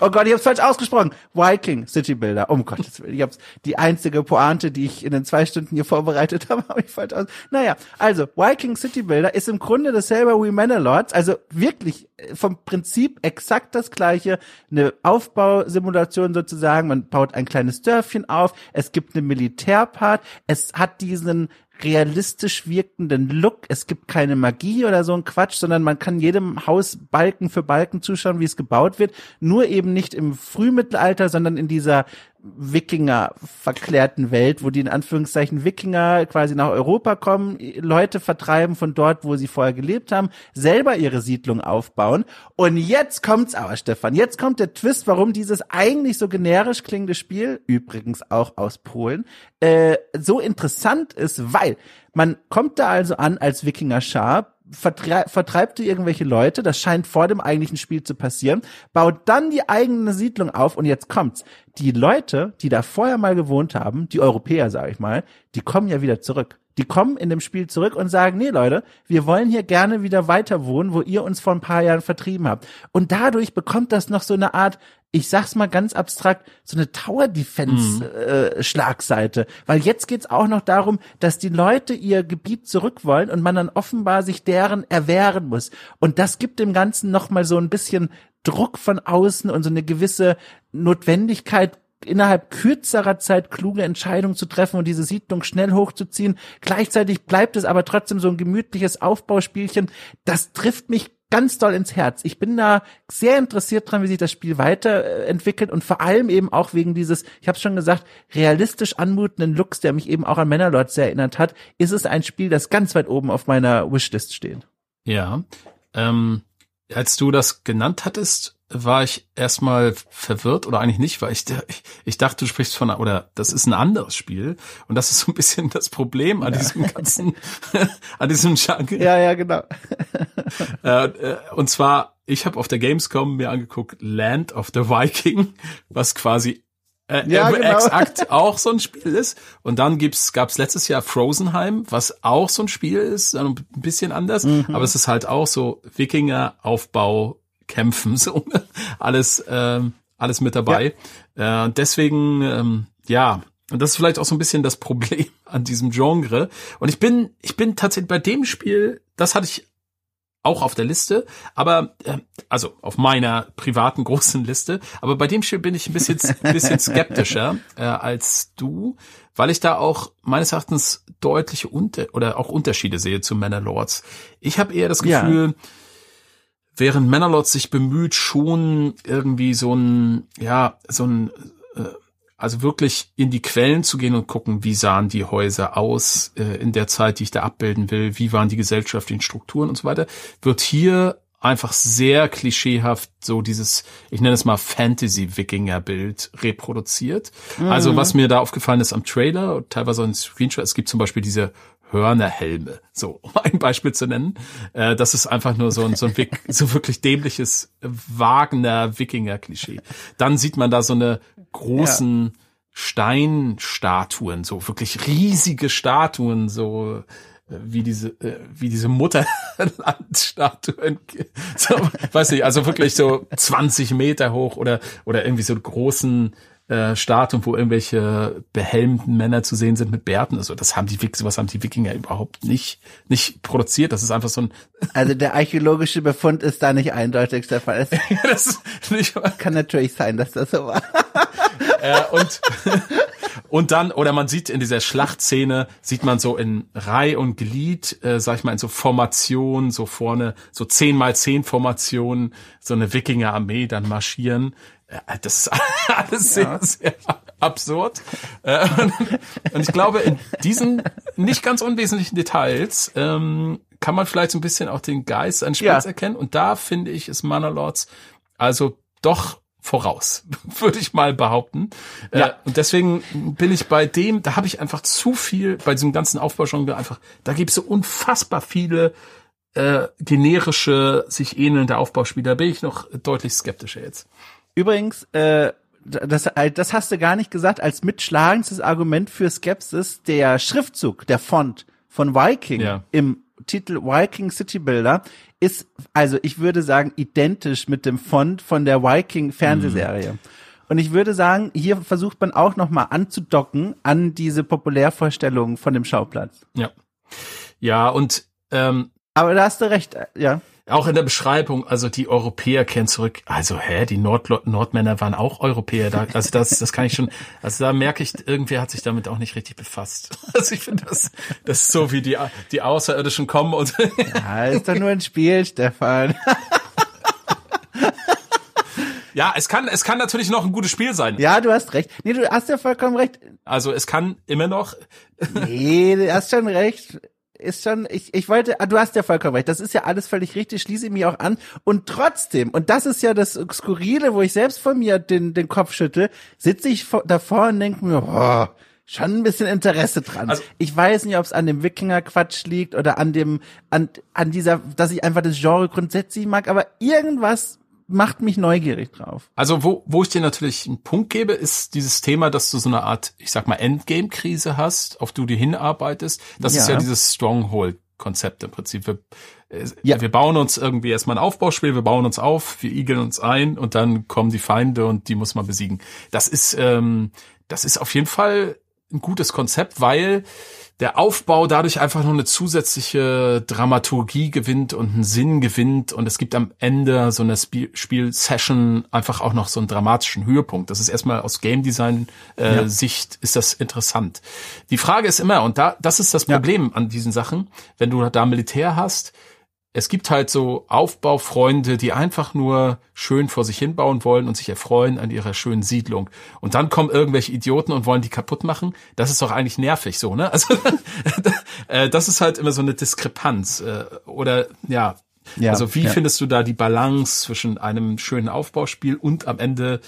[SPEAKER 1] Oh Gott, ich hab's falsch ausgesprochen. Viking City Builder. Gottes Willen. Ich hab's die einzige Pointe, die ich in den zwei Stunden hier vorbereitet habe, <laughs> habe ich falsch aus. Naja, also Viking City Builder ist im Grunde dasselbe wie Manor Also wirklich äh, vom Prinzip exakt das gleiche. Eine Aufbausimulation sozusagen. Man baut ein kleines Dörfchen auf. Es gibt einen Militärpart. Es hat diesen realistisch wirkenden Look. Es gibt keine Magie oder so ein Quatsch, sondern man kann jedem Haus Balken für Balken zuschauen, wie es gebaut wird. Nur eben nicht im Frühmittelalter, sondern in dieser Wikinger verklärten Welt, wo die in Anführungszeichen Wikinger quasi nach Europa kommen, Leute vertreiben von dort, wo sie vorher gelebt haben, selber ihre Siedlung aufbauen. Und jetzt kommt's aber, Stefan. Jetzt kommt der Twist, warum dieses eigentlich so generisch klingende Spiel, übrigens auch aus Polen, äh, so interessant ist, weil man kommt da also an als Wikinger-Schar, vertreibt du irgendwelche Leute, das scheint vor dem eigentlichen Spiel zu passieren, baut dann die eigene Siedlung auf und jetzt kommt's. Die Leute, die da vorher mal gewohnt haben, die Europäer, sage ich mal, die kommen ja wieder zurück. Die kommen in dem Spiel zurück und sagen, nee Leute, wir wollen hier gerne wieder weiter wohnen, wo ihr uns vor ein paar Jahren vertrieben habt. Und dadurch bekommt das noch so eine Art ich sag's mal ganz abstrakt, so eine Tower Defense mhm. äh, Schlagseite, weil jetzt geht's auch noch darum, dass die Leute ihr Gebiet zurück wollen und man dann offenbar sich deren erwehren muss und das gibt dem ganzen noch mal so ein bisschen Druck von außen und so eine gewisse Notwendigkeit innerhalb kürzerer Zeit kluge Entscheidungen zu treffen und diese Siedlung schnell hochzuziehen. Gleichzeitig bleibt es aber trotzdem so ein gemütliches Aufbauspielchen. Das trifft mich ganz doll ins Herz. Ich bin da sehr interessiert dran, wie sich das Spiel weiterentwickelt und vor allem eben auch wegen dieses, ich habe schon gesagt, realistisch anmutenden Looks, der mich eben auch an Männerlord sehr erinnert hat, ist es ein Spiel, das ganz weit oben auf meiner Wishlist steht.
[SPEAKER 2] Ja, ähm, als du das genannt hattest, war ich erstmal verwirrt oder eigentlich nicht, weil ich, ich dachte, du sprichst von, oder das ist ein anderes Spiel und das ist so ein bisschen das Problem an ja. diesem ganzen, <laughs> an diesem Genre.
[SPEAKER 1] Ja, ja, genau. <laughs>
[SPEAKER 2] Äh, äh, und zwar, ich habe auf der Gamescom mir angeguckt Land of the Viking, was quasi äh, ja, genau. exakt auch so ein Spiel ist. Und dann gibt's, gab's letztes Jahr Frozenheim, was auch so ein Spiel ist, ein bisschen anders, mhm. aber es ist halt auch so Wikinger Aufbau kämpfen, <laughs> so alles, ähm, alles mit dabei. Ja. Äh, deswegen, ähm, ja, und das ist vielleicht auch so ein bisschen das Problem an diesem Genre. Und ich bin, ich bin tatsächlich bei dem Spiel, das hatte ich auch auf der Liste, aber äh, also auf meiner privaten <laughs> großen Liste. Aber bei dem Spiel bin ich ein bisschen, ein bisschen skeptischer äh, als du, weil ich da auch meines Erachtens deutliche Unter oder auch Unterschiede sehe zu Manor Lords. Ich habe eher das Gefühl, ja während Mannerlord sich bemüht, schon irgendwie so ein, ja, so ein, äh, also wirklich in die Quellen zu gehen und gucken, wie sahen die Häuser aus äh, in der Zeit, die ich da abbilden will, wie waren die gesellschaftlichen Strukturen und so weiter, wird hier einfach sehr klischeehaft so dieses, ich nenne es mal Fantasy-Wikinger-Bild reproduziert. Mhm. Also was mir da aufgefallen ist am Trailer, teilweise auch in Screenshot, es gibt zum Beispiel diese Hörnerhelme, so <laughs> um ein Beispiel zu nennen. Äh, das ist einfach nur so ein, so ein so wirklich dämliches Wagner-Wikinger-Klischee. Dann sieht man da so eine großen ja. Steinstatuen, so wirklich riesige Statuen, so äh, wie diese äh, wie diese Mutterlandstatuen <laughs> so, weiß nicht also wirklich so 20 Meter hoch oder oder irgendwie so großen äh, Statuen, wo irgendwelche behelmten Männer zu sehen sind mit Bärten. Also das haben die sowas haben die Wikinger überhaupt nicht nicht produziert. Das ist einfach so ein <laughs>
[SPEAKER 1] Also der archäologische Befund ist da nicht eindeutig, Stefan. Es <laughs> das nicht kann natürlich sein, dass das so war. <laughs>
[SPEAKER 2] äh, und und dann oder man sieht in dieser Schlachtszene sieht man so in Reih und Glied, äh, sag ich mal in so Formation, so vorne so zehn mal zehn Formationen, so eine Wikinger Armee dann marschieren das ist <laughs> alles sehr, ja. sehr absurd. Äh, <laughs> und ich glaube, in diesen nicht ganz unwesentlichen Details ähm, kann man vielleicht so ein bisschen auch den Geist eines Spiels ja. erkennen. Und da finde ich, ist Mana Lords also doch voraus, <laughs> würde ich mal behaupten. Ja. Äh, und deswegen bin ich bei dem, da habe ich einfach zu viel, bei diesem ganzen Aufbaugenre einfach, da gibt es so unfassbar viele äh, generische, sich ähnelnde Aufbauspiele. Da bin ich noch deutlich skeptischer jetzt.
[SPEAKER 1] Übrigens, äh, das, äh, das hast du gar nicht gesagt, als mitschlagendstes Argument für Skepsis, der Schriftzug, der Font von Viking ja. im Titel Viking City Builder ist, also ich würde sagen, identisch mit dem Font von der Viking Fernsehserie. Mhm. Und ich würde sagen, hier versucht man auch nochmal anzudocken an diese Populärvorstellungen von dem Schauplatz.
[SPEAKER 2] Ja. Ja, und ähm,
[SPEAKER 1] aber da hast du recht, ja.
[SPEAKER 2] Auch in der Beschreibung, also die Europäer kehren zurück. Also, hä, die Nord Nordmänner waren auch Europäer. Da, also das, das kann ich schon, also da merke ich, irgendwer hat sich damit auch nicht richtig befasst. <laughs> Also ich finde das, das ist so wie die, die Außerirdischen kommen und. <laughs>
[SPEAKER 1] Ja, ist doch nur ein Spiel, Stefan.
[SPEAKER 2] Ja, es kann, es kann natürlich noch ein gutes Spiel sein.
[SPEAKER 1] Ja, du hast recht. Nee, du hast ja vollkommen recht.
[SPEAKER 2] Also es kann immer noch.
[SPEAKER 1] Nee, du hast schon recht ist schon, ich, ich wollte, ah, du hast ja vollkommen recht, das ist ja alles völlig richtig, schließe ich mich auch an. Und trotzdem, und das ist ja das Skurrile, wo ich selbst von mir den, den Kopf schüttel, sitze ich davor und denke mir, oh, schon ein bisschen Interesse dran. Also, ich weiß nicht, ob es an dem Wikinger-Quatsch liegt oder an dem, an, an dieser, dass ich einfach das Genre grundsätzlich mag, aber irgendwas macht mich neugierig drauf.
[SPEAKER 2] Also wo, wo ich dir natürlich einen Punkt gebe, ist dieses Thema, dass du so eine Art, ich sag mal, Endgame-Krise hast, auf du die hinarbeitest. Das ja. ist ja dieses Stronghold-Konzept im Prinzip. Wir, äh, ja. wir bauen uns irgendwie erstmal ein Aufbauspiel, wir bauen uns auf, wir igeln uns ein und dann kommen die Feinde und die muss man besiegen. Das ist, ähm, das ist auf jeden Fall ein gutes Konzept, weil der Aufbau dadurch einfach noch eine zusätzliche Dramaturgie gewinnt und einen Sinn gewinnt und es gibt am Ende so einer Spiel-Session einfach auch noch so einen dramatischen Höhepunkt. Das ist erstmal aus Game Design äh, ja. Sicht ist das interessant. Die Frage ist immer und da das ist das Problem ja. an diesen Sachen, wenn du da Militär hast, es gibt halt so Aufbaufreunde, die einfach nur schön vor sich hinbauen wollen und sich erfreuen an ihrer schönen Siedlung. Und dann kommen irgendwelche Idioten und wollen die kaputt machen. Das ist doch eigentlich nervig so, ne? Also <laughs> äh, das ist halt immer so eine Diskrepanz. Äh, oder ja, ja, also wie ja. findest du da die Balance zwischen einem schönen Aufbauspiel und am Ende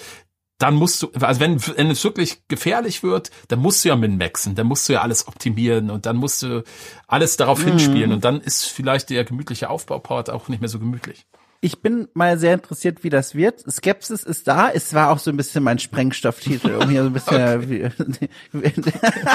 [SPEAKER 2] dann musst du, also wenn, wenn es wirklich gefährlich wird, dann musst du ja min-maxen, dann musst du ja alles optimieren und dann musst du alles darauf mhm. hinspielen und dann ist vielleicht der gemütliche Aufbaupart auch nicht mehr so gemütlich.
[SPEAKER 1] Ich bin mal sehr interessiert, wie das wird. Skepsis ist da. Es war auch so ein bisschen mein Sprengstofftitel, um hier so ein bisschen <laughs>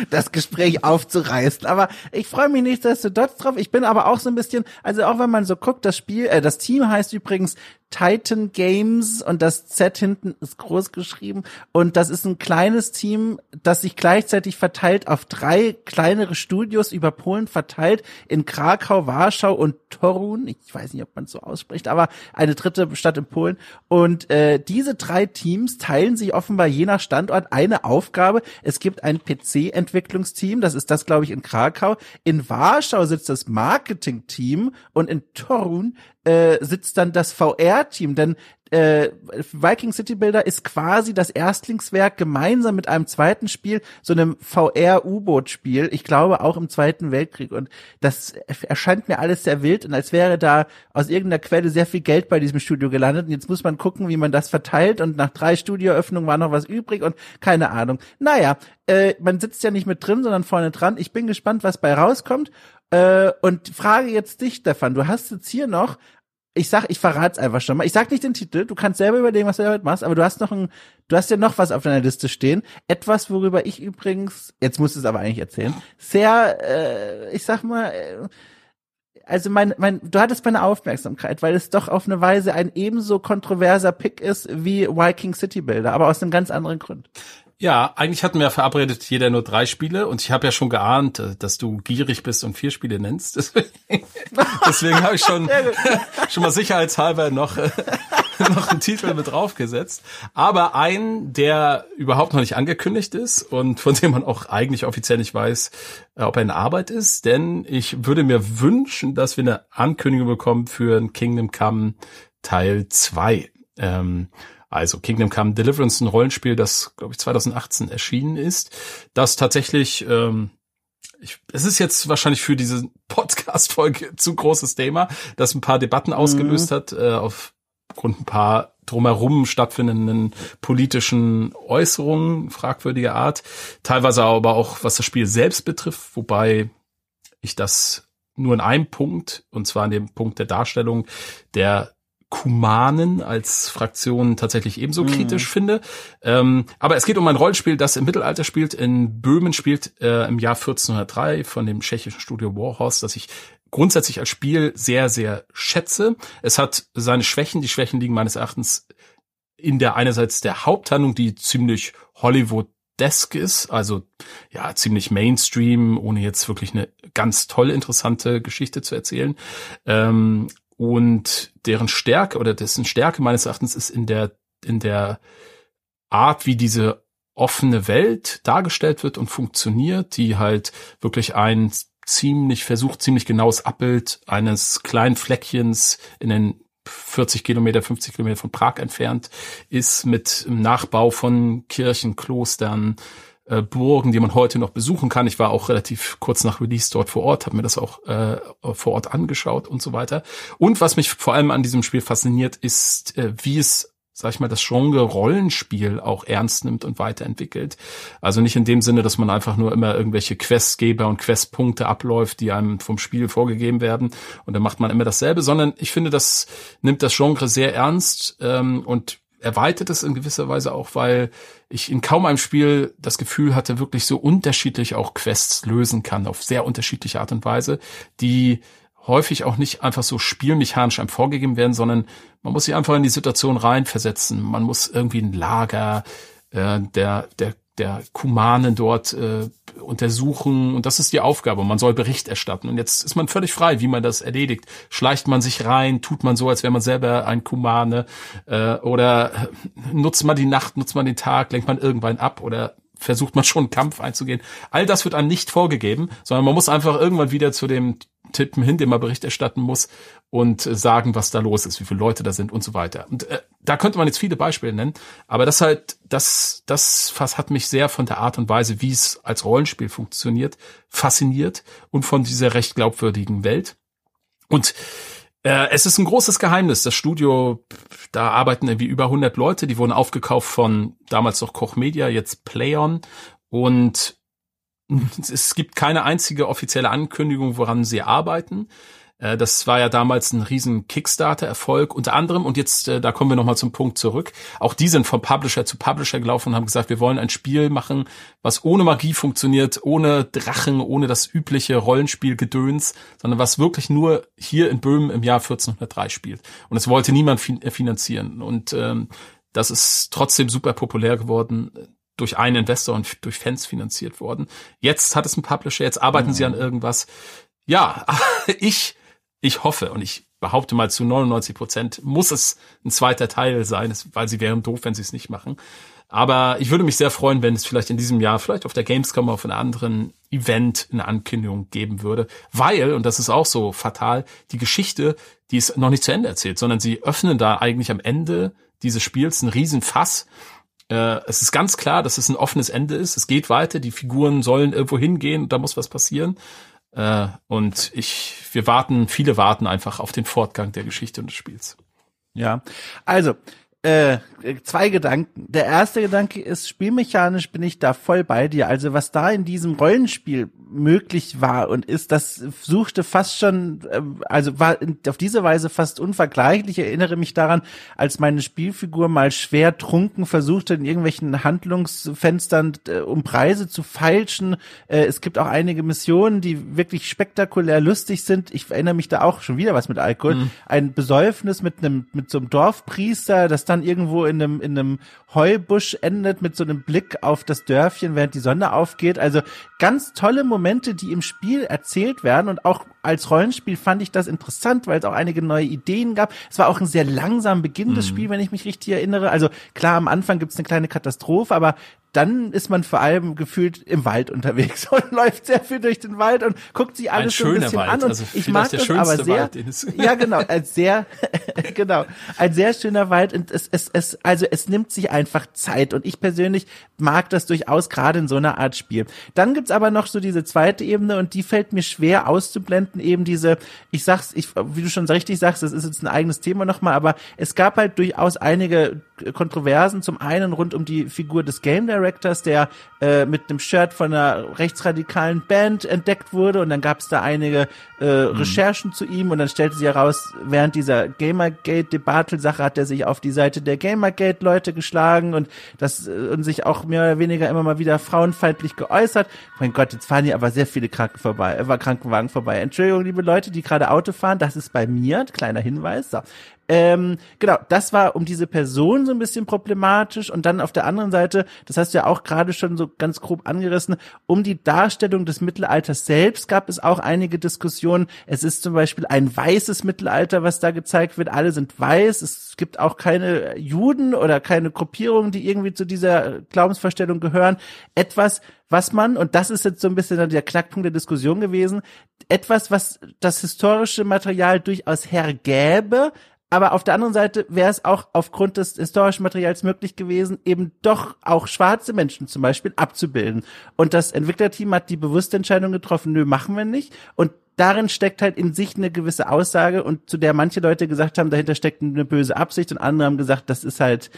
[SPEAKER 1] <laughs> das Gespräch aufzureißen. Aber ich freue mich nicht, dass du dort drauf. Ich bin aber auch so ein bisschen, also auch wenn man so guckt, das Spiel, äh, das Team heißt übrigens Titan Games und das Z hinten ist groß geschrieben und das ist ein kleines Team, das sich gleichzeitig verteilt auf drei kleinere Studios über Polen verteilt in Krakau, Warschau und Torun. Ich weiß nicht, ob man es so ausspricht, aber eine dritte Stadt in Polen. Und äh, diese drei Teams teilen sich offenbar je nach Standort eine Aufgabe. Es gibt ein PC-Entwicklungsteam, das ist das, glaube ich, in Krakau. In Warschau sitzt das Marketing-Team und in Torun äh, sitzt dann das VR-Team, denn äh, Viking City Builder ist quasi das Erstlingswerk gemeinsam mit einem zweiten Spiel, so einem VR-U-Boot-Spiel, ich glaube auch im Zweiten Weltkrieg. Und das erscheint mir alles sehr wild und als wäre da aus irgendeiner Quelle sehr viel Geld bei diesem Studio gelandet. Und jetzt muss man gucken, wie man das verteilt. Und nach drei Studioöffnungen war noch was übrig und keine Ahnung. Naja, äh, man sitzt ja nicht mit drin, sondern vorne dran. Ich bin gespannt, was bei rauskommt. Äh, und frage jetzt dich, Stefan, du hast jetzt hier noch ich sag, ich verrat's einfach schon mal. Ich sag nicht den Titel, du kannst selber überlegen, was du damit machst, aber du hast noch ein, du hast ja noch was auf deiner Liste stehen. Etwas, worüber ich übrigens, jetzt musst du es aber eigentlich erzählen, sehr, äh, ich sag mal, äh, also mein, mein, du hattest meine Aufmerksamkeit, weil es doch auf eine Weise ein ebenso kontroverser Pick ist wie Viking City Builder, aber aus einem ganz anderen Grund.
[SPEAKER 2] Ja, eigentlich hatten wir ja verabredet, jeder nur drei Spiele und ich habe ja schon geahnt, äh, dass du gierig bist und vier Spiele nennst. <laughs> Deswegen, deswegen habe ich schon, <laughs> schon mal sicherheitshalber noch, äh, <laughs> noch einen Titel mit draufgesetzt. Aber ein, der überhaupt noch nicht angekündigt ist und von dem man auch eigentlich offiziell nicht weiß, äh, ob er in Arbeit ist. Denn ich würde mir wünschen, dass wir eine Ankündigung bekommen für ein Kingdom Come Teil 2. Ähm, also Kingdom Come Deliverance, ein Rollenspiel, das, glaube ich, 2018 erschienen ist, das tatsächlich, ähm, ich, es ist jetzt wahrscheinlich für diese <laughs> Podcast-Folge zu großes Thema, das ein paar Debatten ausgelöst mhm. hat, äh, auf Grund ein paar drumherum stattfindenden politischen Äußerungen fragwürdiger Art. Teilweise aber auch, was das Spiel selbst betrifft, wobei ich das nur in einem Punkt, und zwar in dem Punkt der Darstellung der Kumanen als Fraktion tatsächlich ebenso mhm. kritisch finde. Ähm, aber es geht um ein Rollenspiel, das im Mittelalter spielt, in Böhmen spielt, äh, im Jahr 1403 von dem tschechischen Studio Warhorse, das ich grundsätzlich als Spiel sehr, sehr schätze. Es hat seine Schwächen. Die Schwächen liegen meines Erachtens in der einerseits der Haupthandlung, die ziemlich Hollywood Desk ist, also ja ziemlich Mainstream, ohne jetzt wirklich eine ganz tolle interessante Geschichte zu erzählen. Ähm, und deren Stärke oder dessen Stärke meines Erachtens ist in der in der Art, wie diese offene Welt dargestellt wird und funktioniert, die halt wirklich ein ziemlich versucht, ziemlich genaues Abbild eines kleinen Fleckchens in den 40 Kilometer, 50 Kilometer von Prag entfernt ist, mit Nachbau von Kirchen, Klostern, äh, Burgen, die man heute noch besuchen kann. Ich war auch relativ kurz nach Release dort vor Ort, habe mir das auch äh, vor Ort angeschaut und so weiter. Und was mich vor allem an diesem Spiel fasziniert, ist, äh, wie es sag ich mal, das Genre Rollenspiel auch ernst nimmt und weiterentwickelt. Also nicht in dem Sinne, dass man einfach nur immer irgendwelche Questgeber und Questpunkte abläuft, die einem vom Spiel vorgegeben werden und dann macht man immer dasselbe, sondern ich finde, das nimmt das Genre sehr ernst ähm, und erweitert es in gewisser Weise auch, weil ich in kaum einem Spiel das Gefühl hatte, wirklich so unterschiedlich auch Quests lösen kann, auf sehr unterschiedliche Art und Weise, die häufig auch nicht einfach so spielmechanisch einem vorgegeben werden, sondern man muss sich einfach in die Situation reinversetzen. Man muss irgendwie ein Lager äh, der, der, der Kumanen dort äh, untersuchen und das ist die Aufgabe. Man soll Bericht erstatten und jetzt ist man völlig frei, wie man das erledigt. Schleicht man sich rein, tut man so, als wäre man selber ein Kumane äh, oder nutzt man die Nacht, nutzt man den Tag, lenkt man irgendwann ab oder versucht man schon einen Kampf einzugehen. All das wird einem nicht vorgegeben, sondern man muss einfach irgendwann wieder zu dem Tippen hin, dem man Bericht erstatten muss und äh, sagen, was da los ist, wie viele Leute da sind und so weiter. Und äh, da könnte man jetzt viele Beispiele nennen, aber das halt, das, das fast hat mich sehr von der Art und Weise, wie es als Rollenspiel funktioniert, fasziniert und von dieser recht glaubwürdigen Welt. Und äh, es ist ein großes Geheimnis. Das Studio, da arbeiten irgendwie über 100 Leute, die wurden aufgekauft von damals noch Koch Media, jetzt Playon und <laughs> es gibt keine einzige offizielle Ankündigung, woran sie arbeiten. Äh, das war ja damals ein riesen Kickstarter-Erfolg unter anderem. Und jetzt, äh, da kommen wir nochmal zum Punkt zurück. Auch die sind von Publisher zu Publisher gelaufen und haben gesagt, wir wollen ein Spiel machen, was ohne Magie funktioniert, ohne Drachen, ohne das übliche Rollenspielgedöns, sondern was wirklich nur hier in Böhmen im Jahr 1403 spielt. Und es wollte niemand äh, finanzieren. Und ähm, das ist trotzdem super populär geworden durch einen Investor und durch Fans finanziert worden. Jetzt hat es einen Publisher, jetzt arbeiten mhm. sie an irgendwas. Ja, <laughs> ich, ich hoffe und ich behaupte mal zu 99 Prozent muss es ein zweiter Teil sein, weil sie wären doof, wenn sie es nicht machen. Aber ich würde mich sehr freuen, wenn es vielleicht in diesem Jahr, vielleicht auf der Gamescom auf einem anderen Event eine Ankündigung geben würde, weil, und das ist auch so fatal, die Geschichte, die ist noch nicht zu Ende erzählt, sondern sie öffnen da eigentlich am Ende dieses Spiels ein Riesenfass äh, es ist ganz klar, dass es ein offenes Ende ist. Es geht weiter, die Figuren sollen irgendwo hingehen, da muss was passieren. Äh, und ich, wir warten, viele warten einfach auf den Fortgang der Geschichte und des Spiels.
[SPEAKER 1] Ja, also äh, zwei Gedanken. Der erste Gedanke ist, spielmechanisch bin ich da voll bei dir. Also was da in diesem Rollenspiel möglich war und ist, das suchte fast schon, äh, also war auf diese Weise fast unvergleichlich. Ich erinnere mich daran, als meine Spielfigur mal schwer trunken versuchte, in irgendwelchen Handlungsfenstern äh, um Preise zu feilschen. Äh, es gibt auch einige Missionen, die wirklich spektakulär lustig sind. Ich erinnere mich da auch schon wieder was mit Alkohol. Mhm. Ein Besäufnis mit einem, mit so einem Dorfpriester, das dann irgendwo in einem, in einem Heubusch endet mit so einem Blick auf das Dörfchen, während die Sonne aufgeht. Also ganz tolle Momente, die im Spiel erzählt werden und auch als Rollenspiel fand ich das interessant, weil es auch einige neue Ideen gab. Es war auch ein sehr langsam beginnendes mhm. Spiel, wenn ich mich richtig erinnere. Also klar, am Anfang gibt es eine kleine Katastrophe, aber dann ist man vor allem gefühlt im Wald unterwegs <laughs> und läuft sehr viel durch den Wald und guckt sich alles so ein bisschen Wald. an. Und
[SPEAKER 2] also
[SPEAKER 1] ich mag das aber sehr. Ja, <laughs> genau, als sehr, <laughs> genau, ein sehr schöner Wald. Und es, es, es, also es nimmt sich einfach Zeit. Und ich persönlich mag das durchaus gerade in so einer Art Spiel. Dann gibt's aber noch so diese zweite Ebene und die fällt mir schwer auszublenden. Eben diese, ich sag's, ich, wie du schon richtig sagst, das ist jetzt ein eigenes Thema nochmal, aber es gab halt durchaus einige Kontroversen. Zum einen rund um die Figur des Game Directors, der äh, mit einem Shirt von einer rechtsradikalen Band entdeckt wurde und dann gab es da einige äh, mhm. Recherchen zu ihm und dann stellte sich heraus, während dieser Gamergate-Debakel-Sache hat er sich auf die Seite der Gamergate-Leute geschlagen und das äh, und sich auch mehr oder weniger immer mal wieder frauenfeindlich geäußert. Mein Gott, jetzt fahren hier aber sehr viele Kranken vorbei, äh, Krankenwagen vorbei. Entschuldigung, liebe Leute, die gerade Auto fahren, das ist bei mir, kleiner Hinweis. So. Ähm, genau, das war um diese Person so ein bisschen problematisch und dann auf der anderen Seite, das hast du ja auch gerade schon so ganz grob angerissen, um die Darstellung des Mittelalters selbst gab es auch einige Diskussionen. Es ist zum Beispiel ein weißes Mittelalter, was da gezeigt wird. Alle sind weiß. Es gibt auch keine Juden oder keine Gruppierungen, die irgendwie zu dieser Glaubensvorstellung gehören. Etwas, was man, und das ist jetzt so ein bisschen der Knackpunkt der Diskussion gewesen, etwas, was das historische Material durchaus hergäbe, aber auf der anderen Seite wäre es auch aufgrund des historischen Materials möglich gewesen, eben doch auch schwarze Menschen zum Beispiel abzubilden. Und das Entwicklerteam hat die bewusste Entscheidung getroffen, nö, machen wir nicht. Und darin steckt halt in sich eine gewisse Aussage und zu der manche Leute gesagt haben, dahinter steckt eine böse Absicht und andere haben gesagt, das ist halt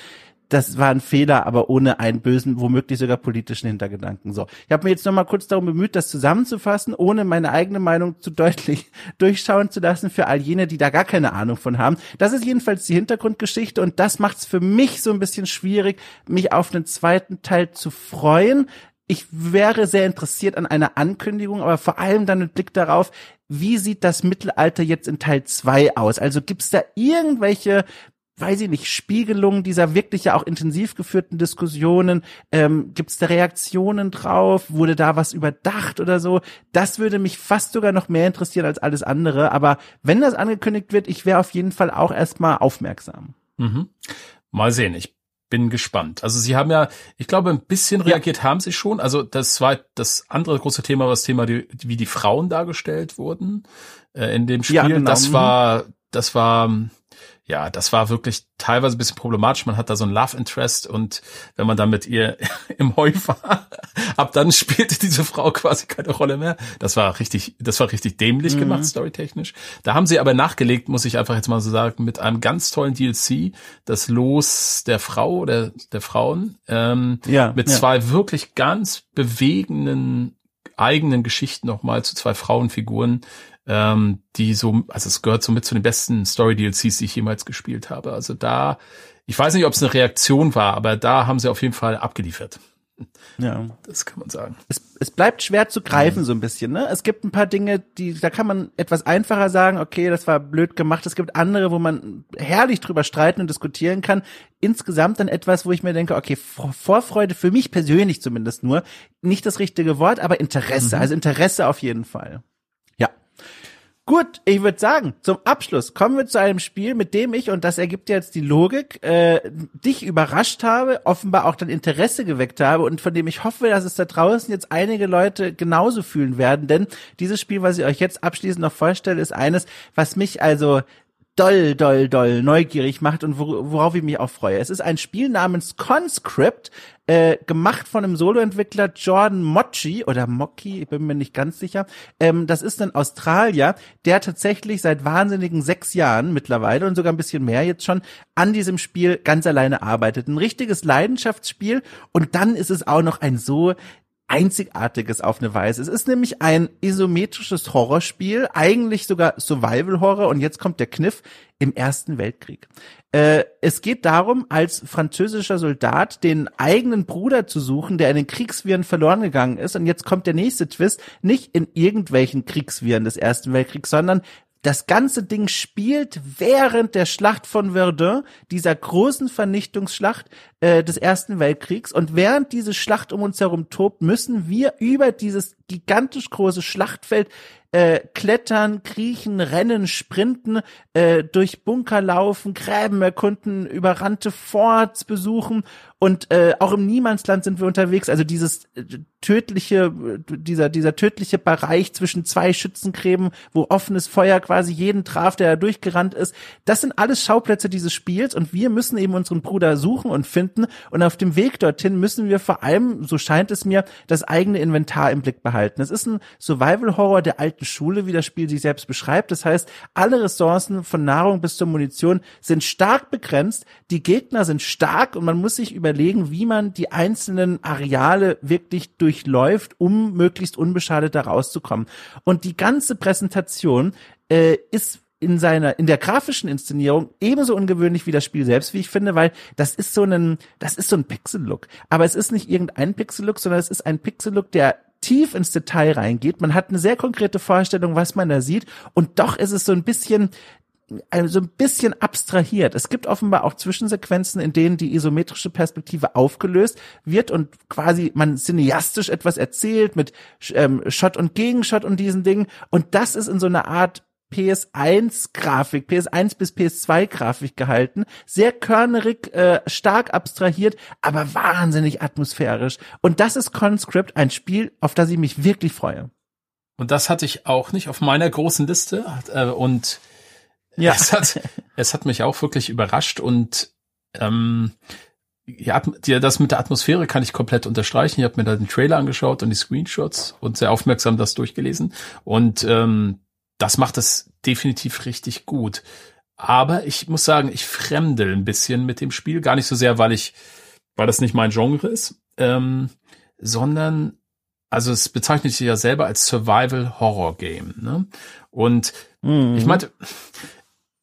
[SPEAKER 1] das war ein Fehler, aber ohne einen bösen, womöglich sogar politischen Hintergedanken. So, ich habe mir jetzt noch mal kurz darum bemüht, das zusammenzufassen, ohne meine eigene Meinung zu deutlich <laughs> durchschauen zu lassen für all jene, die da gar keine Ahnung von haben. Das ist jedenfalls die Hintergrundgeschichte und das macht es für mich so ein bisschen schwierig, mich auf einen zweiten Teil zu freuen. Ich wäre sehr interessiert an einer Ankündigung, aber vor allem dann mit Blick darauf, wie sieht das Mittelalter jetzt in Teil zwei aus? Also gibt es da irgendwelche weiß ich nicht, Spiegelung dieser wirklich ja auch intensiv geführten Diskussionen? Ähm, Gibt es da Reaktionen drauf? Wurde da was überdacht oder so? Das würde mich fast sogar noch mehr interessieren als alles andere. Aber wenn das angekündigt wird, ich wäre auf jeden Fall auch erstmal aufmerksam.
[SPEAKER 2] Mhm. Mal sehen. Ich bin gespannt. Also Sie haben ja, ich glaube, ein bisschen reagiert ja. haben Sie schon. Also das war das andere große Thema, war das Thema, die, wie die Frauen dargestellt wurden äh, in dem Spiel. Ja, genau. Das war, das war ja, das war wirklich teilweise ein bisschen problematisch. Man hat da so ein Love Interest und wenn man dann mit ihr <laughs> im Heu war, ab dann spielte diese Frau quasi keine Rolle mehr. Das war richtig, das war richtig dämlich mhm. gemacht, storytechnisch. Da haben sie aber nachgelegt, muss ich einfach jetzt mal so sagen, mit einem ganz tollen DLC, das Los der Frau oder der Frauen, ähm, ja, mit ja. zwei wirklich ganz bewegenden eigenen Geschichten nochmal zu zwei Frauenfiguren, ähm, die so, also es gehört so mit zu den besten Story-DLCs, die ich jemals gespielt habe. Also da, ich weiß nicht, ob es eine Reaktion war, aber da haben sie auf jeden Fall abgeliefert.
[SPEAKER 1] Ja. Das kann man sagen. Es, es bleibt schwer zu greifen, mhm. so ein bisschen, ne? Es gibt ein paar Dinge, die, da kann man etwas einfacher sagen, okay, das war blöd gemacht. Es gibt andere, wo man herrlich drüber streiten und diskutieren kann. Insgesamt dann etwas, wo ich mir denke, okay, Vorfreude für mich persönlich zumindest nur, nicht das richtige Wort, aber Interesse, mhm. also Interesse auf jeden Fall. Gut, ich würde sagen, zum Abschluss kommen wir zu einem Spiel, mit dem ich, und das ergibt jetzt die Logik, äh, dich überrascht habe, offenbar auch dein Interesse geweckt habe und von dem ich hoffe, dass es da draußen jetzt einige Leute genauso fühlen werden, denn dieses Spiel, was ich euch jetzt abschließend noch vorstelle, ist eines, was mich also doll, doll, doll neugierig macht und worauf ich mich auch freue. Es ist ein Spiel namens Conscript, äh, gemacht von einem Solo-Entwickler Jordan Mochi oder Mocky, ich bin mir nicht ganz sicher. Ähm, das ist ein Australier, der tatsächlich seit wahnsinnigen sechs Jahren mittlerweile und sogar ein bisschen mehr jetzt schon an diesem Spiel ganz alleine arbeitet. Ein richtiges Leidenschaftsspiel und dann ist es auch noch ein so Einzigartiges auf eine Weise. Es ist nämlich ein isometrisches Horrorspiel, eigentlich sogar Survival Horror und jetzt kommt der Kniff im Ersten Weltkrieg. Äh, es geht darum, als französischer Soldat den eigenen Bruder zu suchen, der in den Kriegsviren verloren gegangen ist. Und jetzt kommt der nächste Twist, nicht in irgendwelchen Kriegsviren des Ersten Weltkriegs, sondern das ganze Ding spielt während der Schlacht von Verdun, dieser großen Vernichtungsschlacht äh, des Ersten Weltkriegs. Und während diese Schlacht um uns herum tobt, müssen wir über dieses gigantisch große Schlachtfeld äh, klettern, kriechen, rennen, sprinten, äh, durch Bunker laufen, Gräben erkunden, überrannte Forts besuchen und äh, auch im Niemandsland sind wir unterwegs. Also dieses äh, tödliche, dieser dieser tödliche Bereich zwischen zwei Schützengräben, wo offenes Feuer quasi jeden traf, der da durchgerannt ist. Das sind alles Schauplätze dieses Spiels und wir müssen eben unseren Bruder suchen und finden. Und auf dem Weg dorthin müssen wir vor allem, so scheint es mir, das eigene Inventar im Blick behalten. Es ist ein Survival-Horror der alten Schule, wie das Spiel sich selbst beschreibt. Das heißt, alle Ressourcen von Nahrung bis zur Munition sind stark begrenzt. Die Gegner sind stark und man muss sich über überlegen, wie man die einzelnen Areale wirklich durchläuft, um möglichst unbeschadet da rauszukommen. Und die ganze Präsentation äh, ist in seiner, in der grafischen Inszenierung ebenso ungewöhnlich wie das Spiel selbst, wie ich finde, weil das ist so ein, das ist so ein Pixel-Look. Aber es ist nicht irgendein Pixel-Look, sondern es ist ein Pixel-Look, der tief ins Detail reingeht. Man hat eine sehr konkrete Vorstellung, was man da sieht. Und doch ist es so ein bisschen, also ein bisschen abstrahiert. Es gibt offenbar auch Zwischensequenzen, in denen die isometrische Perspektive aufgelöst wird und quasi man cineastisch etwas erzählt mit ähm, Shot und Gegenshot und diesen Dingen. Und das ist in so einer Art PS1-Grafik, PS1 bis PS2-Grafik gehalten. Sehr körnerig, äh, stark abstrahiert, aber wahnsinnig atmosphärisch. Und das ist Conscript, ein Spiel, auf das ich mich wirklich freue.
[SPEAKER 2] Und das hatte ich auch nicht auf meiner großen Liste. Äh, und ja. Es hat, <laughs> es hat mich auch wirklich überrascht und ähm, ja, das mit der Atmosphäre kann ich komplett unterstreichen. Ich habe mir da den Trailer angeschaut und die Screenshots und sehr aufmerksam das durchgelesen. Und ähm, das macht es definitiv richtig gut. Aber ich muss sagen, ich fremdel ein bisschen mit dem Spiel. Gar nicht so sehr, weil ich, weil das nicht mein Genre ist, ähm, sondern also es bezeichnet sich ja selber als Survival Horror Game. Ne? Und mhm. ich meinte,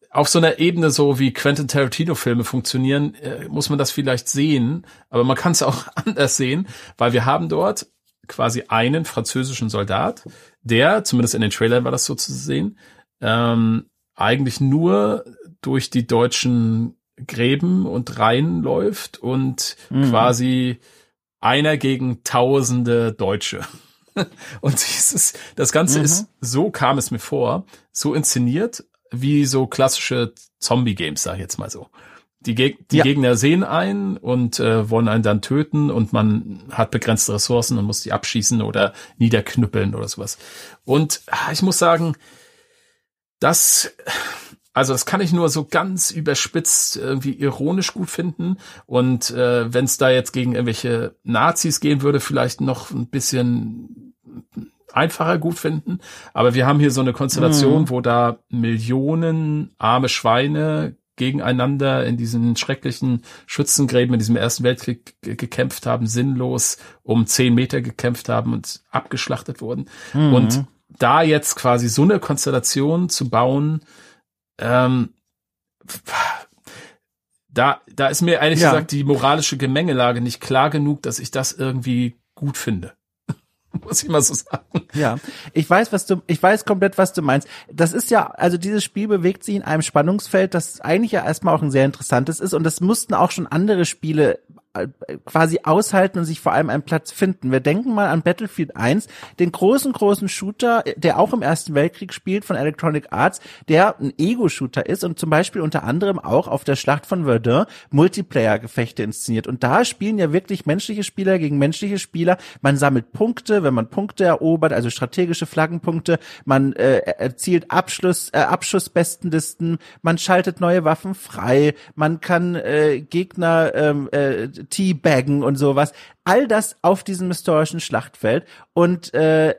[SPEAKER 2] auf so einer Ebene so wie Quentin Tarantino Filme funktionieren, äh, muss man das vielleicht sehen, aber man kann es auch <laughs> anders sehen, weil wir haben dort quasi einen französischen Soldat, der, zumindest in den Trailern war das so zu sehen, ähm, eigentlich nur durch die deutschen Gräben und Reihen läuft und mhm. quasi einer gegen tausende Deutsche. <laughs> Und dieses, das Ganze mhm. ist, so kam es mir vor, so inszeniert, wie so klassische Zombie-Games, sag ich jetzt mal so. Die, Geg die ja. Gegner sehen einen und äh, wollen einen dann töten und man hat begrenzte Ressourcen und muss die abschießen oder niederknüppeln oder sowas. Und ah, ich muss sagen, das, also das kann ich nur so ganz überspitzt irgendwie ironisch gut finden. Und äh, wenn es da jetzt gegen irgendwelche Nazis gehen würde, vielleicht noch ein bisschen einfacher gut finden. Aber wir haben hier so eine Konstellation, mhm. wo da Millionen arme Schweine gegeneinander in diesen schrecklichen Schützengräben in diesem Ersten Weltkrieg gekämpft haben, sinnlos um zehn Meter gekämpft haben und abgeschlachtet wurden. Mhm. Und da jetzt quasi so eine Konstellation zu bauen, ähm, da, da ist mir ehrlich ja. gesagt die moralische Gemengelage nicht klar genug, dass ich das irgendwie gut finde. <laughs> muss ich mal so sagen.
[SPEAKER 1] Ja, ich weiß, was du, ich weiß komplett, was du meinst. Das ist ja, also dieses Spiel bewegt sich in einem Spannungsfeld, das eigentlich ja erstmal auch ein sehr interessantes ist und das mussten auch schon andere Spiele quasi aushalten und sich vor allem einen Platz finden. Wir denken mal an Battlefield 1, den großen, großen Shooter, der auch im Ersten Weltkrieg spielt von Electronic Arts, der ein Ego-Shooter ist und zum Beispiel unter anderem auch auf der Schlacht von Verdun Multiplayer-Gefechte inszeniert. Und da spielen ja wirklich menschliche Spieler gegen menschliche Spieler. Man sammelt Punkte, wenn man Punkte erobert, also strategische Flaggenpunkte. Man äh, erzielt Abschluss, äh, Abschussbestenlisten. Man schaltet neue Waffen frei. Man kann äh, Gegner ähm, äh, Teabaggen und sowas. All das auf diesem historischen Schlachtfeld. Und äh,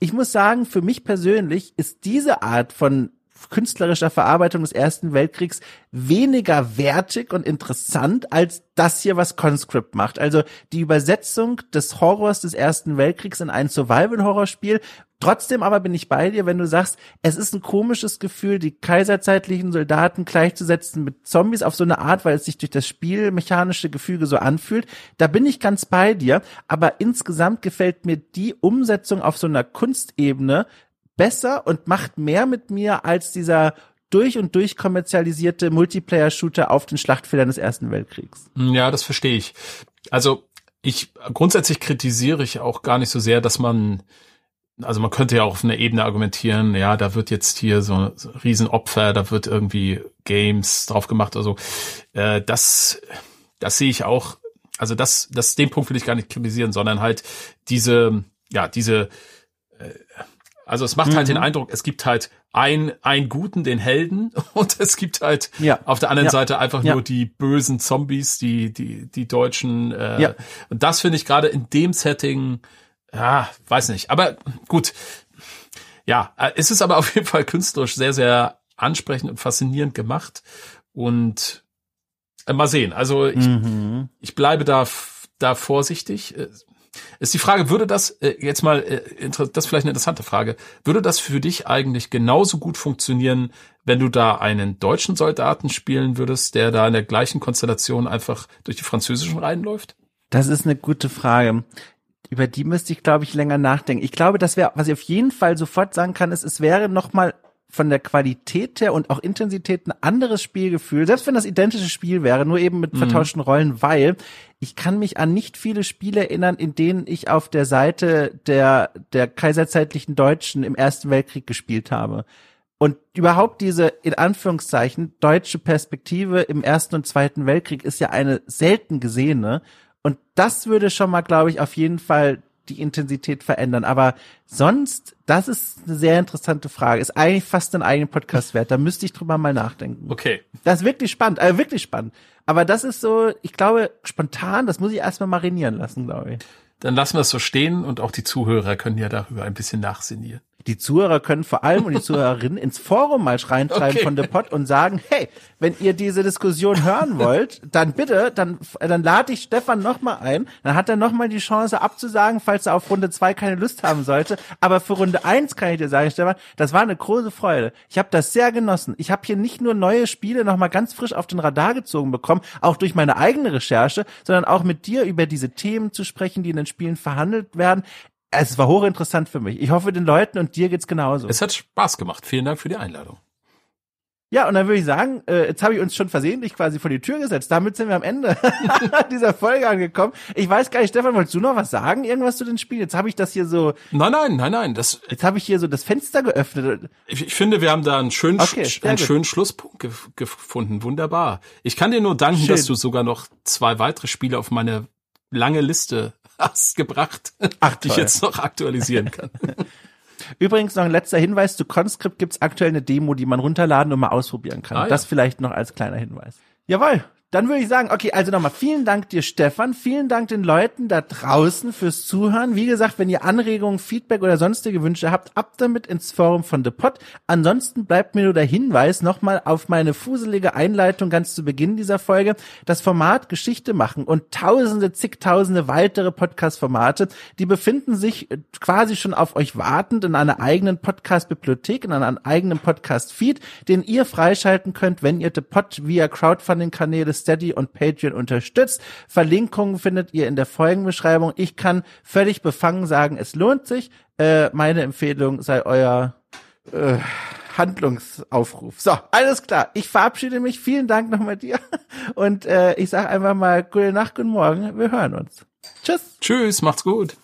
[SPEAKER 1] ich muss sagen, für mich persönlich ist diese Art von künstlerischer Verarbeitung des Ersten Weltkriegs weniger wertig und interessant als das hier, was Conscript macht. Also die Übersetzung des Horrors des Ersten Weltkriegs in ein Survival-Horrorspiel. Trotzdem aber bin ich bei dir, wenn du sagst, es ist ein komisches Gefühl, die kaiserzeitlichen Soldaten gleichzusetzen mit Zombies auf so eine Art, weil es sich durch das spielmechanische Gefüge so anfühlt. Da bin ich ganz bei dir. Aber insgesamt gefällt mir die Umsetzung auf so einer Kunstebene besser und macht mehr mit mir als dieser durch und durch kommerzialisierte Multiplayer-Shooter auf den Schlachtfeldern des Ersten Weltkriegs.
[SPEAKER 2] Ja, das verstehe ich. Also ich grundsätzlich kritisiere ich auch gar nicht so sehr, dass man also man könnte ja auch auf einer Ebene argumentieren, ja, da wird jetzt hier so, ein Riesenopfer, da wird irgendwie Games drauf gemacht oder so. Äh, das, das sehe ich auch, also das, das, den Punkt will ich gar nicht kritisieren, sondern halt diese, ja, diese, also es macht mhm. halt den mhm. Eindruck, es gibt halt ein, einen guten, den Helden, <laughs> und es gibt halt ja. auf der anderen ja. Seite einfach ja. nur die bösen Zombies, die, die, die Deutschen. Äh, ja. Und das finde ich gerade in dem Setting ja, weiß nicht. Aber gut. Ja, äh, es ist aber auf jeden Fall künstlerisch sehr, sehr ansprechend und faszinierend gemacht. Und äh, mal sehen. Also ich, mhm. ich bleibe da, da vorsichtig. Ist die Frage, würde das, äh, jetzt mal, äh, das ist vielleicht eine interessante Frage, würde das für dich eigentlich genauso gut funktionieren, wenn du da einen deutschen Soldaten spielen würdest, der da in der gleichen Konstellation einfach durch die französischen Reihen läuft?
[SPEAKER 1] Das ist eine gute Frage über die müsste ich, glaube ich, länger nachdenken. Ich glaube, dass wir, was ich auf jeden Fall sofort sagen kann, ist, es wäre nochmal von der Qualität her und auch Intensität ein anderes Spielgefühl, selbst wenn das identische Spiel wäre, nur eben mit mhm. vertauschten Rollen, weil ich kann mich an nicht viele Spiele erinnern, in denen ich auf der Seite der, der kaiserzeitlichen Deutschen im Ersten Weltkrieg gespielt habe. Und überhaupt diese, in Anführungszeichen, deutsche Perspektive im Ersten und Zweiten Weltkrieg ist ja eine selten gesehene. Und das würde schon mal, glaube ich, auf jeden Fall die Intensität verändern. Aber sonst, das ist eine sehr interessante Frage. Ist eigentlich fast ein eigenen Podcast wert. Da müsste ich drüber mal nachdenken.
[SPEAKER 2] Okay.
[SPEAKER 1] Das ist wirklich spannend, äh, wirklich spannend. Aber das ist so, ich glaube, spontan, das muss ich erstmal marinieren lassen, glaube ich.
[SPEAKER 2] Dann lassen wir es so stehen und auch die Zuhörer können ja darüber ein bisschen nachsinnieren
[SPEAKER 1] die Zuhörer können vor allem und die Zuhörerinnen ins Forum mal reintreiben okay. von The Pod und sagen, hey, wenn ihr diese Diskussion hören <laughs> wollt, dann bitte, dann, dann lade ich Stefan nochmal ein. Dann hat er nochmal die Chance abzusagen, falls er auf Runde zwei keine Lust haben sollte. Aber für Runde eins kann ich dir sagen, Stefan, das war eine große Freude. Ich habe das sehr genossen. Ich habe hier nicht nur neue Spiele nochmal ganz frisch auf den Radar gezogen bekommen, auch durch meine eigene Recherche, sondern auch mit dir über diese Themen zu sprechen, die in den Spielen verhandelt werden es war hochinteressant für mich. Ich hoffe, den Leuten und dir geht's genauso.
[SPEAKER 2] Es hat Spaß gemacht. Vielen Dank für die Einladung.
[SPEAKER 1] Ja, und dann würde ich sagen, äh, jetzt habe ich uns schon versehentlich quasi vor die Tür gesetzt. Damit sind wir am Ende <laughs> dieser Folge angekommen. Ich weiß gar nicht, Stefan, wolltest du noch was sagen? Irgendwas zu den Spielen? Jetzt habe ich das hier so.
[SPEAKER 2] Nein, nein, nein, nein. Das,
[SPEAKER 1] jetzt habe ich hier so das Fenster geöffnet.
[SPEAKER 2] Ich, ich finde, wir haben da einen schönen, okay, einen schönen Schlusspunkt ge gefunden. Wunderbar. Ich kann dir nur danken, Schön. dass du sogar noch zwei weitere Spiele auf meine lange Liste hast gebracht, Ach, die ich jetzt noch aktualisieren kann. <laughs>
[SPEAKER 1] Übrigens noch ein letzter Hinweis, zu Conscript gibt's aktuell eine Demo, die man runterladen und mal ausprobieren kann. Ah, ja. Das vielleicht noch als kleiner Hinweis. Jawohl. Dann würde ich sagen, okay, also nochmal vielen Dank dir, Stefan. Vielen Dank den Leuten da draußen fürs Zuhören. Wie gesagt, wenn ihr Anregungen, Feedback oder sonstige Wünsche habt, ab damit ins Forum von The Pod. Ansonsten bleibt mir nur der Hinweis nochmal auf meine fuselige Einleitung ganz zu Beginn dieser Folge. Das Format Geschichte machen und tausende, zigtausende weitere Podcast-Formate, die befinden sich quasi schon auf euch wartend in einer eigenen Podcast-Bibliothek, in einem eigenen Podcast-Feed, den ihr freischalten könnt, wenn ihr The Pod via Crowdfunding-Kanäle Steady und Patreon unterstützt. Verlinkungen findet ihr in der Folgenbeschreibung. Ich kann völlig befangen sagen, es lohnt sich. Äh, meine Empfehlung sei euer äh, Handlungsaufruf. So, alles klar. Ich verabschiede mich. Vielen Dank nochmal dir. Und äh, ich sage einfach mal gute Nacht, guten Morgen. Wir hören uns. Tschüss.
[SPEAKER 2] Tschüss, macht's gut.